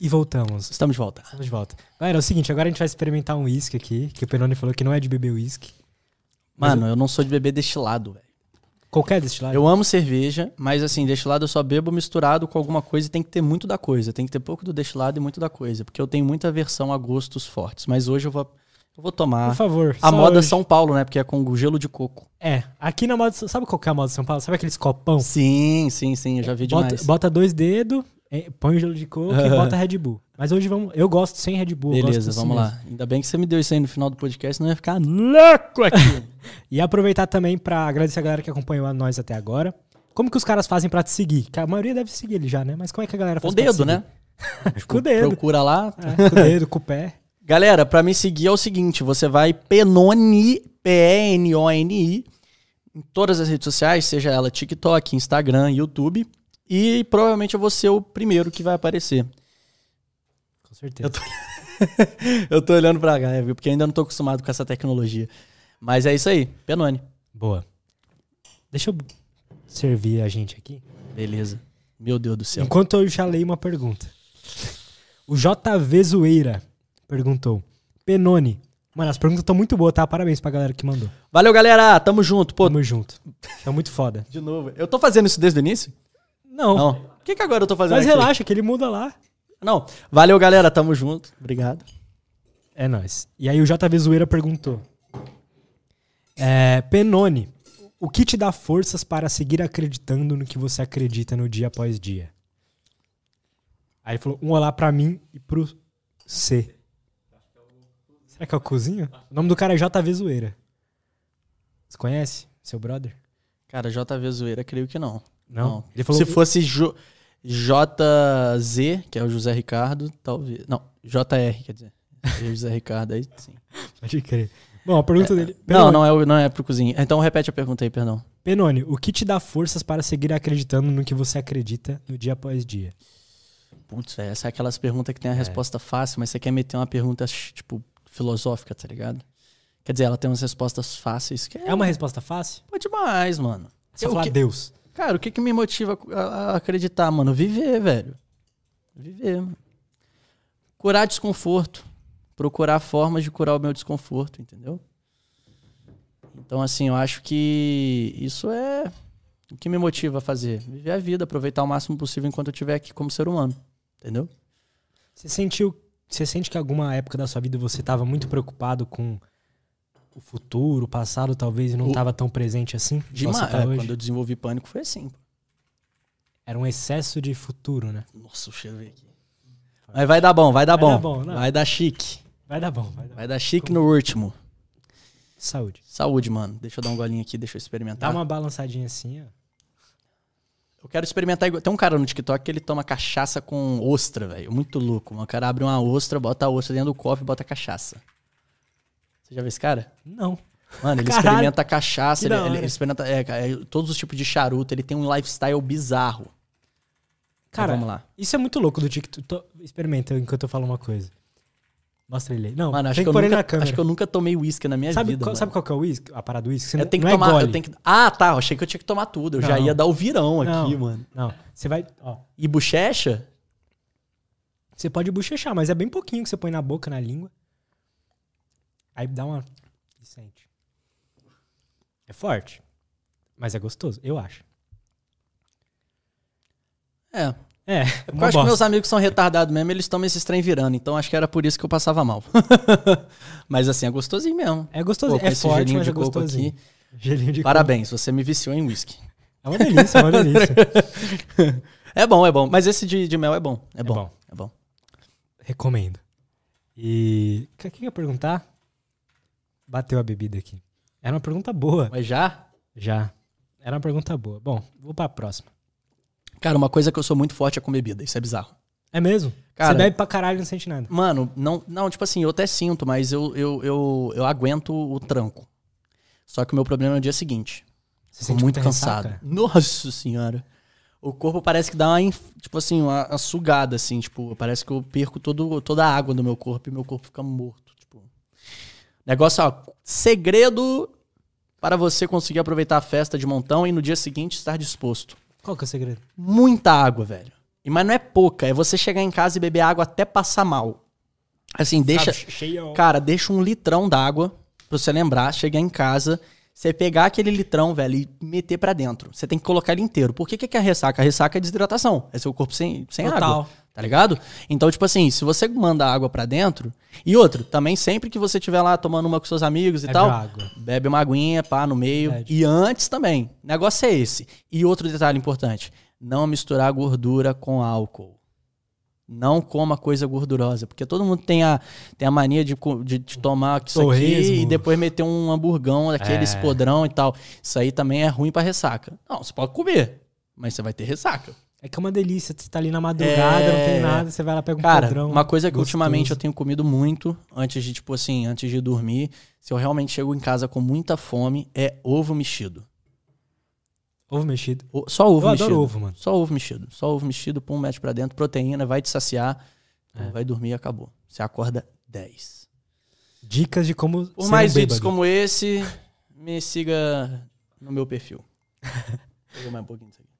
Speaker 1: E voltamos.
Speaker 2: Estamos de volta.
Speaker 1: Estamos de volta. Galera, é o seguinte, agora a gente vai experimentar um uísque aqui, que o Penoni falou que não é de beber uísque.
Speaker 2: Mano, eu não sou de beber destilado, velho.
Speaker 1: Qualquer destilado.
Speaker 2: Eu amo cerveja, mas assim, destilado eu só bebo misturado com alguma coisa e tem que ter muito da coisa. Tem que ter pouco do destilado e muito da coisa. Porque eu tenho muita aversão a gostos fortes. Mas hoje eu vou, eu vou tomar.
Speaker 1: Por favor.
Speaker 2: A moda
Speaker 1: hoje.
Speaker 2: São Paulo, né? Porque é com gelo de coco.
Speaker 1: É, aqui na moda. Sabe qual que é a moda São Paulo? Sabe aqueles copão?
Speaker 2: Sim, sim, sim. Eu já vi demais.
Speaker 1: Bota, bota dois dedos, põe o gelo de coco e bota Red Bull. Mas hoje vamos. Eu gosto sem Red Bull.
Speaker 2: Beleza, vamos
Speaker 1: mesmo.
Speaker 2: lá. Ainda bem que você me deu isso aí no final do podcast, senão eu ia ficar louco aqui.
Speaker 1: E aproveitar também pra agradecer a galera que acompanhou a nós até agora. Como que os caras fazem pra te seguir? Que a maioria deve seguir ele já, né? Mas como é que a galera
Speaker 2: com o
Speaker 1: faz pra te
Speaker 2: dedo, né?
Speaker 1: Com o dedo.
Speaker 2: Procura lá.
Speaker 1: É, com o dedo, com o pé.
Speaker 2: Galera, pra me seguir é o seguinte: você vai Penoni, P-E-N-O-N-I, em todas as redes sociais, seja ela TikTok, Instagram, YouTube. E provavelmente eu vou ser o primeiro que vai aparecer.
Speaker 1: Com certeza.
Speaker 2: Eu tô, eu tô olhando pra cá, viu? Porque ainda não tô acostumado com essa tecnologia. Mas é isso aí, Penone.
Speaker 1: Boa. Deixa eu servir a gente aqui.
Speaker 2: Beleza. Meu Deus do céu.
Speaker 1: Enquanto eu já leio uma pergunta. O JV Zoeira perguntou: Penone. Mano, as perguntas estão muito boas, tá? Parabéns pra galera que mandou.
Speaker 2: Valeu, galera. Tamo junto. Pô,
Speaker 1: Tamo junto. Tá muito foda.
Speaker 2: de novo. Eu tô fazendo isso desde o início?
Speaker 1: Não.
Speaker 2: Não. Por que, que agora eu tô fazendo
Speaker 1: Mas
Speaker 2: aqui?
Speaker 1: relaxa, que ele muda lá.
Speaker 2: Não. Valeu, galera. Tamo junto. Obrigado.
Speaker 1: É nóis. E aí o JV Zoeira perguntou: é, Penone, o que te dá forças para seguir acreditando no que você acredita no dia após dia? Aí ele falou: um olá pra mim e pro C. Será que é o cozinho? O nome do cara é JV Zoeira. Você conhece? Seu brother?
Speaker 2: Cara, JV Zoeira, creio que não.
Speaker 1: Não. Ele falou
Speaker 2: Se fosse Jo- JZ, que é o José Ricardo, talvez. Não, JR, quer dizer. José Ricardo, aí sim.
Speaker 1: Pode crer. Bom, a pergunta dele.
Speaker 2: É, Não,
Speaker 1: Penone,
Speaker 2: não é, o- não é pro cozinho. Então repete a pergunta aí, perdão.
Speaker 1: Penone, o que te dá forças para seguir acreditando no que você acredita no dia após dia?
Speaker 2: Putz, velho, essa é aquelas perguntas que tem a resposta fácil, mas você quer meter uma pergunta, tipo, filosófica, tá ligado? Quer dizer, ela tem umas respostas fáceis. Que é,
Speaker 1: É uma resposta fácil?
Speaker 2: Pô, demais, mano.
Speaker 1: Você
Speaker 2: Eu
Speaker 1: falar
Speaker 2: que-
Speaker 1: Deus.
Speaker 2: Cara, o que, que me motiva a, acreditar, mano? Viver, velho. Viver, mano. Curar desconforto. Procurar formas de curar o meu desconforto, entendeu? Então, assim, eu acho que isso é o que me motiva a fazer. Viver a vida, aproveitar o máximo possível enquanto eu estiver aqui como ser humano. Entendeu?
Speaker 1: Você sentiu. Você sente que alguma época da sua vida você estava muito preocupado com o futuro, o passado, talvez, não estava tão presente assim?
Speaker 2: Demais.
Speaker 1: tá
Speaker 2: É, quando eu desenvolvi pânico foi assim.
Speaker 1: Era um excesso de futuro, né?
Speaker 2: Nossa, deixa eu ver aqui. Mas vai dar bom, vai dar
Speaker 1: Vai dar
Speaker 2: bom.
Speaker 1: bom, não.
Speaker 2: vai dar chique.
Speaker 1: Vai dar bom, vai dar bom.
Speaker 2: Vai dar chique no último.
Speaker 1: Saúde.
Speaker 2: Saúde, mano. Deixa eu dar um golinho aqui, deixa eu experimentar.
Speaker 1: Dá uma balançadinha assim, ó.
Speaker 2: Eu quero experimentar igual. Tem um cara no TikTok que ele toma cachaça com ostra, velho. Muito louco. O cara abre uma ostra, bota a ostra dentro do copo e bota a cachaça. Você já viu esse cara?
Speaker 1: Não.
Speaker 2: Mano, ele
Speaker 1: Caralho.
Speaker 2: experimenta cachaça, ele, ele- experimenta é, é, todos os tipos de charuto, ele tem um lifestyle bizarro.
Speaker 1: Cara,
Speaker 2: Então, vamos lá.
Speaker 1: isso é muito louco do TikTok. Experimenta enquanto eu falo uma coisa. Mostra ele aí. Não,
Speaker 2: Mano, acho
Speaker 1: tem
Speaker 2: que,
Speaker 1: que
Speaker 2: eu nunca,
Speaker 1: na câmera.
Speaker 2: acho que eu nunca tomei uísque na minha
Speaker 1: sabe,
Speaker 2: vida.
Speaker 1: qual, sabe qual que é o uísque? A parada do uísque? Você
Speaker 2: Eu
Speaker 1: não-
Speaker 2: tenho que
Speaker 1: não
Speaker 2: tomar,
Speaker 1: é
Speaker 2: eu tenho que. Ah, tá. Eu achei que eu tinha que tomar tudo. Eu já
Speaker 1: Não.
Speaker 2: ia dar o virão aqui,
Speaker 1: Não.
Speaker 2: mano.
Speaker 1: Não, você vai... Ó,
Speaker 2: E bochecha?
Speaker 1: Você pode bochechar, mas é bem pouquinho que você põe na boca, na língua. Aí dá uma. e sente. É forte. Mas é gostoso, eu acho.
Speaker 2: É.
Speaker 1: É,
Speaker 2: É porque eu acho que
Speaker 1: bosta.
Speaker 2: meus amigos são retardados mesmo, eles tomam esses trem virando. Então acho que era por isso que eu passava mal. mas assim, é gostosinho mesmo.
Speaker 1: É gostoso,
Speaker 2: Pô,
Speaker 1: é
Speaker 2: esse
Speaker 1: forte,
Speaker 2: gelinho
Speaker 1: mas
Speaker 2: de
Speaker 1: é
Speaker 2: coco
Speaker 1: gostosinho.
Speaker 2: aqui.
Speaker 1: Gelinho de
Speaker 2: Parabéns, você me viciou em whisky.
Speaker 1: coco. É uma delícia, é uma delícia.
Speaker 2: É bom, é bom. Mas esse de, de mel é bom. É, bom.
Speaker 1: bom.
Speaker 2: É bom.
Speaker 1: Recomendo. E. O que que eu ia perguntar? Bateu a bebida aqui. Era uma pergunta boa.
Speaker 2: Mas já?
Speaker 1: Já. Era uma pergunta boa. Bom, vou pra próxima.
Speaker 2: Cara, uma coisa que eu sou muito forte é com bebida. Isso é bizarro.
Speaker 1: É mesmo?
Speaker 2: Cara-
Speaker 1: Você bebe pra caralho e não sente nada.
Speaker 2: Mano, não, não, tipo assim, eu até sinto, mas eu, eu, eu, eu aguento o tranco. Só que o meu problema é no dia seguinte.
Speaker 1: Você sente
Speaker 2: muito cansado.
Speaker 1: ressaca?
Speaker 2: Nossa senhora. O corpo parece que dá uma, tipo assim, uma, uma sugada, assim, tipo, parece que eu perco todo, toda a água do meu corpo e meu corpo fica morto. Negócio, ó, segredo para você conseguir aproveitar a festa de montão e no dia seguinte estar disposto.
Speaker 1: Qual que é o segredo?
Speaker 2: Muita água, velho. E, mas não é pouca, é você chegar em casa e beber água até passar mal. Assim, deixa. Cara, deixa um litrão d'água pra você lembrar, chegar em casa, você pegar aquele litrão, velho, e meter pra dentro. Você tem que colocar ele inteiro. Por que, que é a ressaca? A ressaca é desidratação. É seu corpo sem, sem
Speaker 1: Total.
Speaker 2: água. Tá ligado? Então, tipo assim, se você manda água pra dentro. E outro, também sempre que você estiver lá tomando uma com seus amigos e
Speaker 1: Bebe
Speaker 2: tal,
Speaker 1: água.
Speaker 2: bebe uma aguinha, pá, no meio.
Speaker 1: Verdade.
Speaker 2: E antes também. O negócio é esse. E outro detalhe importante: não misturar gordura com álcool. Não coma coisa gordurosa, porque todo mundo tem a, tem a mania de, de, de tomar isso aqui e depois meter um hamburgão, aqueles
Speaker 1: É.
Speaker 2: podrão e tal. Isso aí também é ruim pra ressaca. Não, você pode comer, mas você vai ter ressaca.
Speaker 1: É que é uma delícia. Você tá ali na madrugada, não tem
Speaker 2: É.
Speaker 1: nada, você vai lá, pega um
Speaker 2: Cara,
Speaker 1: podrão.
Speaker 2: uma coisa que
Speaker 1: gostoso.
Speaker 2: ultimamente eu tenho comido muito, antes de, tipo assim, antes de dormir, se eu realmente chego em casa com muita fome, é ovo mexido.
Speaker 1: Ovo mexido.
Speaker 2: O- Só ovo
Speaker 1: Eu
Speaker 2: mexido.
Speaker 1: adoro ovo, mano.
Speaker 2: Só ovo mexido. Só ovo mexido, pum, mete pra dentro, proteína, vai te saciar,
Speaker 1: É.
Speaker 2: vai dormir e acabou. Você acorda 10.
Speaker 1: Dicas de como
Speaker 2: Por mais
Speaker 1: um
Speaker 2: vídeos como esse, me siga no meu perfil. Pega mais um pouquinho disso aqui.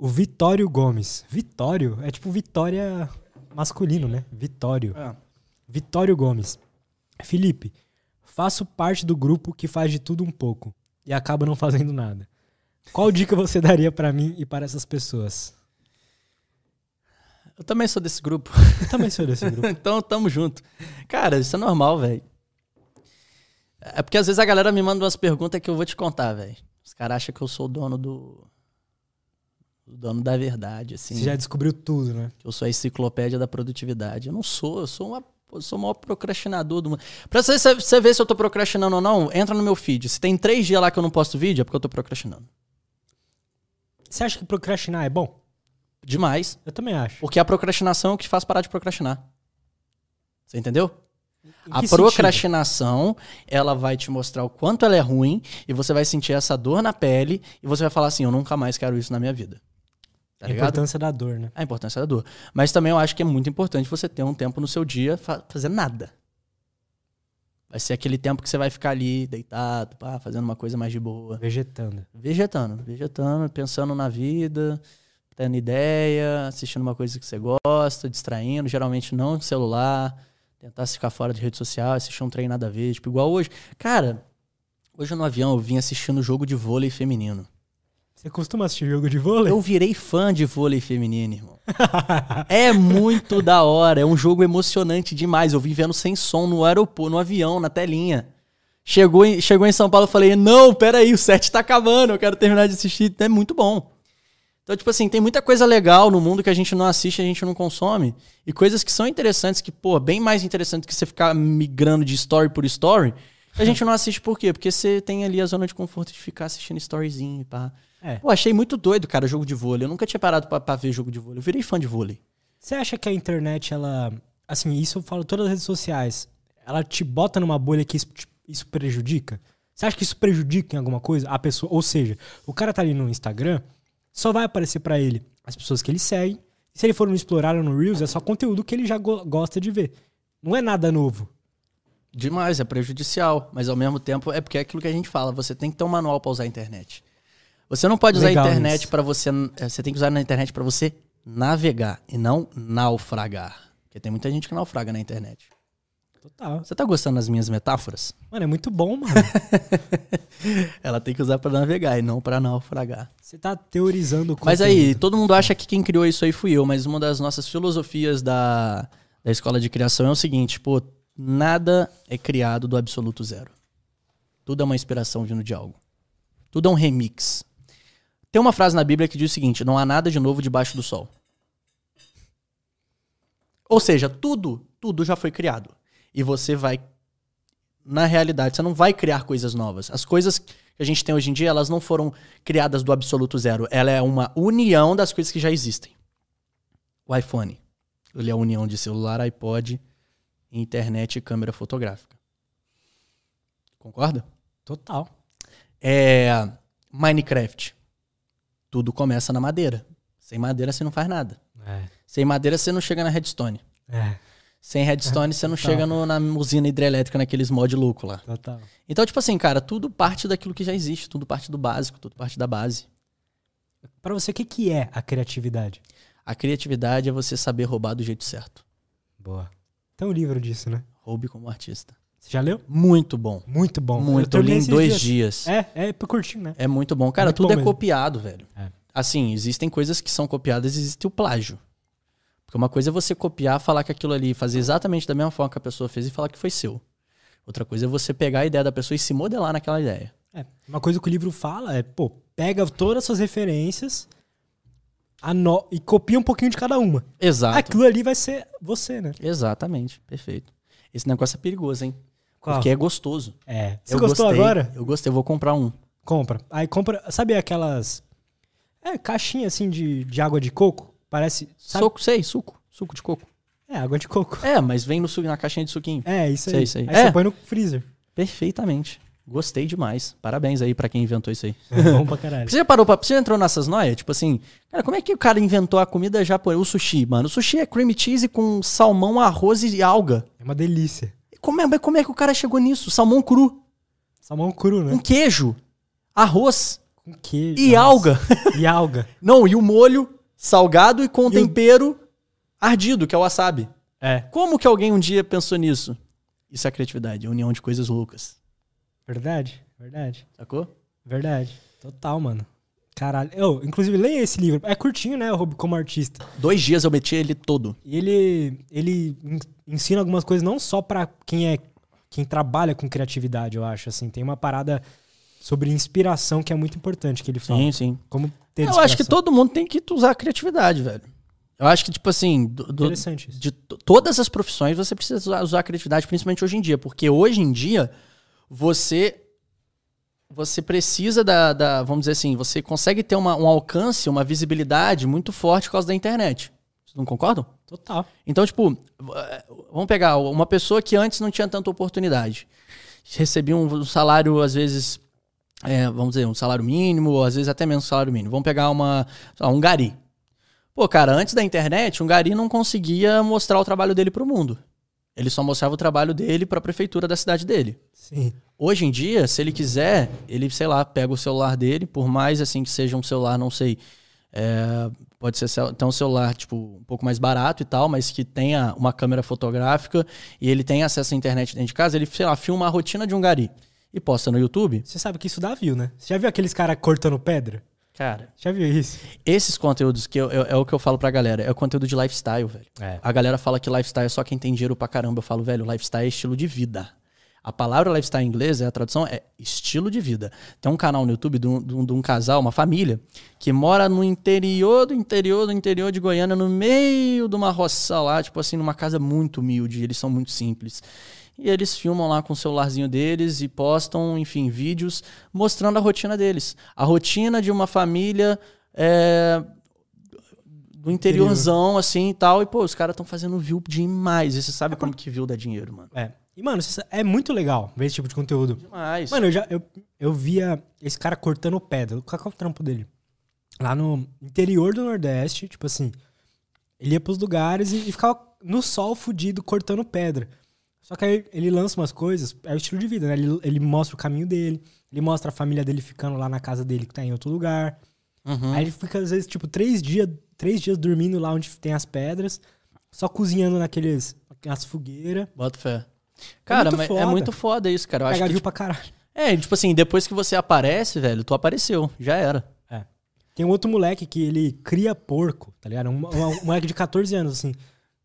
Speaker 1: O Vitório Gomes. Vitório? É tipo Vitória masculino, né? Vitório.
Speaker 2: É.
Speaker 1: Vitório Gomes. Felipe, faço parte do grupo que faz de tudo um pouco e acaba não fazendo nada. Qual dica você daria pra mim e para essas pessoas?
Speaker 2: Eu também sou desse grupo.
Speaker 1: Eu também sou desse grupo.
Speaker 2: então tamo junto. Cara, isso é normal, velho. É porque às vezes a galera me manda umas perguntas que eu vou te contar, velho. Os caras acham que eu sou o dono do. O dono da verdade, assim.
Speaker 1: Você já descobriu tudo, né?
Speaker 2: que eu sou a enciclopédia da produtividade. Eu não sou, eu sou, uma, eu sou o maior procrastinador do mundo. Pra você, você ver se eu tô procrastinando ou não, entra no meu feed. Se tem três dias lá que eu não posto vídeo, é porque eu tô procrastinando.
Speaker 1: Você acha que procrastinar é bom?
Speaker 2: Demais.
Speaker 1: Eu também acho.
Speaker 2: Porque a procrastinação é o que te faz parar de procrastinar. Você entendeu? A
Speaker 1: que sentido?
Speaker 2: procrastinação, ela vai te mostrar o quanto ela é ruim e você vai sentir essa dor na pele e você vai falar assim, eu nunca mais quero isso na minha vida. Tá
Speaker 1: a importância da dor, né?
Speaker 2: A importância da dor. Mas também eu acho que é muito importante você ter um tempo no seu dia fa fazer nada. Vai ser aquele tempo que você vai ficar ali, deitado, pá, fazendo uma coisa mais de boa.
Speaker 1: Vegetando.
Speaker 2: Vegetando, vegetando, pensando na vida, tendo ideia, assistindo uma coisa que você gosta, distraindo, geralmente não no celular, tentar ficar fora de rede social, assistir um trem nada a ver, tipo, igual hoje. Cara, hoje no avião eu vim assistindo jogo de vôlei feminino.
Speaker 1: Você costuma assistir jogo de vôlei?
Speaker 2: Eu virei fã de vôlei feminino, irmão. É muito da hora, é um jogo emocionante demais. Eu vim vendo sem som no aeroporto, no avião, na telinha. Chegou em, chegou em São Paulo, eu falei: "Não, peraí, o set tá acabando, eu quero terminar de assistir". É muito bom. Então, tipo assim, tem muita coisa legal no mundo que a gente não assiste, a gente não consome. E coisas que são interessantes, que, pô, bem mais interessante que você ficar migrando de story por story. A gente não assiste por quê? Porque você tem ali a zona de conforto de ficar assistindo storyzinho, pá.
Speaker 1: É.
Speaker 2: Pô, achei muito doido, cara, jogo de vôlei. Eu nunca tinha parado pra, pra ver jogo de vôlei. Eu virei fã de vôlei.
Speaker 1: Você acha que a internet, ela. Assim, isso eu falo todas as redes sociais. Ela te bota numa bolha que isso, isso prejudica? Você acha que isso prejudica em alguma coisa a pessoa? Ou seja, o cara tá ali no Instagram, só vai aparecer pra ele as pessoas que ele segue. Se ele for no Explorar ou no Reels, é só conteúdo que ele já go- gosta de ver. Não é nada novo.
Speaker 2: Demais, é prejudicial. Mas ao mesmo tempo é porque é aquilo que a gente fala. Você tem que ter um manual pra usar a internet. Você não pode usar
Speaker 1: Legal
Speaker 2: a internet pra você. eh, Você tem que usar na internet pra você navegar e não naufragar. Porque tem muita gente que naufraga na internet.
Speaker 1: Total.
Speaker 2: Você tá gostando das minhas metáforas?
Speaker 1: Mano, é muito bom, mano.
Speaker 2: Ela tem que usar pra navegar e não pra naufragar.
Speaker 1: Você tá teorizando o
Speaker 2: Mas aí, todo mundo acha que quem criou isso aí fui eu, mas uma das nossas filosofias da, da escola de criação é o seguinte, pô, nada é criado do absoluto zero. Tudo é uma inspiração vindo de algo. Tudo é um remix. Tem uma frase na Bíblia que diz o seguinte: não há nada de novo debaixo do sol. Ou seja, tudo, tudo já foi criado. E você vai. Na realidade, você não vai criar coisas novas. As coisas que a gente tem hoje em dia, elas não foram criadas do absoluto zero. Ela é uma união das coisas que já existem. O iPhone. Ele é a união de celular, iPod, internet e câmera fotográfica. Concorda?
Speaker 1: Total.
Speaker 2: É, Minecraft. Tudo começa na madeira. Sem madeira você não faz nada.
Speaker 1: É.
Speaker 2: Sem madeira você não chega na redstone.
Speaker 1: É.
Speaker 2: Sem redstone você não
Speaker 1: Total.
Speaker 2: chega no- na usina hidrelétrica naqueles mod louco lá.
Speaker 1: Total.
Speaker 2: Então, tipo assim, cara, tudo parte daquilo que já existe, tudo parte do básico, tudo parte da base.
Speaker 1: Pra você, o que, que é a criatividade?
Speaker 2: A criatividade é você saber roubar do jeito certo.
Speaker 1: Boa. Tem um livro disso, né?
Speaker 2: Roube como artista.
Speaker 1: Você já leu?
Speaker 2: Muito bom.
Speaker 1: Muito bom.
Speaker 2: Muito. Eu li em dois dias.
Speaker 1: É, é curtinho, né?
Speaker 2: É muito bom. Cara,
Speaker 1: Muito
Speaker 2: tudo
Speaker 1: bom
Speaker 2: é
Speaker 1: mesmo.
Speaker 2: copiado, velho.
Speaker 1: É.
Speaker 2: Assim, existem coisas que são copiadas e existe o plágio. Porque uma coisa é você copiar, falar que aquilo ali, fazer exatamente da mesma forma que a pessoa fez e falar que foi seu. Outra coisa é você pegar a ideia da pessoa e se modelar naquela ideia.
Speaker 1: É, uma coisa que o livro fala é, pô, pega todas as suas referências ano- e copia um pouquinho de cada uma.
Speaker 2: Exato.
Speaker 1: Aquilo ali vai ser você, né?
Speaker 2: Exatamente. Perfeito. Esse negócio é perigoso, hein?
Speaker 1: Qual?
Speaker 2: Porque é gostoso.
Speaker 1: É. Você
Speaker 2: Eu
Speaker 1: gostou
Speaker 2: gostei,
Speaker 1: agora?
Speaker 2: Eu gostei, eu vou comprar um.
Speaker 1: Compra. Aí compra, sabe aquelas é, caixinha assim de, de água de coco? Parece, sabe?
Speaker 2: Suco, sei, suco. Suco de coco.
Speaker 1: É, água de coco.
Speaker 2: É, mas vem no na caixinha de suquinho.
Speaker 1: É, isso aí.
Speaker 2: Sei, sei.
Speaker 1: Aí
Speaker 2: É.
Speaker 1: você põe no freezer.
Speaker 2: Perfeitamente. Gostei demais. Parabéns aí pra quem inventou isso aí.
Speaker 1: É bom pra caralho.
Speaker 2: Você já parou pra. Você já entrou nessas noias? Tipo assim, cara, como é que o cara inventou a comida japonesa? O sushi, mano. O sushi é cream cheese com salmão, arroz e alga.
Speaker 1: É uma delícia.
Speaker 2: Como é, mas como é que o cara chegou nisso? Salmão cru,
Speaker 1: Salmão cru, né?
Speaker 2: com queijo, arroz
Speaker 1: Com queijo.
Speaker 2: e
Speaker 1: nossa.
Speaker 2: alga.
Speaker 1: E alga.
Speaker 2: Não, e o molho salgado e com
Speaker 1: E o-
Speaker 2: tempero ardido, que é o wasabi.
Speaker 1: É,
Speaker 2: Como que alguém um dia pensou nisso? Isso é criatividade, é união de coisas loucas.
Speaker 1: verdade, verdade.
Speaker 2: Sacou?
Speaker 1: Verdade. Total, mano. Caralho. Eu, inclusive, leia esse livro. É curtinho, né? O Hobby como artista.
Speaker 2: Dois dias eu meti ele todo.
Speaker 1: E ele, ele en- ensina algumas coisas não só pra quem é quem trabalha com criatividade, eu acho. Assim, tem uma parada sobre inspiração que é muito importante que ele fala.
Speaker 2: Sim, sim.
Speaker 1: Como ter
Speaker 2: Eu acho que todo mundo tem que usar a criatividade, velho. Eu acho que, tipo assim, do- do-
Speaker 1: Interessante isso.
Speaker 2: de to- todas as profissões você precisa usar, usar a criatividade, principalmente hoje em dia. Porque hoje em dia, você você precisa da, da- vamos dizer assim, você consegue ter uma- um alcance, uma visibilidade muito forte por causa da internet. Vocês não concordam?
Speaker 1: Total.
Speaker 2: Então, tipo, v- vamos pegar uma pessoa que antes não tinha tanta oportunidade. Recebia um salário, às vezes, é, vamos dizer, um salário mínimo, ou às vezes até menos salário mínimo. Vamos pegar uma, um gari. Pô, cara, antes da internet, um gari não conseguia mostrar o trabalho dele pro mundo. Ele só mostrava o trabalho dele pra prefeitura da cidade dele.
Speaker 1: Sim.
Speaker 2: Hoje em dia, se ele quiser, ele, sei lá, pega o celular dele, por mais assim que seja um celular, não sei, é, pode ser até um celular, tipo, um pouco mais barato e tal, mas que tenha uma câmera fotográfica e ele tem acesso à internet dentro de casa, ele, sei lá, filma a rotina de um gari e posta no YouTube.
Speaker 1: Você sabe que isso dá view, né? Você já viu aqueles caras cortando pedra?
Speaker 2: Cara,
Speaker 1: Já viu isso?
Speaker 2: esses conteúdos que eu- eu- é o que eu falo pra galera, é o conteúdo de lifestyle, velho.
Speaker 1: É.
Speaker 2: A galera fala que lifestyle é só quem tem dinheiro pra caramba. Eu falo, velho, lifestyle é estilo de vida. A palavra lifestyle em inglês, é a tradução é estilo de vida. Tem um canal no YouTube de um, de um- de um casal, uma família, que mora no interior do interior do interior de Goiânia, no meio de uma roça lá, tipo assim, numa casa muito humilde. Eles são muito simples. E eles filmam lá com o celularzinho deles e postam, enfim, vídeos mostrando a rotina deles. A rotina de uma família é, do interiorzão, assim e tal. E, pô, os caras estão fazendo view demais. E você sabe como que view dá dinheiro, mano.
Speaker 1: É. E, mano, é muito legal ver esse tipo de conteúdo.
Speaker 2: Demais.
Speaker 1: Mano, eu já eu, eu via esse cara cortando pedra. Qual é o trampo dele? Lá no interior do Nordeste, tipo assim, ele ia pros lugares e, e ficava no sol fudido cortando pedra. Só que aí ele lança umas coisas, é o estilo de vida, né? Ele, ele mostra o caminho dele, ele mostra a família dele ficando lá na casa dele que tá em outro lugar.
Speaker 2: Uhum.
Speaker 1: Aí ele fica, às vezes, tipo, três dias, três dias dormindo lá onde tem as pedras, só cozinhando naqueles, naquelas fogueiras.
Speaker 2: Bota fé. Cara,
Speaker 1: muito
Speaker 2: mas é muito foda isso, cara. Eu acho
Speaker 1: Pega
Speaker 2: que,
Speaker 1: view
Speaker 2: tipo,
Speaker 1: pra caralho.
Speaker 2: é, tipo assim, depois que você aparece, velho, tu apareceu. Já era.
Speaker 1: É. Tem um outro moleque que ele cria porco, tá ligado? Um, um- um moleque de 14 anos, assim.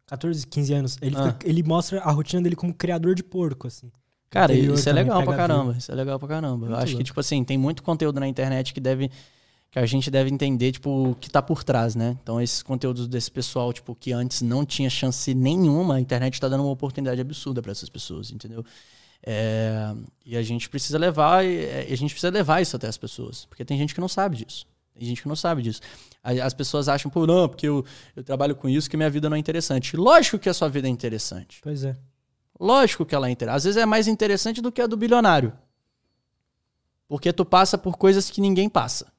Speaker 1: 14, 15 anos. Ele, fica-
Speaker 2: Ah.
Speaker 1: ele mostra a rotina dele como criador de porco, assim.
Speaker 2: Cara, isso é
Speaker 1: também,
Speaker 2: legal pra caramba. Isso é legal pra caramba. Eu
Speaker 1: Muito
Speaker 2: acho que,
Speaker 1: louco.
Speaker 2: tipo assim, tem muito conteúdo na internet que deve. Que a gente deve entender, tipo, o que tá por trás, né? Então, esses conteúdos desse pessoal, tipo, que antes não tinha chance nenhuma, a internet tá dando uma oportunidade absurda pra essas pessoas, entendeu? É, e a gente precisa levar, e a gente precisa levar isso até as pessoas. Porque tem gente que não sabe disso. Tem gente que não sabe disso. As pessoas acham, pô, não, porque eu, eu trabalho com isso que minha vida não é interessante. Lógico que a sua vida é interessante.
Speaker 1: Pois é.
Speaker 2: Lógico que ela é interessante. Às vezes é mais interessante do que a do bilionário. Porque tu passa por coisas que ninguém passa.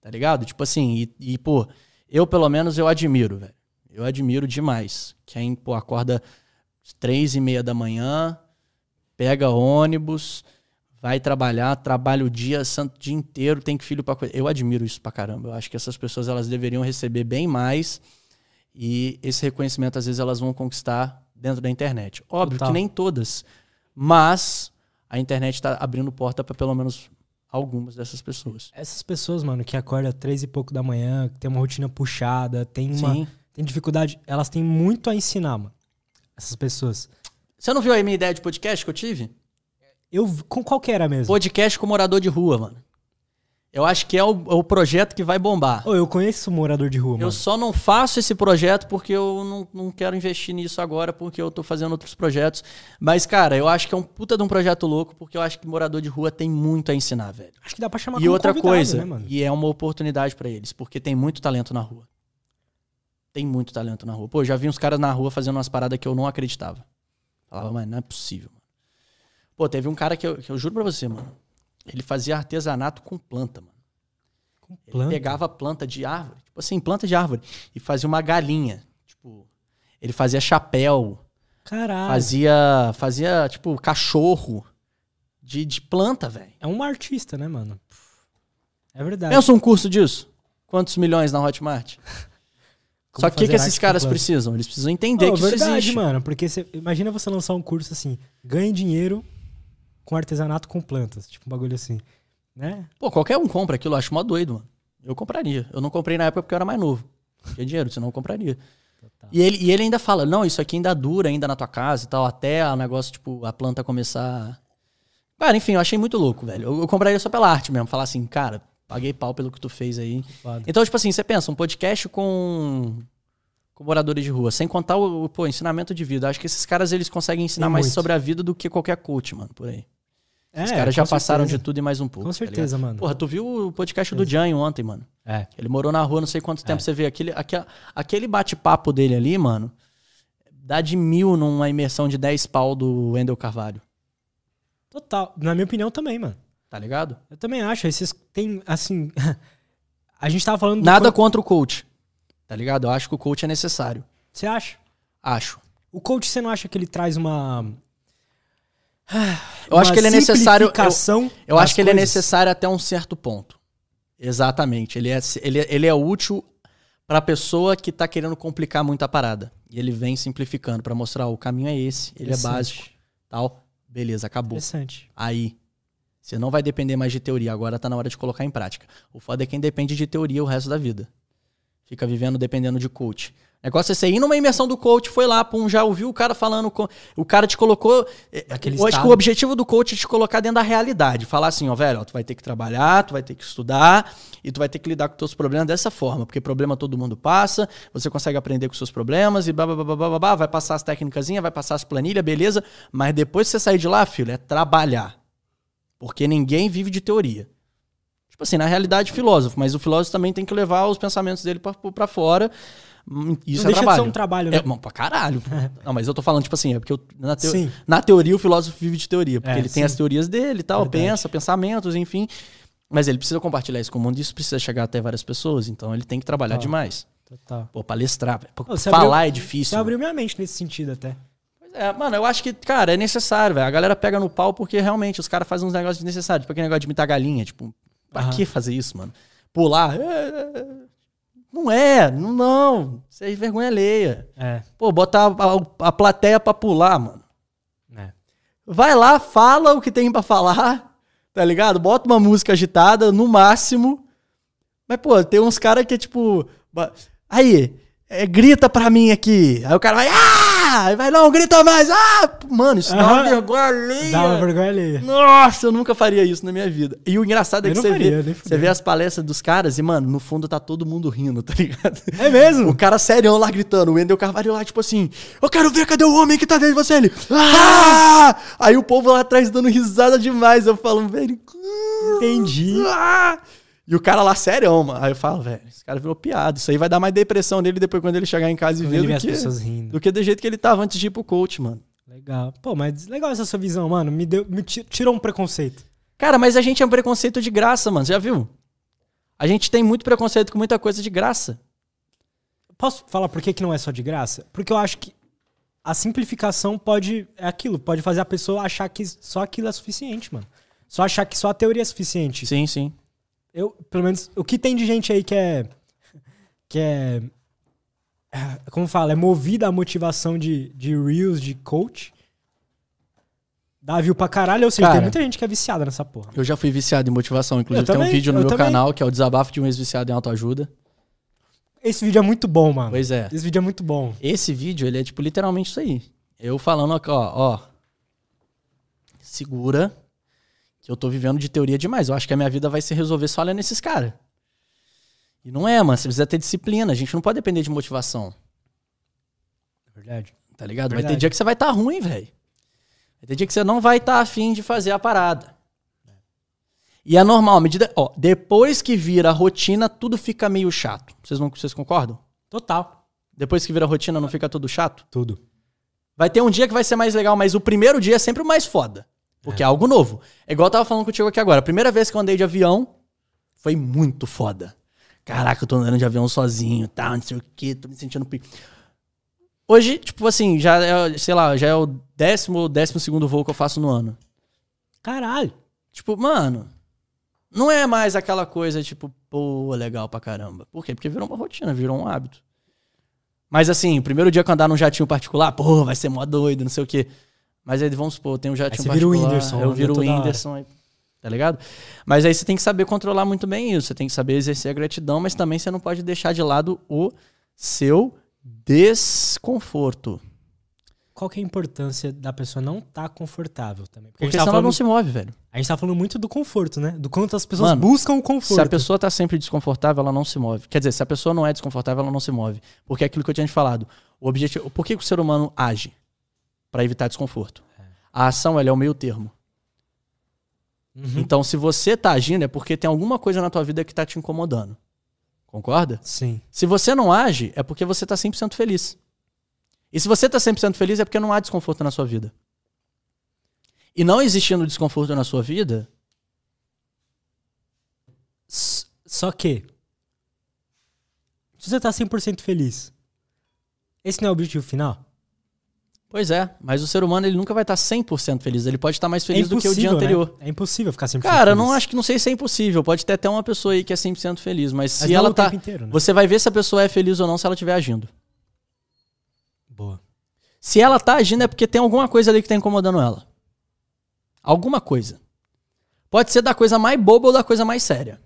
Speaker 2: Tá ligado? Tipo assim, e, e, pô, eu pelo menos eu admiro, velho. Eu admiro demais. Quem, pô, acorda às três e meia da manhã, pega ônibus, vai trabalhar, trabalha o dia, santo dia inteiro, tem filho pra coisa. Eu admiro isso pra caramba. Eu acho que essas pessoas elas deveriam receber bem mais E esse reconhecimento, às vezes, elas vão conquistar dentro da internet. Óbvio
Speaker 1: Total.
Speaker 2: que nem todas, mas a internet está abrindo porta para pelo menos algumas dessas pessoas.
Speaker 1: Essas pessoas, mano, que acordam três e pouco da manhã, que tem uma rotina puxada, tem uma.
Speaker 2: Sim.
Speaker 1: Tem dificuldade, elas têm muito a ensinar, mano. Essas pessoas.
Speaker 2: Você não viu aí minha ideia de podcast que eu tive?
Speaker 1: Eu. Com qual que era mesmo?
Speaker 2: Podcast com morador de rua, mano. Eu acho que é o, é o projeto que vai bombar.
Speaker 1: Ô, eu conheço morador de rua,
Speaker 2: Eu
Speaker 1: mano.
Speaker 2: só não faço esse projeto porque eu não, não quero investir nisso agora, porque eu tô fazendo outros projetos. Mas, cara, eu acho que é um puta de um projeto louco, porque eu acho que morador de rua tem muito a ensinar, velho.
Speaker 1: Acho que dá pra chamar
Speaker 2: E outra coisa,
Speaker 1: né, mano?
Speaker 2: e é uma oportunidade pra eles, porque tem muito talento na rua. Tem muito talento na rua. Pô, eu já vi uns caras na rua fazendo umas paradas que eu não acreditava. Falava, mas não é possível, mano. Pô, teve um cara que eu, que eu juro pra você, mano. Ele fazia artesanato com planta, mano.
Speaker 1: Com
Speaker 2: Ele
Speaker 1: planta.
Speaker 2: pegava planta de árvore, tipo assim, planta de árvore, e fazia uma galinha. Tipo, ele fazia chapéu,
Speaker 1: Caralho.
Speaker 2: fazia, fazia, tipo, cachorro de, de planta, velho.
Speaker 1: É um artista, né, mano? É verdade.
Speaker 2: Pensa um curso disso? Quantos milhões na Hotmart? Só que o que, esses caras precisam? Eles precisam entender
Speaker 1: Ô,
Speaker 2: que isso
Speaker 1: verdade,
Speaker 2: existe.
Speaker 1: mano. Porque você, imagina você lançar um curso assim, ganhe dinheiro com artesanato com plantas. Tipo um bagulho assim. Né?
Speaker 2: Pô, qualquer um compra aquilo, eu acho mó doido, mano. Eu compraria. Eu não comprei na época porque eu era mais novo. Tinha dinheiro, senão eu compraria.
Speaker 1: Total.
Speaker 2: E ele, e ele ainda fala, não, isso aqui ainda dura ainda na tua casa e tal, até o negócio, tipo, a planta começar... Cara, enfim, eu achei muito louco, velho. Eu, eu compraria só pela arte mesmo. Falar assim, cara, paguei pau pelo que tu fez aí. Então, tipo assim, você pensa, um podcast com, com moradores de rua, sem contar o, o, pô, ensinamento de vida. Acho que esses caras, eles conseguem ensinar
Speaker 1: Tem
Speaker 2: mais
Speaker 1: muito.
Speaker 2: sobre a vida do que qualquer coach, mano, por aí.
Speaker 1: É,
Speaker 2: Os caras já passaram
Speaker 1: certeza.
Speaker 2: de tudo e mais um pouco.
Speaker 1: Com
Speaker 2: tá
Speaker 1: certeza, mano.
Speaker 2: Porra, tu viu o podcast do Janho ontem, mano?
Speaker 1: É.
Speaker 2: Ele morou na rua não sei quanto tempo. Você vê aquele, aquele, aquele bate-papo dele ali, mano, dá de mil numa imersão de 10 pau do Wendel Carvalho.
Speaker 1: Total. Na minha opinião também, mano.
Speaker 2: Tá ligado?
Speaker 1: Eu também acho. Esses tem, assim. a gente tava falando. do
Speaker 2: Nada
Speaker 1: quanto-
Speaker 2: contra o coach. Tá ligado? Eu acho que o coach é necessário.
Speaker 1: Você acha?
Speaker 2: Acho.
Speaker 1: O coach, você não acha que ele traz uma.
Speaker 2: Eu acho que ele é necessário. Eu, eu acho que ele é
Speaker 1: coisas?
Speaker 2: necessário até um certo ponto. Exatamente. Ele é, ele, é- ele é útil pra pessoa que tá querendo complicar muito a parada. E ele vem simplificando pra mostrar o caminho é esse, ele é básico, tal. Beleza, acabou.
Speaker 1: Interessante.
Speaker 2: Aí. Você não vai depender mais de teoria, agora tá na hora de colocar em prática. O foda é quem depende de teoria o resto da vida. Fica vivendo dependendo de coach. Negócio é você ir numa imersão do coach, foi lá, pum, já ouviu o cara falando. com- O cara te colocou.
Speaker 1: Naquele
Speaker 2: Eu acho
Speaker 1: estado.
Speaker 2: que o objetivo do coach é te colocar dentro da realidade. Falar assim, ó, velho, ó, tu vai ter que trabalhar, tu vai ter que estudar e tu vai ter que lidar com os teus problemas dessa forma. Porque problema todo mundo passa, você consegue aprender com os seus problemas e blá, blá, blá, blá, blá, blá, vai passar as técnicas, vai passar as planilhas, beleza. Mas depois que você sair de lá, filho, é trabalhar. Porque ninguém vive de teoria. Tipo assim, na realidade, filósofo, mas o filósofo também tem que levar os pensamentos dele pra fora. Isso
Speaker 1: não
Speaker 2: é
Speaker 1: deixa
Speaker 2: trabalho.
Speaker 1: de ser um trabalho, né?
Speaker 2: É, pra caralho. Não, mas eu tô falando, tipo assim, é porque eu- na, teo- na teoria o filósofo vive de teoria, porque
Speaker 1: É,
Speaker 2: ele tem
Speaker 1: sim.
Speaker 2: as teorias dele e tal,
Speaker 1: Verdade.
Speaker 2: pensa, pensamentos, enfim. Mas ele precisa compartilhar isso com o mundo isso precisa chegar até várias pessoas, então ele tem que trabalhar demais.
Speaker 1: Total.
Speaker 2: Pô, palestrar, pô, falar
Speaker 1: abriu-
Speaker 2: é difícil.
Speaker 1: Você abriu minha mente nesse sentido até.
Speaker 2: É, mano, eu acho que, cara, é necessário, velho. A galera pega no pau porque realmente os caras fazem uns negócios desnecessários. Tipo aquele negócio de imitar galinha, tipo, pra
Speaker 1: Aham.
Speaker 2: que fazer isso, mano? Pular. é, é, é. Não é, não, não. Isso é vergonha alheia.
Speaker 1: É.
Speaker 2: Pô, botar a, a- a plateia pra pular, mano.
Speaker 1: é.
Speaker 2: Vai lá, fala o que tem pra falar, tá ligado? Bota uma música agitada, no máximo. Mas, pô, tem uns caras que é tipo. Aí, é, grita pra mim aqui. Aí o cara vai. Ah! Vai, não, grita mais. Ah! Mano, isso dá uma
Speaker 1: Aham.
Speaker 2: vergonha alheia.
Speaker 1: Dá uma vergonha alheia.
Speaker 2: Nossa, eu nunca faria isso na minha vida. E o engraçado é
Speaker 1: Eu
Speaker 2: que
Speaker 1: não
Speaker 2: você
Speaker 1: faria,
Speaker 2: vê,
Speaker 1: nem
Speaker 2: você
Speaker 1: fudendo.
Speaker 2: vê as palestras dos caras e, mano, no fundo tá todo mundo rindo, tá ligado?
Speaker 1: É mesmo?
Speaker 2: O cara serião lá gritando, o Wendel Carvalho lá, tipo assim, eu quero ver cadê o homem que tá dentro de você. Ele, ah! Aí o povo lá atrás dando risada demais. Eu falo, velho.
Speaker 1: Entendi.
Speaker 2: Ah! E o cara lá serião, mano. Aí eu falo, velho, esse cara virou piada. Isso aí vai dar mais depressão nele depois quando ele chegar em casa e
Speaker 1: Quando
Speaker 2: ver
Speaker 1: ele
Speaker 2: do que,
Speaker 1: pessoas rindo.
Speaker 2: do que do jeito que ele tava antes de ir pro coach, mano.
Speaker 1: Legal. Pô, mas legal essa sua visão, mano. Me, deu, me ti- tirou um preconceito.
Speaker 2: Cara, mas a gente é um preconceito de graça, mano. Você já viu? A gente tem muito preconceito com muita coisa de graça.
Speaker 1: Posso falar por que, que não é só de graça? Porque eu acho que a simplificação pode. É aquilo, pode fazer a pessoa achar que só aquilo é suficiente, mano. Só achar que só a teoria é suficiente.
Speaker 2: Sim, sim.
Speaker 1: Eu, pelo menos, o que tem de gente aí que é. Que é. é, como fala, é movida a motivação de, de Reels, de coach. Dá view pra caralho, ou seja,
Speaker 2: Cara,
Speaker 1: tem muita gente que é viciada nessa porra.
Speaker 2: Eu já fui viciado em motivação. Inclusive,
Speaker 1: Eu
Speaker 2: tem um
Speaker 1: também,
Speaker 2: vídeo no
Speaker 1: eu
Speaker 2: meu
Speaker 1: também.
Speaker 2: canal que é o desabafo de um ex-viciado em autoajuda.
Speaker 1: Esse vídeo é muito bom, mano.
Speaker 2: Pois é.
Speaker 1: Esse vídeo é muito bom.
Speaker 2: Esse vídeo, ele é tipo literalmente isso aí. Eu falando, ó, ó. Segura que eu tô vivendo de teoria demais. Eu acho que a minha vida vai se resolver só olhando esses caras. E não é, mano. Você precisa ter disciplina. A gente não pode depender de motivação.
Speaker 1: É verdade.
Speaker 2: Tá ligado? Vai ter
Speaker 1: Verdade.
Speaker 2: dia que você vai estar ruim, velho. Vai ter dia que você não vai estar afim de fazer a parada. E é normal, à medida. Ó, depois que vira rotina, tudo fica meio chato. Vocês, não, vocês concordam?
Speaker 1: Total.
Speaker 2: Depois que vira rotina, não fica tudo chato?
Speaker 1: Tudo.
Speaker 2: Vai ter um dia que vai ser mais legal, mas o primeiro dia é sempre o mais foda. Porque é, algo novo. É igual eu tava falando contigo aqui agora. A primeira vez que eu andei de avião foi muito foda. Caraca, eu tô andando de avião sozinho, tá, não sei o quê, tô me sentindo... pi- Hoje, tipo assim, já é, sei lá, já é o décimo ou décimo segundo voo que eu faço no ano.
Speaker 1: Caralho.
Speaker 2: Tipo, mano, não é mais aquela coisa, tipo, pô, legal pra caramba. Por quê? Porque virou uma rotina, virou um hábito. Mas assim, o primeiro dia que eu andar num jatinho particular, pô, vai ser mó doido, não sei o quê. Mas aí, vamos supor, tem um jatinho
Speaker 1: você vira o. Whindersson,
Speaker 2: Eu
Speaker 1: anda
Speaker 2: viro o. Whindersson, aí, tá ligado? Mas aí você tem que saber controlar muito bem isso. Você tem que saber exercer a gratidão, mas também você não pode deixar de lado o seu desconforto.
Speaker 1: Qual que é a importância da pessoa não estar confortável também? Porque,
Speaker 2: Porque senão
Speaker 1: tá
Speaker 2: ela
Speaker 1: falando,
Speaker 2: não se move, velho.
Speaker 1: a gente tá falando muito do conforto, né? Do quanto as pessoas
Speaker 2: Mano,
Speaker 1: buscam o conforto.
Speaker 2: Se a pessoa tá sempre desconfortável, ela não se move. Quer dizer, se a pessoa não é desconfortável, ela não se move. Porque é aquilo que eu tinha te falado. O objetivo, por que, que o ser humano age? Pra evitar desconforto. A ação ela é o meio termo.
Speaker 1: Uhum.
Speaker 2: Então, se você tá agindo, é porque tem alguma coisa na tua vida que tá te incomodando. Concorda?
Speaker 1: Sim.
Speaker 2: Se você não age, é porque você tá 100% feliz. E se você tá 100% feliz, é porque não há desconforto na sua vida. E não existindo desconforto na sua vida,
Speaker 1: S- Só que. Se você tá 100% feliz, esse não é o objetivo final?
Speaker 2: Pois é, mas o ser humano ele nunca vai estar 100% feliz. Ele pode estar mais feliz
Speaker 1: é
Speaker 2: do que o dia
Speaker 1: impossível,
Speaker 2: anterior.
Speaker 1: Né? É impossível ficar 100%
Speaker 2: Cara,
Speaker 1: feliz.
Speaker 2: não acho que não sei se é impossível. Pode ter até uma pessoa aí que é 100% feliz, mas,
Speaker 1: Mas
Speaker 2: se ela tá,
Speaker 1: inteiro, né?
Speaker 2: você vai ver se a pessoa é feliz ou não se ela estiver agindo.
Speaker 1: Boa.
Speaker 2: Se ela tá agindo é porque tem alguma coisa ali que tá incomodando ela. Alguma coisa. Pode ser da coisa mais boba ou da coisa mais séria.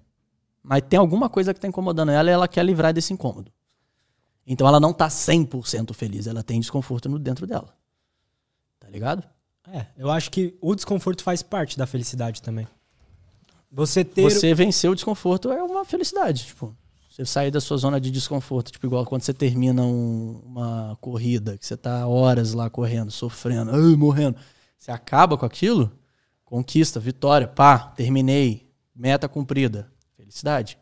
Speaker 2: Mas tem alguma coisa que tá incomodando ela e ela quer livrar desse incômodo. Então ela não tá 100% feliz, ela tem desconforto no dentro dela. Tá ligado?
Speaker 1: É, eu acho que o desconforto faz parte da felicidade também. Você ter.
Speaker 2: Você vencer o desconforto é uma felicidade. Tipo, você sair da sua zona de desconforto. Tipo, igual quando você termina um- uma corrida, que você tá horas lá correndo, sofrendo, ai, morrendo. Você acaba com aquilo, conquista, vitória, pá, terminei, meta cumprida. Felicidade.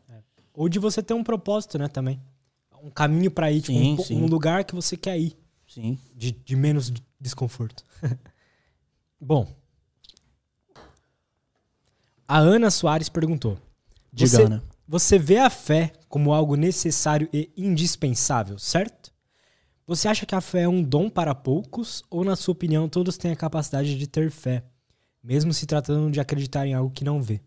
Speaker 1: Ou de você ter um propósito, né, também. Um caminho pra ir, tipo,
Speaker 2: Sim,
Speaker 1: um,
Speaker 2: sim.
Speaker 1: um lugar que você quer ir.
Speaker 2: Sim.
Speaker 1: De, de menos de- desconforto. Bom. A Ana Soares perguntou.
Speaker 2: Diga,
Speaker 1: Você,
Speaker 2: Ana.
Speaker 1: você vê a fé como algo necessário e indispensável, certo? Você acha que a fé é um dom para poucos ou, na sua opinião, todos têm a capacidade de ter fé, mesmo se tratando de acreditar em algo que não vê?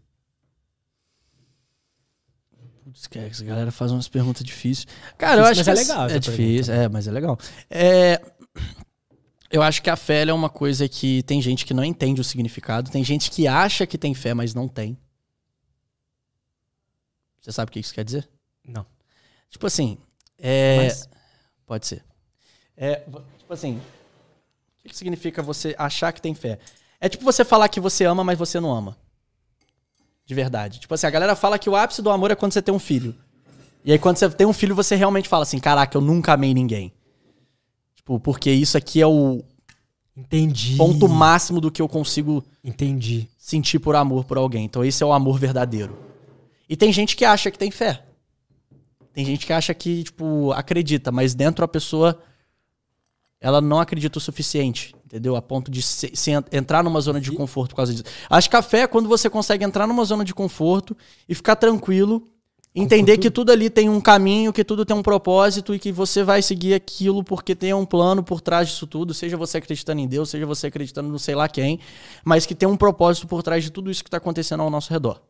Speaker 2: Putz, que essa galera faz umas perguntas difíceis. Cara, eu
Speaker 1: Difícil,
Speaker 2: acho
Speaker 1: mas
Speaker 2: que
Speaker 1: é legal
Speaker 2: É difícil, é, mas é legal. É, eu acho que a fé é uma coisa que tem gente que não entende o significado, tem gente que acha que tem fé, mas não tem. Você sabe o que isso quer dizer?
Speaker 1: Não.
Speaker 2: Tipo assim, é,
Speaker 1: Mas-
Speaker 2: pode ser. É, tipo assim, o que significa você achar que tem fé? É tipo você falar que você ama, mas você não ama. De verdade. Tipo assim, a galera fala que o ápice do amor é quando você tem um filho. E aí quando você tem um filho, você realmente fala assim, caraca, eu nunca amei ninguém. Tipo, porque isso aqui é o
Speaker 1: Entendi.
Speaker 2: ponto máximo do que eu consigo
Speaker 1: Entendi.
Speaker 2: sentir por amor por alguém. Então esse é o amor verdadeiro. E tem gente que acha que tem fé. Tem gente que acha que, tipo, acredita, mas dentro a pessoa ela não acredita o suficiente, entendeu? A ponto de se, se en- entrar numa zona de conforto por causa disso. Acho que a fé é quando você consegue entrar numa zona de conforto e ficar tranquilo, entender que tudo ali tem um caminho, que tudo tem um propósito e que você vai seguir aquilo porque tem um plano por trás disso tudo, seja você acreditando em Deus, seja você acreditando no sei lá quem, mas que tem um propósito por trás de tudo isso que tá acontecendo ao nosso redor.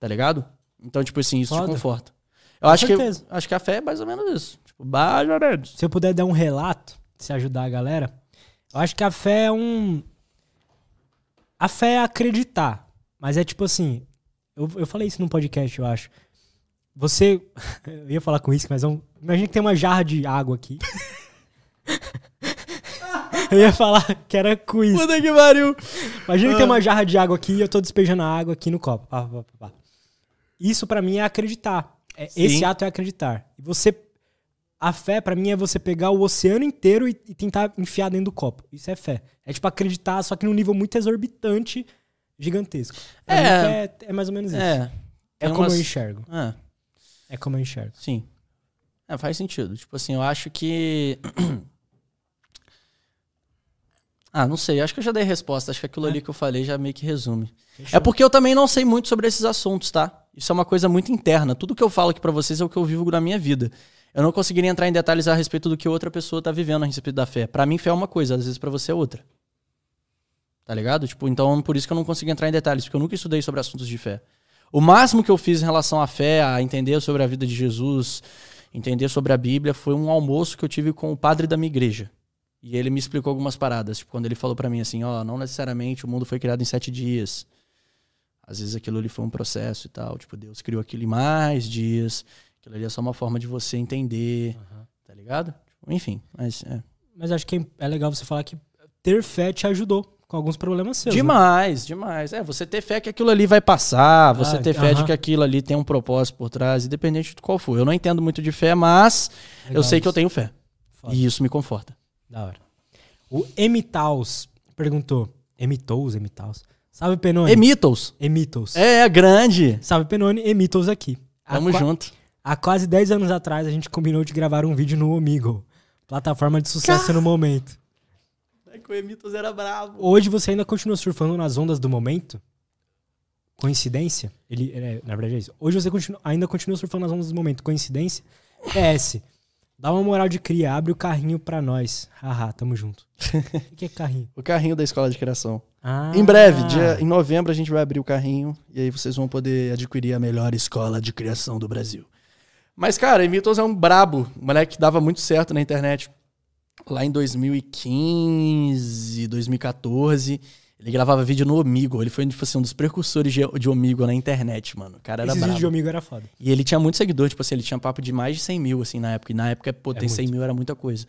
Speaker 2: Tá ligado? Então, tipo assim, isso
Speaker 1: Foda.
Speaker 2: te conforta. Eu
Speaker 1: Com
Speaker 2: acho que,
Speaker 1: certeza.
Speaker 2: acho que a fé é mais ou menos isso. Tipo, Tipo, mais ou menos.
Speaker 1: Se eu puder dar um relato, se ajudar a galera, eu acho que a fé é um. A fé é acreditar. Mas é tipo assim. Eu, eu falei isso num podcast, eu acho. Você. Eu ia falar com isso, mas é um. Imagina que tem uma jarra de água aqui. eu ia falar que era com isso.
Speaker 2: Puta que pariu.
Speaker 1: Imagina que tem uma jarra de água aqui e eu tô despejando a água aqui no copo. Pá. Isso pra mim é acreditar. É- esse ato é acreditar. E você. A fé, pra mim, é você pegar o oceano inteiro e, e tentar enfiar dentro do copo. Isso é fé. É tipo acreditar, só que num nível muito exorbitante, gigantesco. Pra
Speaker 2: É.
Speaker 1: fé é, é mais ou menos isso. É,
Speaker 2: É.
Speaker 1: Como
Speaker 2: umas-
Speaker 1: eu enxergo.
Speaker 2: É,
Speaker 1: É como eu enxergo.
Speaker 2: sim. É, faz sentido. Tipo assim, eu acho que. ah, não sei. Acho que eu já dei resposta. Acho que aquilo ali que eu falei já meio que resume. É porque eu também não sei muito sobre esses assuntos, tá? Isso é uma coisa muito interna. Tudo que eu falo aqui pra vocês é o que eu vivo na minha vida. Eu não conseguiria entrar em detalhes a respeito do que outra pessoa tá vivendo a respeito da fé. Pra mim, fé é uma coisa, às vezes pra você é outra. Tá ligado? Tipo, então por isso que eu não consigo entrar em detalhes, porque eu nunca estudei sobre assuntos de fé. O máximo que eu fiz em relação à fé, a entender sobre a vida de Jesus, entender sobre a Bíblia, foi um almoço que eu tive com o padre da minha igreja. E ele me explicou algumas paradas. Tipo, quando ele falou pra mim assim, ó, não necessariamente o mundo foi criado em sete dias. Às vezes aquilo ali foi um processo e tal. Tipo, Deus criou aquilo em mais dias. Aquilo ali é só uma forma de você entender. Tá ligado? Enfim, mas é.
Speaker 1: Mas acho que é legal você falar que ter fé te ajudou com alguns problemas seus. né?
Speaker 2: Demais, demais. É, você ter fé que aquilo ali vai passar, você
Speaker 1: Ah,
Speaker 2: ter fé de
Speaker 1: aham.
Speaker 2: que aquilo ali tem um propósito por trás, independente de qual for. Eu não entendo muito de fé, mas eu
Speaker 1: Legal
Speaker 2: sei que eu
Speaker 1: isso.
Speaker 2: tenho fé.
Speaker 1: Foda.
Speaker 2: E isso me conforta.
Speaker 1: Da hora. O Emitaus perguntou. Emitaus, Emitaus. Salve, Penone.
Speaker 2: Emitos.
Speaker 1: Emitos.
Speaker 2: É, grande.
Speaker 1: Salve, Penone. Emitos aqui.
Speaker 2: Tamo junto.
Speaker 1: Há quase 10 anos atrás, a gente combinou de gravar um vídeo no Omigo. Plataforma de sucesso no momento.
Speaker 2: É que o Emitos era bravo.
Speaker 1: Hoje você ainda continua surfando nas ondas do momento? Coincidência? Ele, é, na verdade é isso. Hoje você continua- ainda continua surfando nas ondas do momento. Coincidência? PS. Dá uma moral de cria, abre o carrinho pra nós. Haha, tamo junto. O que é carrinho?
Speaker 2: O carrinho da escola de criação.
Speaker 1: Ah,
Speaker 2: Em breve, dia, em novembro, a gente vai abrir o carrinho e aí vocês vão poder adquirir a melhor escola de criação do Brasil. Mas, cara, Emitos é um brabo. Um moleque que dava muito certo na internet. Lá em 2015, 2014, ele gravava vídeo no Omigo. Ele foi tipo assim, um dos precursores de, de Omigo na internet, mano. O cara era
Speaker 1: Esse vídeo
Speaker 2: brabo.
Speaker 1: de amigo era foda.
Speaker 2: E ele tinha muito seguidor, tipo assim, ele tinha papo de mais de 100 mil, assim, na época. E na época, pô, ter
Speaker 1: É
Speaker 2: 100
Speaker 1: muito.
Speaker 2: mil era muita coisa.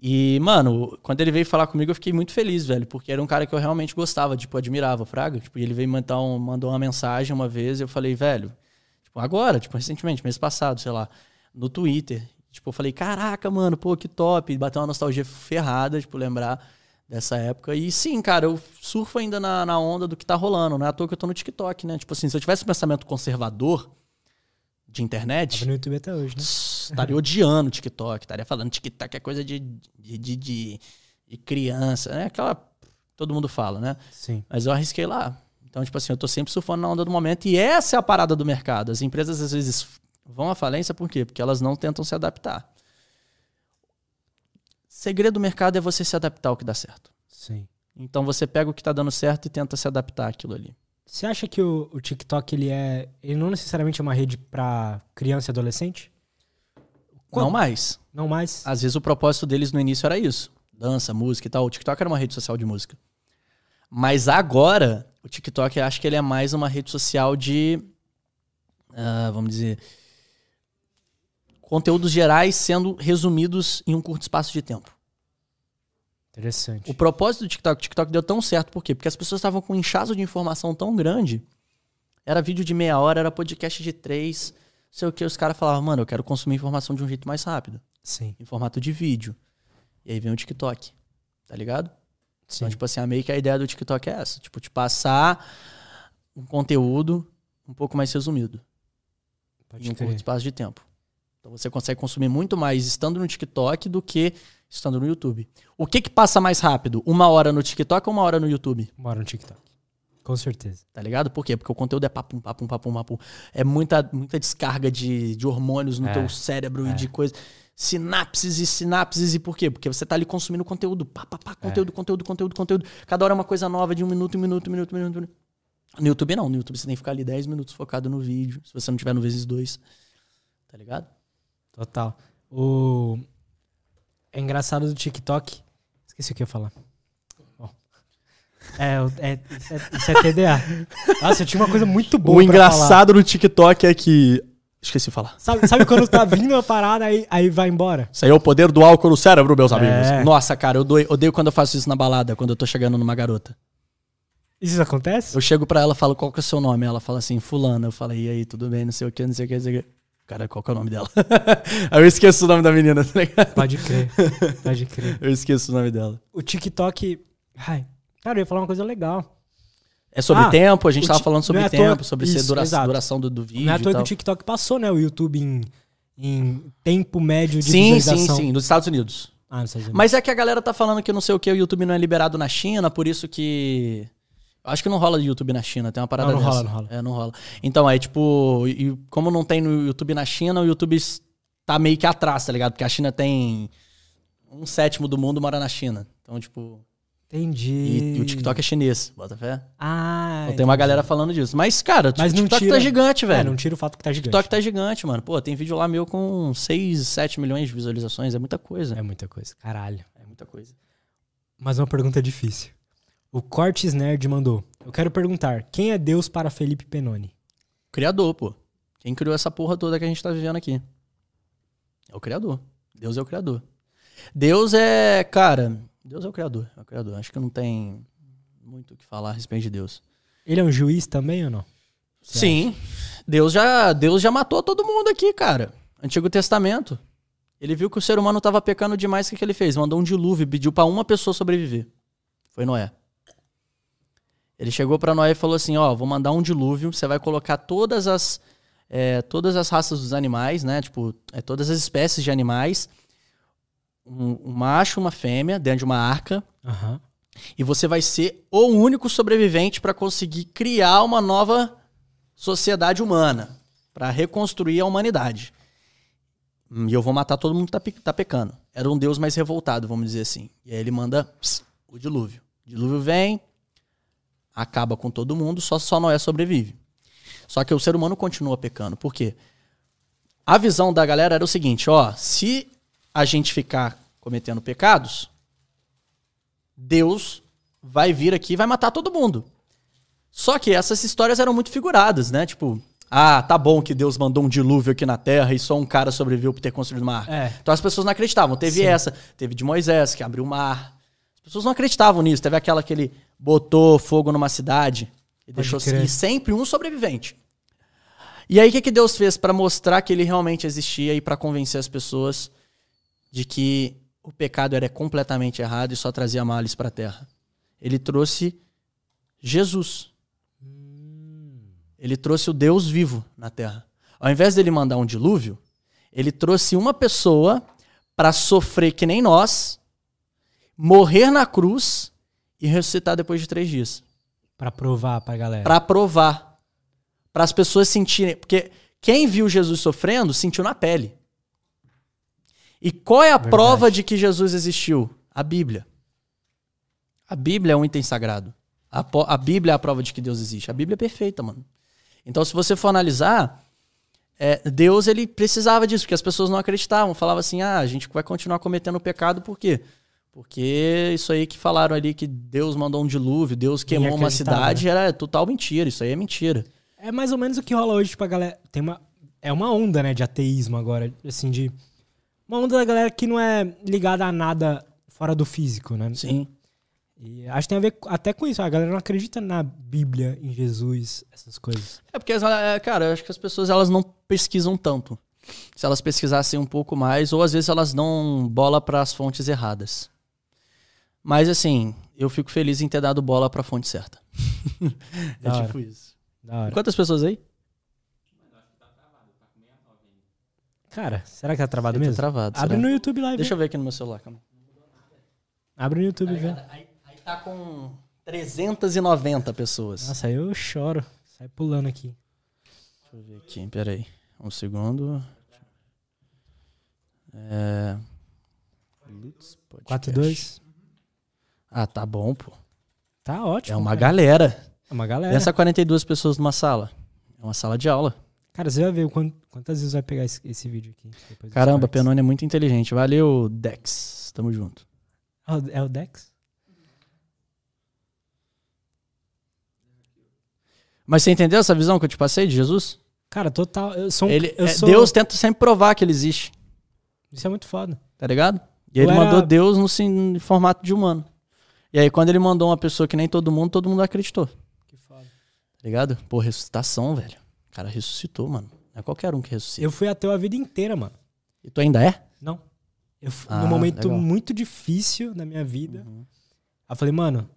Speaker 2: E, mano, quando ele veio falar comigo, eu fiquei muito feliz, velho, porque era um cara que eu realmente gostava, tipo, admirava, Fraga. Tipo, ele veio mandar um, mandou uma mensagem uma vez e eu falei, velho, tipo, agora, tipo, recentemente, mês passado, sei lá, no Twitter. Tipo, eu falei, caraca, mano, pô, que top. Bateu uma nostalgia ferrada, tipo, lembrar dessa época. E sim, cara, eu surfo ainda na, na onda do que tá rolando. Não é à toa que eu tô no TikTok, né? Tipo assim, se eu tivesse um pensamento conservador de internet,
Speaker 1: Tava no YouTube até hoje, né?
Speaker 2: estaria odiando o TikTok, estaria falando TikTok é coisa de, de, de, de- de criança, né? Aquela. Todo mundo fala, né?
Speaker 1: Sim.
Speaker 2: Mas eu arrisquei lá. Então, tipo assim, eu tô sempre surfando na onda do momento. E essa é a parada do mercado. As empresas às vezes vão à falência, por quê? Porque elas não tentam se adaptar. Segredo do mercado é você se adaptar ao que dá certo.
Speaker 1: Sim.
Speaker 2: Então você pega o que tá dando certo e tenta se adaptar àquilo ali.
Speaker 1: Você acha que o, o TikTok, ele é... Ele não necessariamente é uma rede pra criança e adolescente? Qual-
Speaker 2: Não mais.
Speaker 1: Não mais?
Speaker 2: Às vezes o propósito deles no início era isso. Dança, música e tal. O TikTok era uma rede social de música. Mas agora, o TikTok eu acho que ele é mais uma rede social de. ah, vamos dizer. Conteúdos gerais sendo resumidos em um curto espaço de tempo.
Speaker 1: Interessante.
Speaker 2: O propósito do TikTok, o TikTok deu tão certo, por quê? Porque as pessoas estavam com um inchaço de informação tão grande. Era vídeo de meia hora, era podcast de três, sei o que. Os caras falavam, mano, eu quero consumir informação de um jeito mais rápido
Speaker 1: Sim.
Speaker 2: em formato de vídeo. E aí vem o TikTok, tá ligado?
Speaker 1: Sim.
Speaker 2: Então, tipo assim, a meio que a ideia do TikTok é essa. Tipo, te passar um conteúdo um pouco mais resumido
Speaker 1: Pode
Speaker 2: em um curto espaço de tempo. Então você consegue consumir muito mais estando no TikTok do que estando no YouTube. O que que passa mais rápido? Uma hora no TikTok ou uma hora no YouTube?
Speaker 1: Mora no TikTok. Com certeza.
Speaker 2: Tá ligado? Por quê? Porque o conteúdo é papum, papum, papum, papum. É muita, muita descarga de, de hormônios no
Speaker 1: É.
Speaker 2: teu cérebro
Speaker 1: É.
Speaker 2: e de coisas. Sinapses e sinapses. E por quê? Porque você tá ali consumindo conteúdo. Pá, pá, pá, conteúdo, conteúdo, conteúdo, conteúdo. Cada hora é uma coisa nova de um minuto, um minuto, um minuto, um minuto. um minuto. No YouTube não. No YouTube você tem que ficar ali 10 minutos focado no vídeo. Se você não tiver no vezes dois. Tá ligado?
Speaker 1: Total. O... É engraçado do TikTok. Esqueci o que eu ia falar. É, o- é, isso, é, isso é TDA. Nossa, eu tinha uma coisa muito boa.
Speaker 2: o engraçado no TikTok é que. Esqueci de falar.
Speaker 1: Sabe, sabe quando tá vindo uma parada aí, aí vai embora?
Speaker 2: Isso aí é o poder do álcool no cérebro, meus
Speaker 1: É.
Speaker 2: amigos. Nossa, cara, eu doi- odeio quando eu faço isso na balada, quando eu tô chegando numa garota.
Speaker 1: Isso acontece?
Speaker 2: Eu chego pra ela e falo, qual que é o seu nome? Ela fala assim, fulana. Eu falo, e aí, tudo bem, não sei o que, não sei o que, não sei o que. Cara, qual que é o nome dela? aí eu esqueço o nome da menina, tá ligado?
Speaker 1: Pode crer. Pode crer.
Speaker 2: Eu esqueço o nome dela.
Speaker 1: O TikTok. Ai, cara, eu ia falar uma coisa legal.
Speaker 2: É sobre
Speaker 1: Ah,
Speaker 2: tempo, a gente tava falando sobre
Speaker 1: é
Speaker 2: tempo,
Speaker 1: toa-
Speaker 2: sobre ser
Speaker 1: isso,
Speaker 2: dura- duração do, do vídeo
Speaker 1: Não é à toa
Speaker 2: e
Speaker 1: que o TikTok passou, né? O YouTube em, em tempo médio de
Speaker 2: Sim, sim,
Speaker 1: visualização.
Speaker 2: sim, nos Estados Unidos.
Speaker 1: Ah, nos Estados Unidos.
Speaker 2: Mas é que a galera tá falando que não sei o que, o YouTube não é liberado na China, por isso que. Acho que não rola YouTube na China, tem uma parada
Speaker 1: Não, não
Speaker 2: dessa.
Speaker 1: rola, não rola.
Speaker 2: É, não rola. Então, é tipo, e como não tem no YouTube na China, o YouTube tá meio que atrás, tá ligado? Porque a China tem um sétimo do mundo mora na China. Então, tipo.
Speaker 1: Entendi.
Speaker 2: E, e o TikTok é chinês, bota fé?
Speaker 1: Ah,
Speaker 2: Então, tem uma galera falando disso. Mas, cara, o
Speaker 1: Mas não
Speaker 2: TikTok
Speaker 1: tira-
Speaker 2: tá gigante,
Speaker 1: É,
Speaker 2: velho.
Speaker 1: não tira o fato que tá
Speaker 2: O
Speaker 1: gigante.
Speaker 2: TikTok tá gigante, mano. Pô, tem vídeo lá meu com 6, 7 milhões de visualizações. É muita coisa.
Speaker 1: É muita coisa. Caralho.
Speaker 2: É muita coisa.
Speaker 1: Mas uma pergunta difícil. O Cortes Nerd mandou. Eu quero perguntar, quem é Deus para Felipe Penoni?
Speaker 2: Criador, pô. Quem criou essa porra toda que a gente tá vivendo aqui? É o Criador. Deus é o Criador. Deus é, cara, Deus é o Criador. É o Criador. Acho que não tem muito o que falar a respeito de Deus.
Speaker 1: Ele é um juiz também ou não? Você
Speaker 2: Sim. Deus já, Deus já matou todo mundo aqui, cara. Antigo Testamento. Ele viu que o ser humano tava pecando demais, o que, que ele fez? Mandou um dilúvio, pediu pra uma pessoa sobreviver. Foi Noé. Ele chegou pra Noé e falou assim: Ó, vou mandar um dilúvio, você vai colocar todas as, é, todas as raças dos animais, né? Tipo, é, todas as espécies de animais, um, um macho, uma fêmea, dentro de uma arca,
Speaker 1: Aham.
Speaker 2: e você vai ser o único sobrevivente para conseguir criar uma nova sociedade humana, para reconstruir a humanidade. Hum, E eu vou matar todo mundo que tá, tá pecando. Era um deus mais revoltado, vamos dizer assim. E aí ele manda ps, o dilúvio. O dilúvio vem, acaba com todo mundo, só, só Noé sobrevive. Só que o ser humano continua pecando. Por quê? A visão da galera era o seguinte, ó, se a gente ficar cometendo pecados, Deus vai vir aqui e vai matar todo mundo. Só que essas histórias eram muito figuradas, né? Tipo, ah, tá bom que Deus mandou um dilúvio aqui na Terra e só um cara sobreviveu por ter construído uma arca.
Speaker 1: É.
Speaker 2: Então as pessoas não acreditavam. Teve
Speaker 1: Sim.
Speaker 2: essa, teve de Moisés, que abriu o mar. As pessoas não acreditavam nisso. Teve aquela que ele botou fogo numa cidade e
Speaker 1: Pode
Speaker 2: deixou
Speaker 1: crer.
Speaker 2: e sempre um sobrevivente. E aí o que, que Deus fez para mostrar que ele realmente existia e para convencer as pessoas de que o pecado era completamente errado e só trazia males para a terra? Ele trouxe Jesus. Ele trouxe o Deus vivo na terra. Ao invés dele mandar um dilúvio, ele trouxe uma pessoa para sofrer que nem nós, morrer na cruz e ressuscitar depois de três dias.
Speaker 1: Pra provar pra galera.
Speaker 2: Pra provar. Para as pessoas sentirem. Porque quem viu Jesus sofrendo sentiu na pele. E qual é a
Speaker 1: Verdade.
Speaker 2: prova de que Jesus existiu? A Bíblia. A Bíblia é um item sagrado. A, a Bíblia é a prova de que Deus existe. A Bíblia é perfeita, mano. Então, se você for analisar, é, Deus ele precisava disso, porque as pessoas não acreditavam. Falavam assim: ah, a gente vai continuar cometendo pecado, por quê? Porque isso aí que falaram ali que Deus mandou um dilúvio, Deus queimou uma cidade, era total mentira. Isso aí é mentira.
Speaker 1: É mais ou menos o que rola hoje, tipo, a galera. Tem uma. É uma onda, né, de ateísmo agora. Assim, de. Uma onda da galera que não é ligada a nada fora do físico, né?
Speaker 2: Sim.
Speaker 1: E acho que tem a ver até com isso. A galera não acredita na Bíblia, em Jesus, essas coisas.
Speaker 2: É porque, é, cara, eu acho que as pessoas elas não pesquisam tanto. Se elas pesquisassem um pouco mais, ou às vezes elas dão bola para as fontes erradas. Mas assim, eu fico feliz em ter dado bola para a fonte certa. é tipo isso.
Speaker 1: Da hora.
Speaker 2: Quantas pessoas aí?
Speaker 1: Cara, será que tá travado
Speaker 2: Eu tô
Speaker 1: mesmo?
Speaker 2: travado.
Speaker 1: Abre
Speaker 2: será?
Speaker 1: no YouTube lá.
Speaker 2: Deixa eu ver aqui no meu celular, calma.
Speaker 1: Abre no YouTube e vê.
Speaker 2: Aí, aí tá com 390 pessoas.
Speaker 1: Nossa, aí eu choro. Sai pulando aqui.
Speaker 2: Deixa eu ver aqui, peraí. Um segundo. É... Lutz Podcast.
Speaker 1: 4-2.
Speaker 2: Ah, tá bom, pô.
Speaker 1: Tá ótimo.
Speaker 2: É uma
Speaker 1: cara.
Speaker 2: galera.
Speaker 1: É uma galera.
Speaker 2: Pensa 42 pessoas numa sala. É uma sala de aula.
Speaker 1: Cara, você vai ver quant- quantas vezes vai pegar esse, esse vídeo aqui.
Speaker 2: Caramba. Penone é muito inteligente. Valeu, Dex. Tamo junto.
Speaker 1: Ah, É o Dex?
Speaker 2: Mas você entendeu essa visão que eu te passei de Jesus?
Speaker 1: Cara, total. Eu sou um.
Speaker 2: Ele,
Speaker 1: eu
Speaker 2: é,
Speaker 1: sou,
Speaker 2: Deus tenta sempre provar que ele existe,
Speaker 1: Isso é muito foda.
Speaker 2: tá ligado? E
Speaker 1: Eu
Speaker 2: ele
Speaker 1: era-
Speaker 2: mandou Deus no, sim- em formato de humano. E aí, quando ele mandou uma pessoa que nem todo mundo, todo mundo acreditou, tá
Speaker 1: Que foda.
Speaker 2: ligado? Pô, ressuscitação, velho. O cara ressuscitou, mano. Não é qualquer um que ressuscita.
Speaker 1: Eu fui ateu a vida inteira, mano.
Speaker 2: E tu ainda é?
Speaker 1: Não. Eu, f-
Speaker 2: Ah,
Speaker 1: num momento
Speaker 2: legal.
Speaker 1: muito difícil da minha vida,
Speaker 2: Uhum.
Speaker 1: eu falei, mano,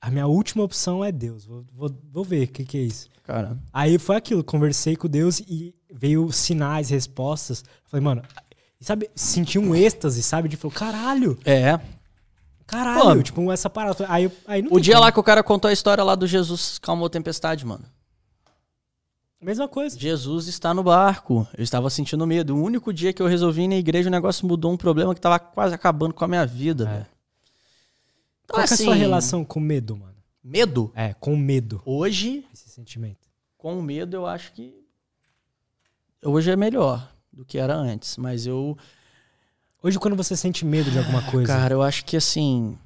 Speaker 1: a minha última opção é Deus. Vou, vou, vou ver o que, que é isso.
Speaker 2: Cara,
Speaker 1: Aí foi aquilo, conversei com Deus e veio sinais, respostas. Falei, mano, sabe, senti um êxtase, sabe? De falar, caralho,
Speaker 2: é.
Speaker 1: caralho,
Speaker 2: Pô,
Speaker 1: tipo, essa parada. Aí, eu- aí
Speaker 2: O dia
Speaker 1: como.
Speaker 2: lá que o cara contou a história lá do Jesus calmou a tempestade, mano.
Speaker 1: Mesma coisa.
Speaker 2: Jesus está no barco. Eu estava sentindo medo. O único dia que eu resolvi ir na igreja, o negócio mudou um problema que tava quase acabando com a minha vida,
Speaker 1: É.
Speaker 2: Então,
Speaker 1: Qual que é a sua
Speaker 2: assim,
Speaker 1: relação com medo, mano?
Speaker 2: Medo?
Speaker 1: É, com medo,
Speaker 2: Hoje,
Speaker 1: esse sentimento.
Speaker 2: com medo, eu acho que. Hoje é melhor do que era antes. Mas eu.
Speaker 1: Hoje, quando você sente medo de alguma coisa,
Speaker 2: Cara, eu acho que assim.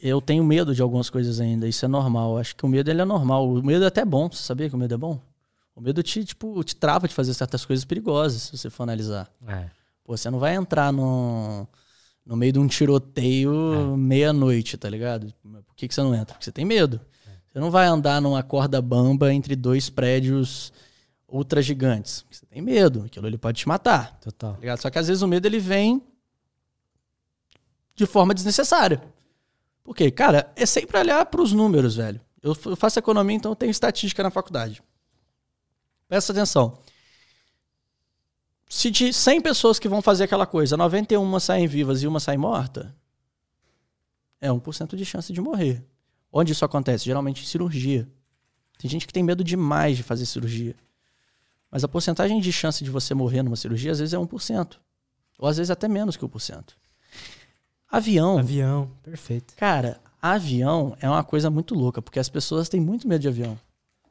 Speaker 2: Eu tenho medo de algumas coisas ainda. Isso é normal. Acho que o medo ele é normal. O medo é até bom. Você sabia que o medo é bom? O medo te, tipo, te trava de fazer certas coisas perigosas, se você for analisar.
Speaker 1: é.
Speaker 2: Pô, você não vai entrar no, no meio de um tiroteio meia-noite, tá ligado? Por que, que você não entra? Porque você tem medo. Você não vai andar numa corda bamba entre dois prédios ultra gigantes. Porque você tem medo. Aquilo ele pode te matar.
Speaker 1: total.
Speaker 2: Tá ligado? Só que às vezes o medo ele vem de forma desnecessária. Por quê? Cara, é sempre olhar para os números, velho. Eu faço economia, então eu tenho estatística na faculdade. Presta atenção. Se de 100 pessoas que vão fazer aquela coisa, 91 saem vivas e uma sai morta, é 1% de chance de morrer. Onde isso acontece? Geralmente em cirurgia. Tem gente que tem medo demais de fazer cirurgia. Mas a porcentagem de chance de você morrer numa cirurgia às vezes é 1%. Ou às vezes até menos que 1%. Avião,
Speaker 1: Avião, perfeito.
Speaker 2: cara, avião é uma coisa muito louca, porque as pessoas têm muito medo de avião.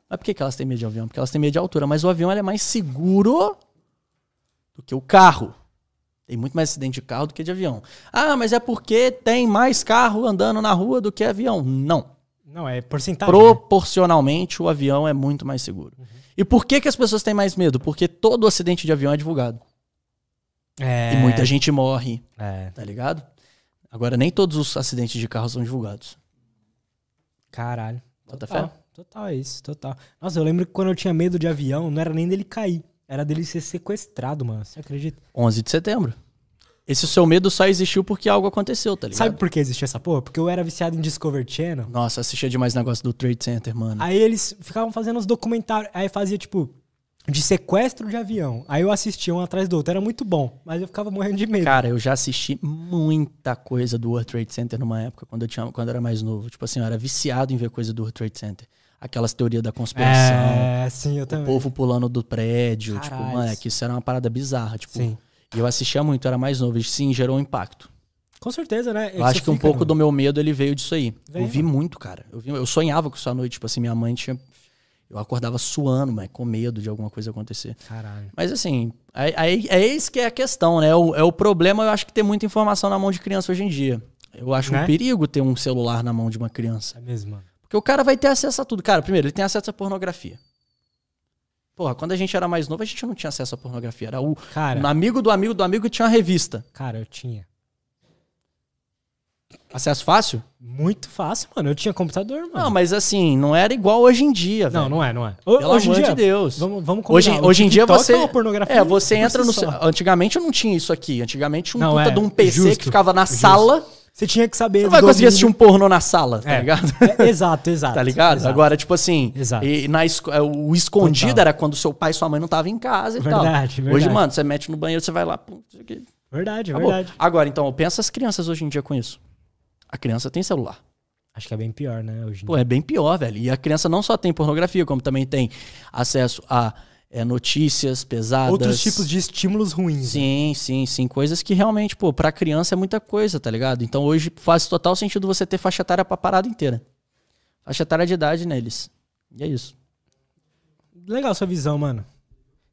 Speaker 2: Mas por que, que elas têm medo de avião? Porque elas têm medo de altura. Mas o avião é mais seguro do que o carro. Tem muito mais acidente de carro do que de avião. Ah, mas é porque tem mais carro andando na rua do que avião. Não.
Speaker 1: Não, é porcentagem. né?
Speaker 2: Proporcionalmente, o avião é muito mais seguro. E por que, que as pessoas têm mais medo? Porque todo acidente de avião é divulgado.
Speaker 1: É.
Speaker 2: E muita gente morre,
Speaker 1: É,
Speaker 2: tá ligado? Agora, nem todos os acidentes de carro são divulgados.
Speaker 1: caralho.
Speaker 2: Bota fé?
Speaker 1: Total, é isso, total. Nossa, eu lembro que quando eu tinha medo de avião, não era nem dele cair. Era dele ser sequestrado, mano. Você acredita?
Speaker 2: 11 de setembro. Esse seu medo só existiu porque algo aconteceu, tá ligado?
Speaker 1: Sabe por que existia essa porra? Porque eu era viciado em Discovery Channel.
Speaker 2: Nossa, assistia demais negócio do Trade Center, mano.
Speaker 1: Aí eles ficavam fazendo os documentários. Aí fazia, tipo, de sequestro de avião. Aí eu assistia um atrás do outro. Era muito bom. Mas eu ficava morrendo de medo.
Speaker 2: Cara, eu já assisti muita coisa do World Trade Center numa época, quando eu, tinha, quando eu era mais novo. Tipo assim, eu era viciado em ver coisa do World Trade Center. Aquelas teorias da conspiração.
Speaker 1: é, sim, eu
Speaker 2: O
Speaker 1: também.
Speaker 2: povo pulando do prédio. Tipo, mano, é que isso era uma parada bizarra. Tipo,
Speaker 1: Sim.
Speaker 2: E eu assistia muito, eu era mais novo. E sim, gerou um impacto.
Speaker 1: Com certeza, né?
Speaker 2: Eu acho que um pouco do meu medo ele veio disso aí.
Speaker 1: Veio,
Speaker 2: eu vi muito, cara. Eu, vi- eu sonhava com isso à noite. Tipo assim, minha mãe tinha. Eu acordava suando, mas com medo de alguma coisa acontecer.
Speaker 1: Caralho.
Speaker 2: Mas assim, aí, aí- é isso que é a questão, né? O, é o problema, eu acho que ter muita informação na mão de criança hoje em dia. Eu acho
Speaker 1: Né?
Speaker 2: um perigo ter um celular na mão de uma criança.
Speaker 1: É mesmo, mano.
Speaker 2: Porque o cara vai ter acesso a tudo. Cara, primeiro, ele tem acesso à pornografia. Porra, quando a gente era mais novo, a gente não tinha acesso à pornografia. Era o
Speaker 1: Cara,
Speaker 2: um amigo do amigo do amigo tinha uma revista.
Speaker 1: cara, eu tinha.
Speaker 2: Acesso fácil?
Speaker 1: Muito fácil, mano. Eu tinha computador, mano.
Speaker 2: Não, mas assim, não era igual hoje em dia, velho.
Speaker 1: não, não é, não é. Ho-
Speaker 2: Pelo
Speaker 1: hoje em
Speaker 2: amor
Speaker 1: dia,
Speaker 2: de Deus.
Speaker 1: Vamos, vamos
Speaker 2: Hoje,
Speaker 1: combinar. O
Speaker 2: hoje em dia você.
Speaker 1: É, pornografia
Speaker 2: é, você entra no. seu- Antigamente não tinha isso aqui. Antigamente tinha um
Speaker 1: Não,
Speaker 2: puta
Speaker 1: é,
Speaker 2: de um PC
Speaker 1: justo,
Speaker 2: que ficava na
Speaker 1: justo.
Speaker 2: sala.
Speaker 1: Você tinha que saber.
Speaker 2: Você não vai conseguir assistir um
Speaker 1: domínio-
Speaker 2: pornô na sala, tá
Speaker 1: É.
Speaker 2: ligado?
Speaker 1: É, exato, exato.
Speaker 2: Tá ligado?
Speaker 1: exato.
Speaker 2: Agora, tipo assim,
Speaker 1: Exato.
Speaker 2: e na é, o escondido
Speaker 1: Total.
Speaker 2: era quando seu pai e sua mãe não estavam em casa e tal.
Speaker 1: Verdade,
Speaker 2: Hoje,
Speaker 1: verdade.
Speaker 2: mano, você mete no banheiro, você vai lá. pum,
Speaker 1: Verdade,
Speaker 2: acabou.
Speaker 1: verdade.
Speaker 2: Agora, então, pensa as crianças hoje em dia com isso. A criança tem celular.
Speaker 1: Acho que é bem pior, né, hoje em
Speaker 2: Pô, é bem pior, velho. E a criança não só tem pornografia, como também tem acesso a é, notícias pesadas.
Speaker 1: Outros tipos de estímulos ruins. né?
Speaker 2: Sim, sim, sim. Coisas que realmente, pô, pra criança é muita coisa, tá ligado? Então hoje faz total sentido você ter faixa etária pra parada inteira. Faixa etária de idade neles. E é isso.
Speaker 1: Legal sua visão, mano.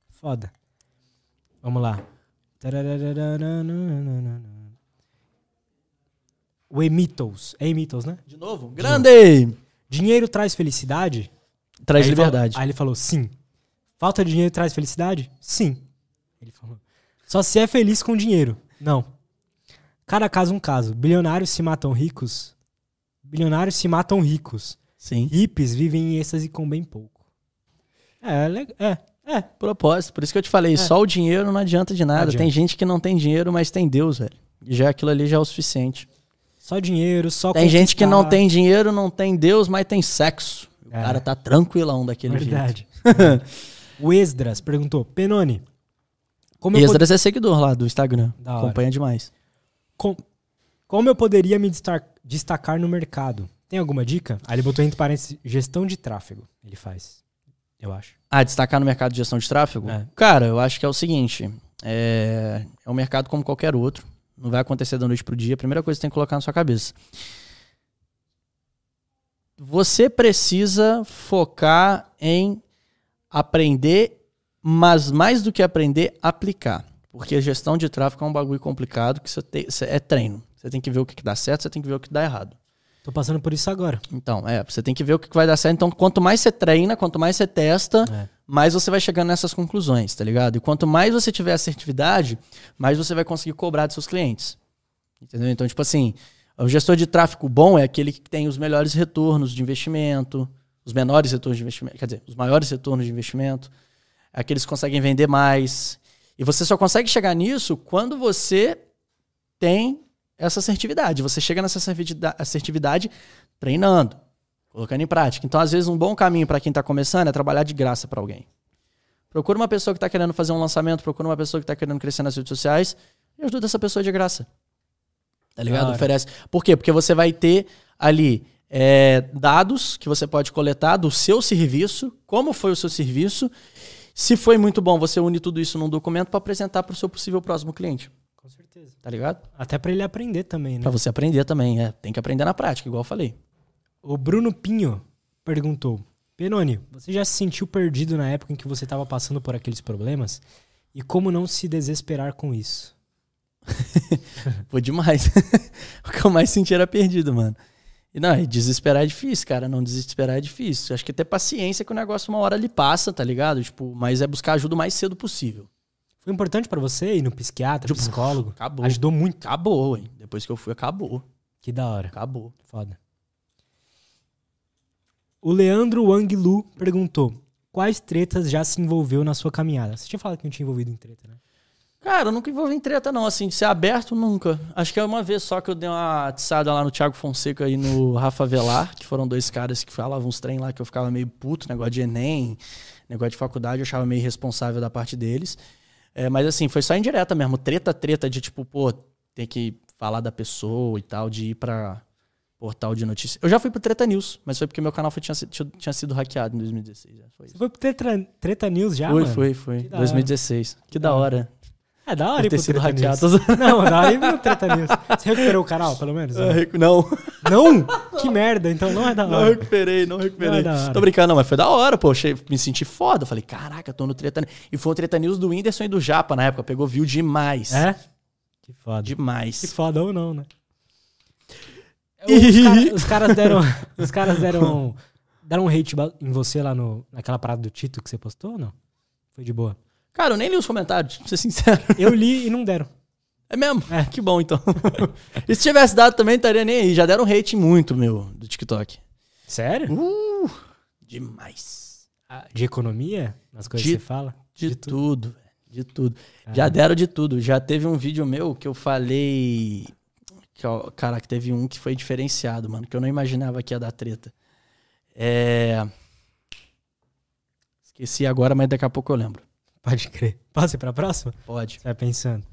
Speaker 1: Foda. Vamos lá. O Emitos. É Emitos, né?
Speaker 2: De novo? Grande!
Speaker 1: Dinheiro traz felicidade?
Speaker 2: Traz
Speaker 1: Aí
Speaker 2: liberdade.
Speaker 1: falou- aí ele falou, sim. Falta de dinheiro traz felicidade? Sim. Ele falou. Só se é feliz com dinheiro. Não. Cada caso um caso. Bilionários se matam ricos. Bilionários se matam ricos.
Speaker 2: Sim.
Speaker 1: Hippies vivem em êxtase com bem pouco. É, é, é.
Speaker 2: Propósito. Por isso que eu te falei, só o dinheiro não adianta de nada.
Speaker 1: adianta.
Speaker 2: Tem gente que não tem dinheiro, mas tem Deus, velho. E já aquilo ali já é o suficiente.
Speaker 1: Só dinheiro, só
Speaker 2: Tem gente que não
Speaker 1: conquistar.
Speaker 2: tem dinheiro, não tem Deus, mas tem sexo. O
Speaker 1: É.
Speaker 2: cara tá tranquilão daquele
Speaker 1: Verdade. o Esdras perguntou, Penone, como eu, pod-
Speaker 2: Esdras é seguidor lá do Instagram.
Speaker 1: Da hora.
Speaker 2: Acompanha demais.
Speaker 1: com- como eu poderia me destacar no mercado? Tem alguma dica? Aí ele botou entre parênteses, gestão de tráfego. Ele faz, eu acho.
Speaker 2: Ah, destacar no mercado de gestão de tráfego?
Speaker 1: É.
Speaker 2: Cara, eu acho que é o seguinte: é, é um mercado como qualquer outro. Não vai acontecer da noite pro dia. A primeira coisa que você tem que colocar na sua cabeça. Você precisa focar em aprender, mas mais do que aprender, aplicar. Porque gestão de tráfego é um bagulho complicado que você tem, você- é treino. Você tem que ver o que, que dá certo, você tem que ver o que dá errado.
Speaker 1: Tô passando por isso agora.
Speaker 2: Então, é, você tem que ver o que que vai dar certo. Então, quanto mais você treina, quanto mais você testa,
Speaker 1: É.
Speaker 2: mais você vai chegando nessas conclusões, tá ligado? E quanto mais você tiver assertividade, mais você vai conseguir cobrar dos seus clientes. Entendeu? Então, tipo assim, o gestor de tráfego bom é aquele que tem os melhores retornos de investimento, os menores retornos de investimento, quer dizer, os maiores retornos de investimento, aqueles que conseguem vender mais. E você só consegue chegar nisso quando você tem essa assertividade. Você chega nessa assertivida- assertividade treinando, colocando em prática. Então, às vezes, um bom caminho para quem está começando é trabalhar de graça para alguém. Procura uma pessoa que está querendo fazer um lançamento, procura uma pessoa que está querendo crescer nas redes sociais e ajuda essa pessoa de graça. Tá ligado?
Speaker 1: Hora.
Speaker 2: Oferece. Por quê? Porque você vai ter ali é, dados que você pode coletar do seu serviço, como foi o seu serviço. Se foi muito bom, você une tudo isso num documento para apresentar para o seu possível próximo cliente.
Speaker 1: Com certeza.
Speaker 2: Tá ligado?
Speaker 1: Até pra ele aprender também, né?
Speaker 2: Para você aprender também. É. Tem que aprender na prática, igual eu falei.
Speaker 1: O Bruno Pinho perguntou: Penone, você já se sentiu perdido na época em que você estava passando por aqueles problemas? E como não se desesperar com isso?
Speaker 2: Foi demais. o que eu mais senti era perdido, mano. E não, e desesperar é difícil, cara. Não desesperar é difícil. Acho que ter paciência que o negócio uma hora lhe passa, tá ligado? Tipo, mas é buscar ajuda o mais cedo possível.
Speaker 1: Foi importante pra você ir no psiquiatra,
Speaker 2: Tipo,
Speaker 1: psicólogo?
Speaker 2: Acabou.
Speaker 1: Ajudou muito.
Speaker 2: Acabou, hein? Depois que eu fui, acabou.
Speaker 1: Que da hora.
Speaker 2: Acabou.
Speaker 1: Foda. O Leandro Wang Lu perguntou: Quais tretas já se envolveu na sua caminhada? Você tinha falado que não tinha envolvido em treta, né?
Speaker 2: Cara, eu nunca envolvi em treta, não. Assim, de ser aberto, nunca. Acho que é uma vez só que eu dei uma atiçada lá no Thiago Fonseca e no Rafa Velar, que foram dois caras que falavam uns trem lá que eu ficava meio puto, negócio de Enem, negócio de faculdade, eu achava meio irresponsável da parte deles. É, mas assim, foi só indireta mesmo. Treta, treta de tipo, pô, tem que falar da pessoa e tal, de ir pra portal de notícias. Eu já fui pro Treta News, mas foi porque meu canal foi, tinha, tinha, sido hackeado em 2016. é, Foi
Speaker 1: Você foi pro Treta, treta News já,
Speaker 2: foi,
Speaker 1: mano?
Speaker 2: foi, foi.
Speaker 1: Que da
Speaker 2: 2016. Que, da hora.
Speaker 1: É da hora ir pro
Speaker 2: hackeado.
Speaker 1: News. Não, da hora ir pro Treta News. Você recuperou o canal, pelo menos?
Speaker 2: Não.
Speaker 1: Não? Que merda, então não é da
Speaker 2: Não
Speaker 1: hora.
Speaker 2: recuperei, não recuperei.
Speaker 1: Não é.
Speaker 2: Tô brincando, não, mas foi da hora, pô. Me senti foda. Falei, caraca, tô no Treta News. E foi o Treta News do Whindersson e do Japa na época. Pegou view demais.
Speaker 1: É? Que foda.
Speaker 2: Demais.
Speaker 1: Que foda ou não, né? Os, cara- os caras deram. Os caras deram. Deram um hate em você lá no, naquela parada do Tito que você postou ou não? Foi de boa.
Speaker 2: Cara, eu nem li os comentários, pra ser sincero.
Speaker 1: Eu li e não deram.
Speaker 2: É mesmo?
Speaker 1: É.
Speaker 2: Que bom, então. e se tivesse dado também, estaria nem aí. Já deram hate muito, meu, do TikTok.
Speaker 1: Sério?
Speaker 2: Uh, demais.
Speaker 1: Ah, De economia? Nas coisas
Speaker 2: De-
Speaker 1: que você fala?
Speaker 2: De,
Speaker 1: De
Speaker 2: tudo, velho. De tudo.
Speaker 1: Ah.
Speaker 2: Já deram de tudo. Já teve um vídeo meu que eu falei. Que, ó, cara, que teve um que foi diferenciado, mano. Que eu não imaginava que ia dar treta. É. Esqueci agora, mas daqui a pouco eu lembro.
Speaker 1: Pode crer. Posso ir pra próxima?
Speaker 2: Pode.
Speaker 1: Você vai pensando.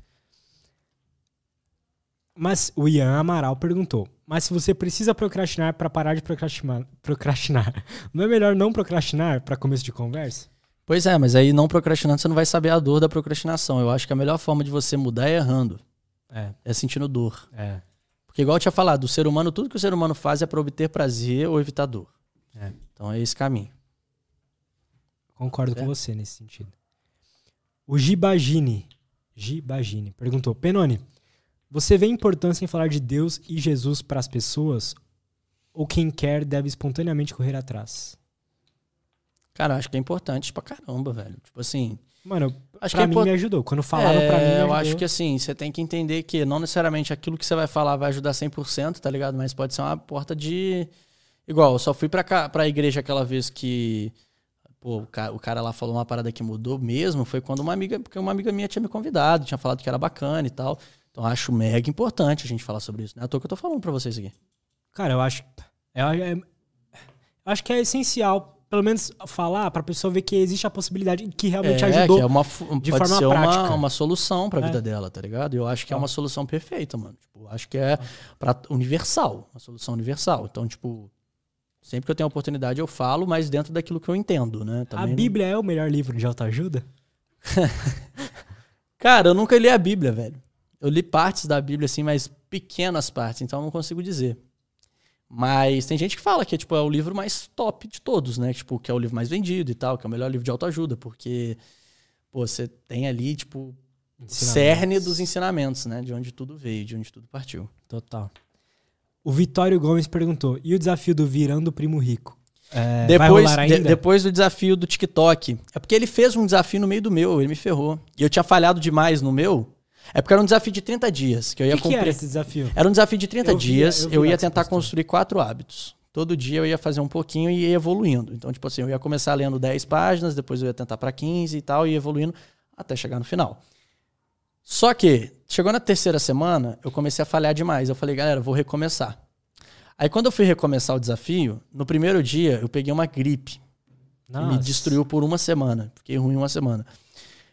Speaker 1: Mas o Ian Amaral perguntou: Mas se você precisa procrastinar pra parar de procrastinar, procrastinar, não é melhor não procrastinar pra começo de conversa?
Speaker 2: Pois é, mas aí não procrastinando, você não vai saber a dor da procrastinação. Eu acho que a melhor forma de você mudar é errando.
Speaker 1: É,
Speaker 2: É sentindo dor.
Speaker 1: é.
Speaker 2: Porque, igual eu tinha falado, o ser humano, tudo que o ser humano faz é para obter prazer ou evitar dor.
Speaker 1: É.
Speaker 2: Então é esse caminho.
Speaker 1: Concordo
Speaker 2: É.
Speaker 1: com você nesse sentido. O Gibagini, Gibagini perguntou: Penone, você vê importância em falar de Deus e Jesus para as pessoas? Ou quem quer deve espontaneamente correr atrás?
Speaker 2: Cara, acho que é importante pra caramba, velho. Tipo assim.
Speaker 1: Mano,
Speaker 2: Acho
Speaker 1: pra
Speaker 2: que é
Speaker 1: mim me ajudou. Quando falaram
Speaker 2: é,
Speaker 1: pra mim, me
Speaker 2: eu acho que assim, você tem que entender que não necessariamente aquilo que você vai falar vai ajudar 100%, tá ligado? Mas pode ser uma porta de. Igual, eu só fui pra, cá, pra igreja aquela vez que. Pô, o cara, o cara lá falou uma parada que mudou mesmo. Foi quando uma amiga. Porque uma amiga minha tinha me convidado, tinha falado que era bacana e tal. Então acho mega importante a gente falar sobre isso. Não é à toa que eu tô falando pra vocês aqui.
Speaker 1: Cara, eu acho. Eu, é- eu acho que é essencial, pelo menos, falar pra pessoa ver que existe a possibilidade que realmente
Speaker 2: é,
Speaker 1: ajudou.
Speaker 2: que é uma,
Speaker 1: de
Speaker 2: pode
Speaker 1: forma
Speaker 2: ser uma,
Speaker 1: prática.
Speaker 2: uma solução pra
Speaker 1: É.
Speaker 2: vida dela, tá ligado? Eu acho que é uma solução perfeita, mano. Tipo, acho que é pra, universal, uma solução universal. Então, tipo, sempre que eu tenho a oportunidade eu falo, mas dentro daquilo que eu entendo, né?
Speaker 1: a
Speaker 2: Também não-
Speaker 1: Bíblia é o melhor livro de autoajuda?
Speaker 2: Cara, eu nunca li a Bíblia, velho. Eu li partes da Bíblia, assim, mas pequenas partes, então eu não consigo dizer. Mas tem gente que fala que tipo, é o livro mais top de todos, né? Tipo, que é o livro mais vendido e tal, que é o melhor livro de autoajuda, porque pô, você tem ali, tipo, cerne dos ensinamentos, né? De onde tudo veio, de onde tudo partiu.
Speaker 1: Total. O Vitório Gomes perguntou: e o desafio do virando primo rico? É, vai
Speaker 2: depois, de- depois do desafio do TikTok. É porque ele fez um desafio no meio do meu, ele me ferrou. E eu tinha falhado demais no meu. É porque era um desafio de 30 dias, que eu ia
Speaker 1: que, que era
Speaker 2: cumprir.
Speaker 1: esse desafio?
Speaker 2: Era um desafio de 30
Speaker 1: Eu
Speaker 2: dias.
Speaker 1: eu vi
Speaker 2: Eu, ia tentar construir quatro hábitos. Todo dia eu ia fazer um pouquinho e ia evoluindo. Então, tipo assim, eu ia começar lendo 10 páginas, depois eu ia tentar para 15 e tal, e ia evoluindo até chegar no final. Só que, chegou na terceira semana, eu comecei a falhar demais. Eu falei, galera, vou recomeçar. Aí, quando eu fui recomeçar o desafio, no primeiro dia eu peguei uma gripe. me destruiu por uma semana. Fiquei ruim uma semana.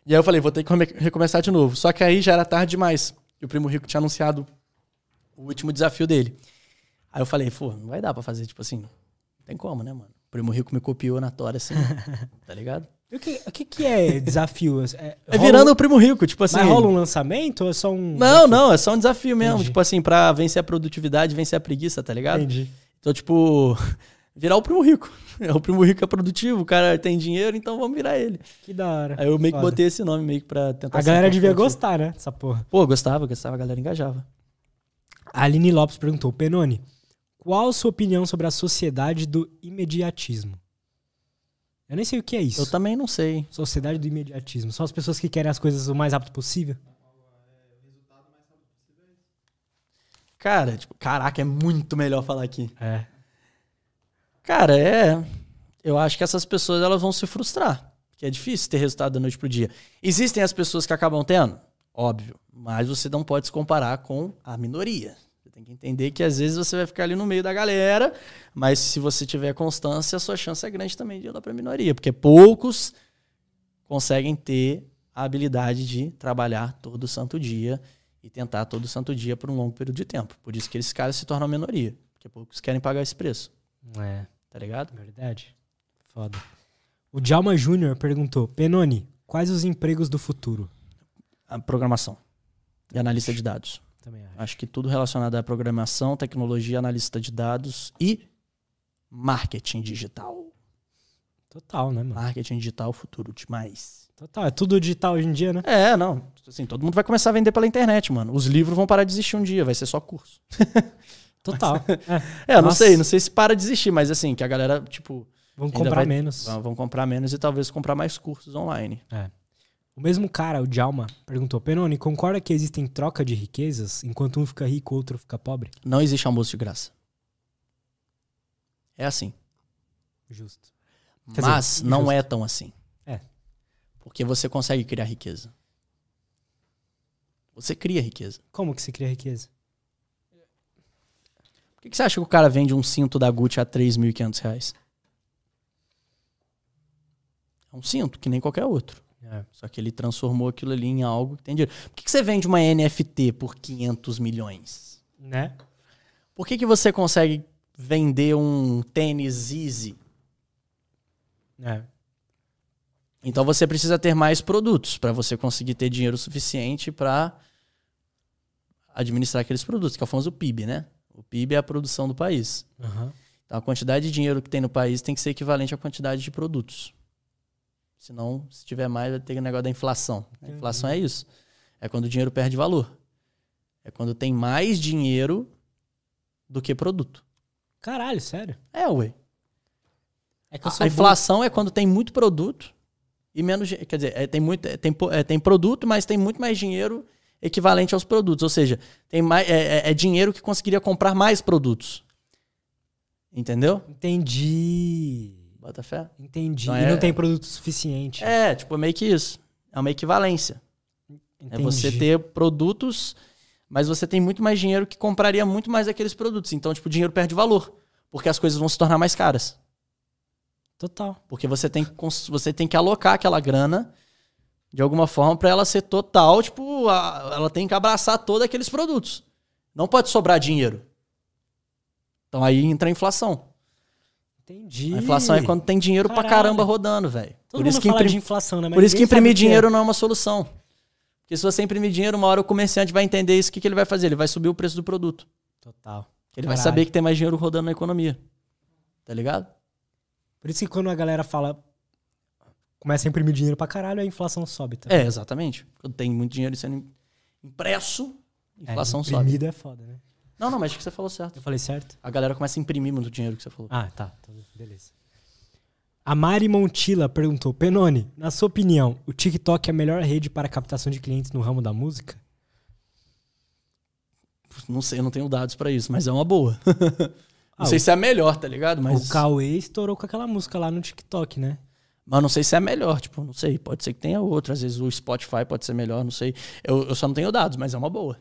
Speaker 2: E aí eu falei, vou ter que come- recomeçar de novo. Só que aí já era tarde demais. E o Primo Rico tinha anunciado o último desafio dele. Aí eu falei, pô, não vai dar pra fazer, tipo assim. Não tem como, né, mano? O Primo Rico me copiou na tora assim, tá ligado?
Speaker 1: O que, o que, que é desafio? É,
Speaker 2: É
Speaker 1: rola
Speaker 2: virando
Speaker 1: um-
Speaker 2: o Primo Rico, tipo assim.
Speaker 1: Mas rola um lançamento ou é só um.
Speaker 2: Não, não, é só um desafio mesmo.
Speaker 1: Entendi.
Speaker 2: Tipo assim, pra vencer a produtividade, vencer a preguiça, tá ligado?
Speaker 1: Entendi.
Speaker 2: Então, tipo, virar o Primo Rico. É, O Primo Rico é produtivo, o cara tem dinheiro, então vamos virar ele.
Speaker 1: Que da hora.
Speaker 2: Aí eu meio que
Speaker 1: Foda.
Speaker 2: botei esse nome meio que pra tentar
Speaker 1: A galera devia gostar, né? Essa porra.
Speaker 2: Pô, gostava, gostava, a galera engajava.
Speaker 1: A Aline Lopes perguntou: Penone, qual a sua opinião sobre a sociedade do imediatismo? Eu nem sei o que é isso.
Speaker 2: Eu também não sei.
Speaker 1: Sociedade do imediatismo. São as pessoas que querem as coisas o mais rápido possível?
Speaker 2: Cara, tipo, caraca, é muito melhor falar aqui.
Speaker 1: É.
Speaker 2: Cara, é. Eu acho que essas pessoas elas vão se frustrar. Porque é difícil ter resultado da noite pro dia. Existem as pessoas que acabam tendo? Óbvio. Mas você não pode se comparar com a minoria. Tem que entender que às vezes você vai ficar ali no meio da galera, mas se você tiver constância, a sua chance é grande também de ir lá pra minoria. Porque poucos conseguem ter a habilidade de trabalhar todo santo dia e tentar todo santo dia por um longo período de tempo. Por isso que esses caras se tornam minoria. Porque poucos querem pagar esse preço.
Speaker 1: É,
Speaker 2: Tá ligado?
Speaker 1: verdade. Foda. O Djalma Júnior perguntou: Penone, quais os empregos do futuro?
Speaker 2: A programação e analista de dados.
Speaker 1: Também acho.
Speaker 2: Acho que tudo relacionado à programação, tecnologia, analista de dados e marketing digital.
Speaker 1: Total, né, mano?
Speaker 2: Marketing digital, futuro demais.
Speaker 1: Total. É tudo digital hoje em dia, né?
Speaker 2: É, não. Assim, todo mundo vai começar a vender pela internet, mano. Os livros vão parar de existir um dia, vai ser só curso.
Speaker 1: Total. É.
Speaker 2: É, não sei, não sei se para de existir, mas assim, que a galera, tipo,
Speaker 1: Vão comprar
Speaker 2: vai-
Speaker 1: menos.
Speaker 2: vão vão comprar menos e talvez comprar mais cursos online.
Speaker 1: O mesmo cara, o Djalma, perguntou: Penone, concorda que existem troca de riquezas enquanto um fica rico, o outro fica pobre?
Speaker 2: Não existe almoço de graça. É assim.
Speaker 1: Justo. Quer dizer,
Speaker 2: Mas não
Speaker 1: justo.
Speaker 2: é tão assim.
Speaker 1: É.
Speaker 2: Porque você consegue criar riqueza. Você cria riqueza.
Speaker 1: Como que se cria riqueza?
Speaker 2: Por que, que você acha que o cara vende um cinto da Gucci a 3.500 reais? É um cinto, que nem qualquer outro.
Speaker 1: É.
Speaker 2: Só que ele transformou aquilo ali em algo que tem dinheiro. Por que, que você vende uma NFT por 500 milhões?
Speaker 1: Né?
Speaker 2: Por que, que você consegue vender um tênis Easy?
Speaker 1: É.
Speaker 2: Então você precisa ter mais produtos para você conseguir ter dinheiro suficiente para administrar aqueles produtos, que é o famoso PIB, né? O PIB é a produção do país.
Speaker 1: Aham.
Speaker 2: Então a quantidade de dinheiro que tem no país tem que ser equivalente à quantidade de produtos. Senão, se tiver mais, vai ter o negócio da inflação. A inflação é isso. É quando o dinheiro perde valor. É quando tem mais dinheiro do que produto.
Speaker 1: Caralho, sério.
Speaker 2: É, ué.
Speaker 1: É
Speaker 2: A, a inflação é quando tem muito produto e menos. Quer dizer, é, tem, muito, é, tem, é, tem produto, mas tem muito mais dinheiro equivalente aos produtos. Ou seja, tem mais, é, é- é dinheiro que conseguiria comprar mais produtos. Entendeu?
Speaker 1: Entendi.
Speaker 2: Bota fé?
Speaker 1: Entendi.
Speaker 2: Então
Speaker 1: e
Speaker 2: é-
Speaker 1: não tem produto suficiente.
Speaker 2: É, tipo, é meio que isso. É uma equivalência. É você
Speaker 1: Entendi.
Speaker 2: ter produtos, mas você tem muito mais dinheiro que compraria muito mais aqueles produtos. Então, tipo, o dinheiro perde valor. Porque as coisas vão se tornar mais caras.
Speaker 1: Total.
Speaker 2: Porque você tem que, você tem que alocar aquela grana de alguma forma para ela ser total, tipo, a- ela tem que abraçar todos aqueles produtos. Não pode sobrar dinheiro. Então aí entra a inflação.
Speaker 1: Entendi.
Speaker 2: A inflação é quando tem dinheiro pra
Speaker 1: Caralho.
Speaker 2: caramba rodando, velho.
Speaker 1: Todo
Speaker 2: Por isso que
Speaker 1: fala
Speaker 2: imprim-
Speaker 1: de inflação, né?
Speaker 2: Por isso que imprimir
Speaker 1: é.
Speaker 2: dinheiro não é uma solução. Porque se você imprimir dinheiro, uma hora o comerciante vai entender isso, o que, que ele vai fazer? Ele vai subir o preço do produto.
Speaker 1: Total.
Speaker 2: Ele vai
Speaker 1: Caralho.
Speaker 2: saber que tem mais dinheiro rodando na economia. Tá ligado?
Speaker 1: Por isso que quando a galera fala. Começa a imprimir dinheiro pra caralho, a inflação sobe. Tá?
Speaker 2: É, exatamente. Quando tem muito dinheiro sendo impresso, a inflação sobe.
Speaker 1: Imprimido é foda, né?
Speaker 2: Não, não, mas acho que você falou certo.
Speaker 1: Eu falei certo?
Speaker 2: A galera começa a imprimir muito dinheiro que você falou.
Speaker 1: Ah, tá. Então, Beleza. A Mari Montila perguntou: Penone, na sua opinião, o TikTok é a melhor rede para captação de clientes no ramo da música?
Speaker 2: Não sei, eu não tenho dados pra isso, mas é uma boa.
Speaker 1: Ah,
Speaker 2: não sei
Speaker 1: o-
Speaker 2: se é a melhor, tá ligado? Mas,
Speaker 1: O Cauê estourou com aquela música lá no TikTok, né?
Speaker 2: mas não sei se é a melhor, tipo, não sei. Pode ser que tenha outra. Às vezes o Spotify pode ser melhor, não sei. Eu, eu só não tenho dados, mas é uma boa.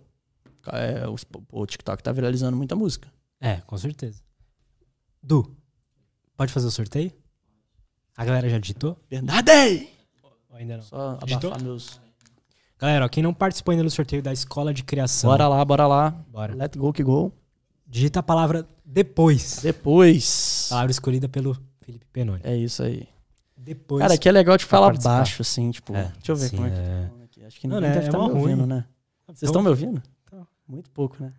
Speaker 2: É, o, TikTok tá viralizando muita música.
Speaker 1: É, com certeza. Du, pode fazer o sorteio? A galera já digitou?
Speaker 2: Verdade!
Speaker 1: Ou ainda não?
Speaker 2: Só
Speaker 1: Digitou?
Speaker 2: abafar meus.
Speaker 1: Galera, ó, quem não participou ainda do sorteio da Escola de Criação,
Speaker 2: Bora lá, bora lá.
Speaker 1: Bora.
Speaker 2: Let go que go.
Speaker 1: digita a palavra depois.
Speaker 2: Depois.
Speaker 1: Palavra escolhida pelo Felipe Penone.
Speaker 2: É isso aí.
Speaker 1: Depois.
Speaker 2: Cara, aqui é legal de falar baixo, assim, tipo.
Speaker 1: É,
Speaker 2: deixa eu ver
Speaker 1: sim,
Speaker 2: como é que
Speaker 1: é.
Speaker 2: tá. Acho que
Speaker 1: Não,
Speaker 2: ninguém
Speaker 1: né,
Speaker 2: deve
Speaker 1: é mó
Speaker 2: me ouvindo,
Speaker 1: ruim.
Speaker 2: né? Vocês
Speaker 1: Então-
Speaker 2: estão me ouvindo? Muito pouco, né?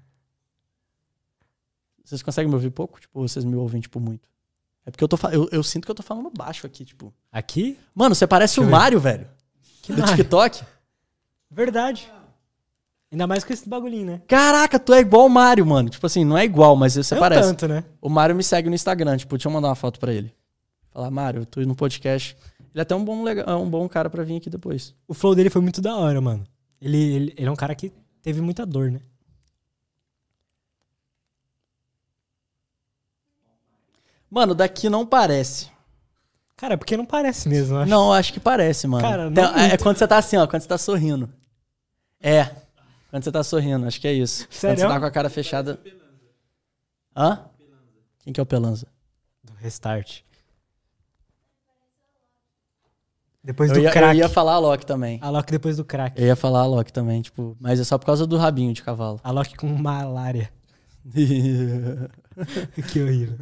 Speaker 2: Vocês conseguem me ouvir pouco? Tipo, vocês me ouvem, tipo, muito? É porque eu, tô eu, eu sinto que eu tô falando baixo aqui, tipo.
Speaker 1: Aqui?
Speaker 2: Mano, você parece
Speaker 1: Deixa
Speaker 2: o
Speaker 1: eu.
Speaker 2: Mário, velho.
Speaker 1: Que
Speaker 2: do
Speaker 1: Mário?
Speaker 2: TikTok.
Speaker 1: Verdade. Ainda mais com esse bagulhinho, né?
Speaker 2: Caraca, tu é igual o Mário, mano. Tipo assim, não é igual, mas você
Speaker 1: Não
Speaker 2: parece.
Speaker 1: tanto, né?
Speaker 2: O Mário me segue no Instagram, tipo, deixa eu mandar uma foto pra ele. Falar, Mário, eu tô no podcast. Ele é até um bom, lega- um bom cara pra vir aqui depois.
Speaker 1: O flow dele foi muito da hora, mano. Ele, ele, ele é um cara que teve muita dor, né?
Speaker 2: Mano, daqui não parece.
Speaker 1: Cara, porque não parece mesmo, eu acho.
Speaker 2: Não, acho que parece, mano.
Speaker 1: Cara, não
Speaker 2: é, é quando você tá assim, ó, quando você tá sorrindo. É. Quando você tá sorrindo, acho que é isso. Quando
Speaker 1: Sério?
Speaker 2: você tá com a cara fechada. Hã? Quem que é o Pelanza?
Speaker 1: Do restart. Depois
Speaker 2: Eu
Speaker 1: do
Speaker 2: ia, eu
Speaker 1: crack.
Speaker 2: ia falar a Loki também.
Speaker 1: A Loki depois do crack.
Speaker 2: Eu ia falar a Loki também, tipo, mas é só por causa do rabinho de cavalo.
Speaker 1: A Loki com malária. que horrível.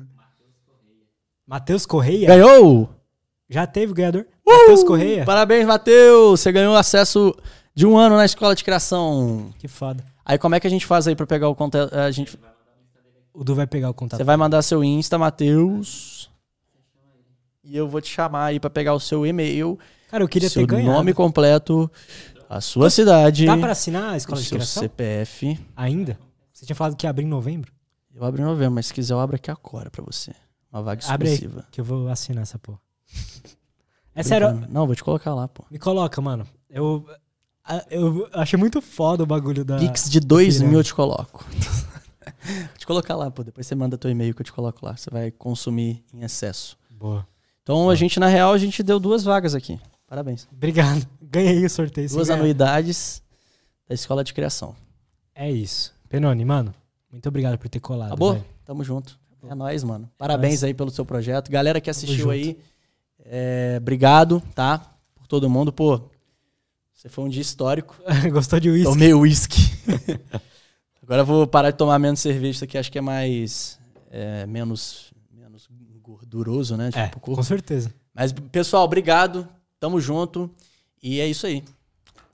Speaker 1: Matheus Correia?
Speaker 2: Ganhou!
Speaker 1: Já teve o ganhador? Matheus Correia?
Speaker 2: Parabéns, Matheus! Você ganhou acesso de um ano na escola de criação.
Speaker 1: Que foda.
Speaker 2: Aí como é que a gente faz aí pra pegar o conteúdo? A gente,
Speaker 1: O Du vai pegar o contato.
Speaker 2: você vai mandar seu Insta, Matheus. E eu vou te chamar aí pra pegar o seu e-mail,
Speaker 1: Cara, eu queria
Speaker 2: seu
Speaker 1: ter ganhado.
Speaker 2: nome completo, a sua cidade,
Speaker 1: Dá pra assinar a
Speaker 2: o
Speaker 1: escola de
Speaker 2: seu
Speaker 1: criação?
Speaker 2: CPF.
Speaker 1: Ainda? Você tinha falado que ia abrir em novembro?
Speaker 2: Eu abro em novembro, mas se quiser eu abro aqui agora pra você. Uma vaga
Speaker 1: Abre aí, que eu vou assinar essa porra. É sério.
Speaker 2: Não, vou te colocar lá, pô.
Speaker 1: me coloca, mano. Eu, eu achei muito foda o bagulho da...
Speaker 2: Pix de 2
Speaker 1: pirâmide.
Speaker 2: mil eu te coloco. vou te colocar lá, pô. Depois você manda teu e-mail que eu te coloco lá. Você vai consumir em excesso.
Speaker 1: Boa.
Speaker 2: Então, a gente, na real, a gente deu duas vagas aqui. Parabéns.
Speaker 1: Obrigado. Ganhei o sorteio.
Speaker 2: Duas anuidades da escola de criação.
Speaker 1: É isso. Penone, mano, muito obrigado por ter colado.
Speaker 2: Acabou?
Speaker 1: velho.
Speaker 2: Tamo junto. É nóis, mano. Parabéns aí pelo seu projeto. Galera que assistiu aí, é, obrigado, tá? Por todo mundo. Pô, você foi um dia histórico.
Speaker 1: Gostou de uísque?
Speaker 2: Tomei uísque. Agora eu vou parar de tomar menos cerveja. Isso aqui acho que é mais. é, menos, menos gorduroso, né? Tipo,
Speaker 1: É, com certeza.
Speaker 2: Mas, pessoal, obrigado. Tamo junto. E é isso aí.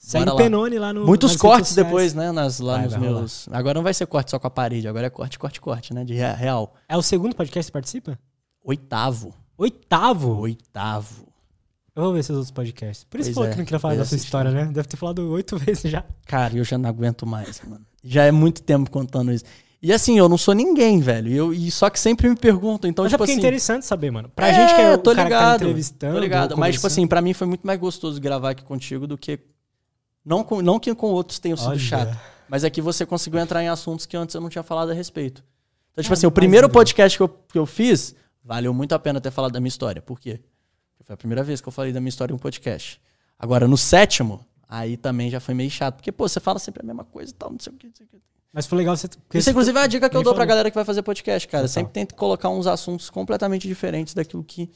Speaker 1: Segue o. Penone lá no
Speaker 2: Muitos cortes depois, né? Nas, lá
Speaker 1: Vai,
Speaker 2: nos
Speaker 1: vai
Speaker 2: meus. Agora não vai ser corte só com a parede, agora é corte, corte, corte, né? De rea- real.
Speaker 1: É o segundo podcast que você participa?
Speaker 2: Oitavo.
Speaker 1: Oitavo?
Speaker 2: Oitavo.
Speaker 1: Eu vou ver seus outros podcasts. Por isso
Speaker 2: Pois
Speaker 1: falou
Speaker 2: é,
Speaker 1: que não queria falar
Speaker 2: pois
Speaker 1: da sua história, né? Deve ter falado oito vezes já.
Speaker 2: Cara, eu já não aguento mais, mano. Já é muito tempo contando isso. E assim, eu não sou ninguém, velho. Eu, e só que sempre me perguntam. Então,
Speaker 1: Mas é
Speaker 2: tipo
Speaker 1: porque
Speaker 2: assim.
Speaker 1: é interessante saber, mano. Pra gente que é o
Speaker 2: tô ligado,
Speaker 1: que tá entrevistando.
Speaker 2: Tô ligado. Mas, tipo assim, pra mim foi muito mais gostoso gravar aqui contigo do que. Não, com, não que com outros tenham sido
Speaker 1: Olha.
Speaker 2: chato. Mas é que você conseguiu entrar em assuntos que antes eu não tinha falado a respeito. Então, tipo
Speaker 1: Ah,
Speaker 2: assim, o primeiro podcast que eu, que eu fiz, valeu muito a pena ter falado da minha história. Por quê? Porque foi a primeira vez que eu falei da minha história em um podcast. Agora, no sétimo, aí também já foi meio chato. Porque, pô, você fala sempre a mesma coisa e tal, não sei o que. Não sei o que.
Speaker 1: Mas foi legal você. porque
Speaker 2: Isso, inclusive, é a dica que eu dou pra
Speaker 1: falou.
Speaker 2: galera que vai fazer podcast, cara.
Speaker 1: Total.
Speaker 2: Sempre tenta colocar uns assuntos completamente diferentes daquilo que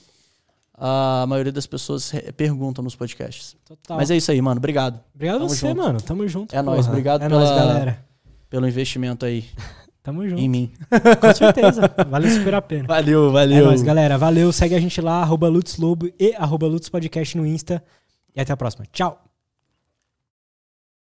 Speaker 2: a maioria das pessoas perguntam nos podcasts.
Speaker 1: Total.
Speaker 2: Mas é isso aí, mano. Obrigado
Speaker 1: Obrigado a
Speaker 2: Tamo
Speaker 1: você,
Speaker 2: junto.
Speaker 1: mano. Tamo junto.
Speaker 2: É nóis, obrigado
Speaker 1: É
Speaker 2: pela-
Speaker 1: nóis, galera.
Speaker 2: pelo investimento aí
Speaker 1: Tamo junto.
Speaker 2: em mim.
Speaker 1: Com certeza. Valeu super a pena.
Speaker 2: Valeu,
Speaker 1: É
Speaker 2: valeu.
Speaker 1: nóis, galera. Valeu. Segue a gente lá, arroba Lutz Lobo e arroba Lutz Podcast no Insta. E até a próxima. Tchau.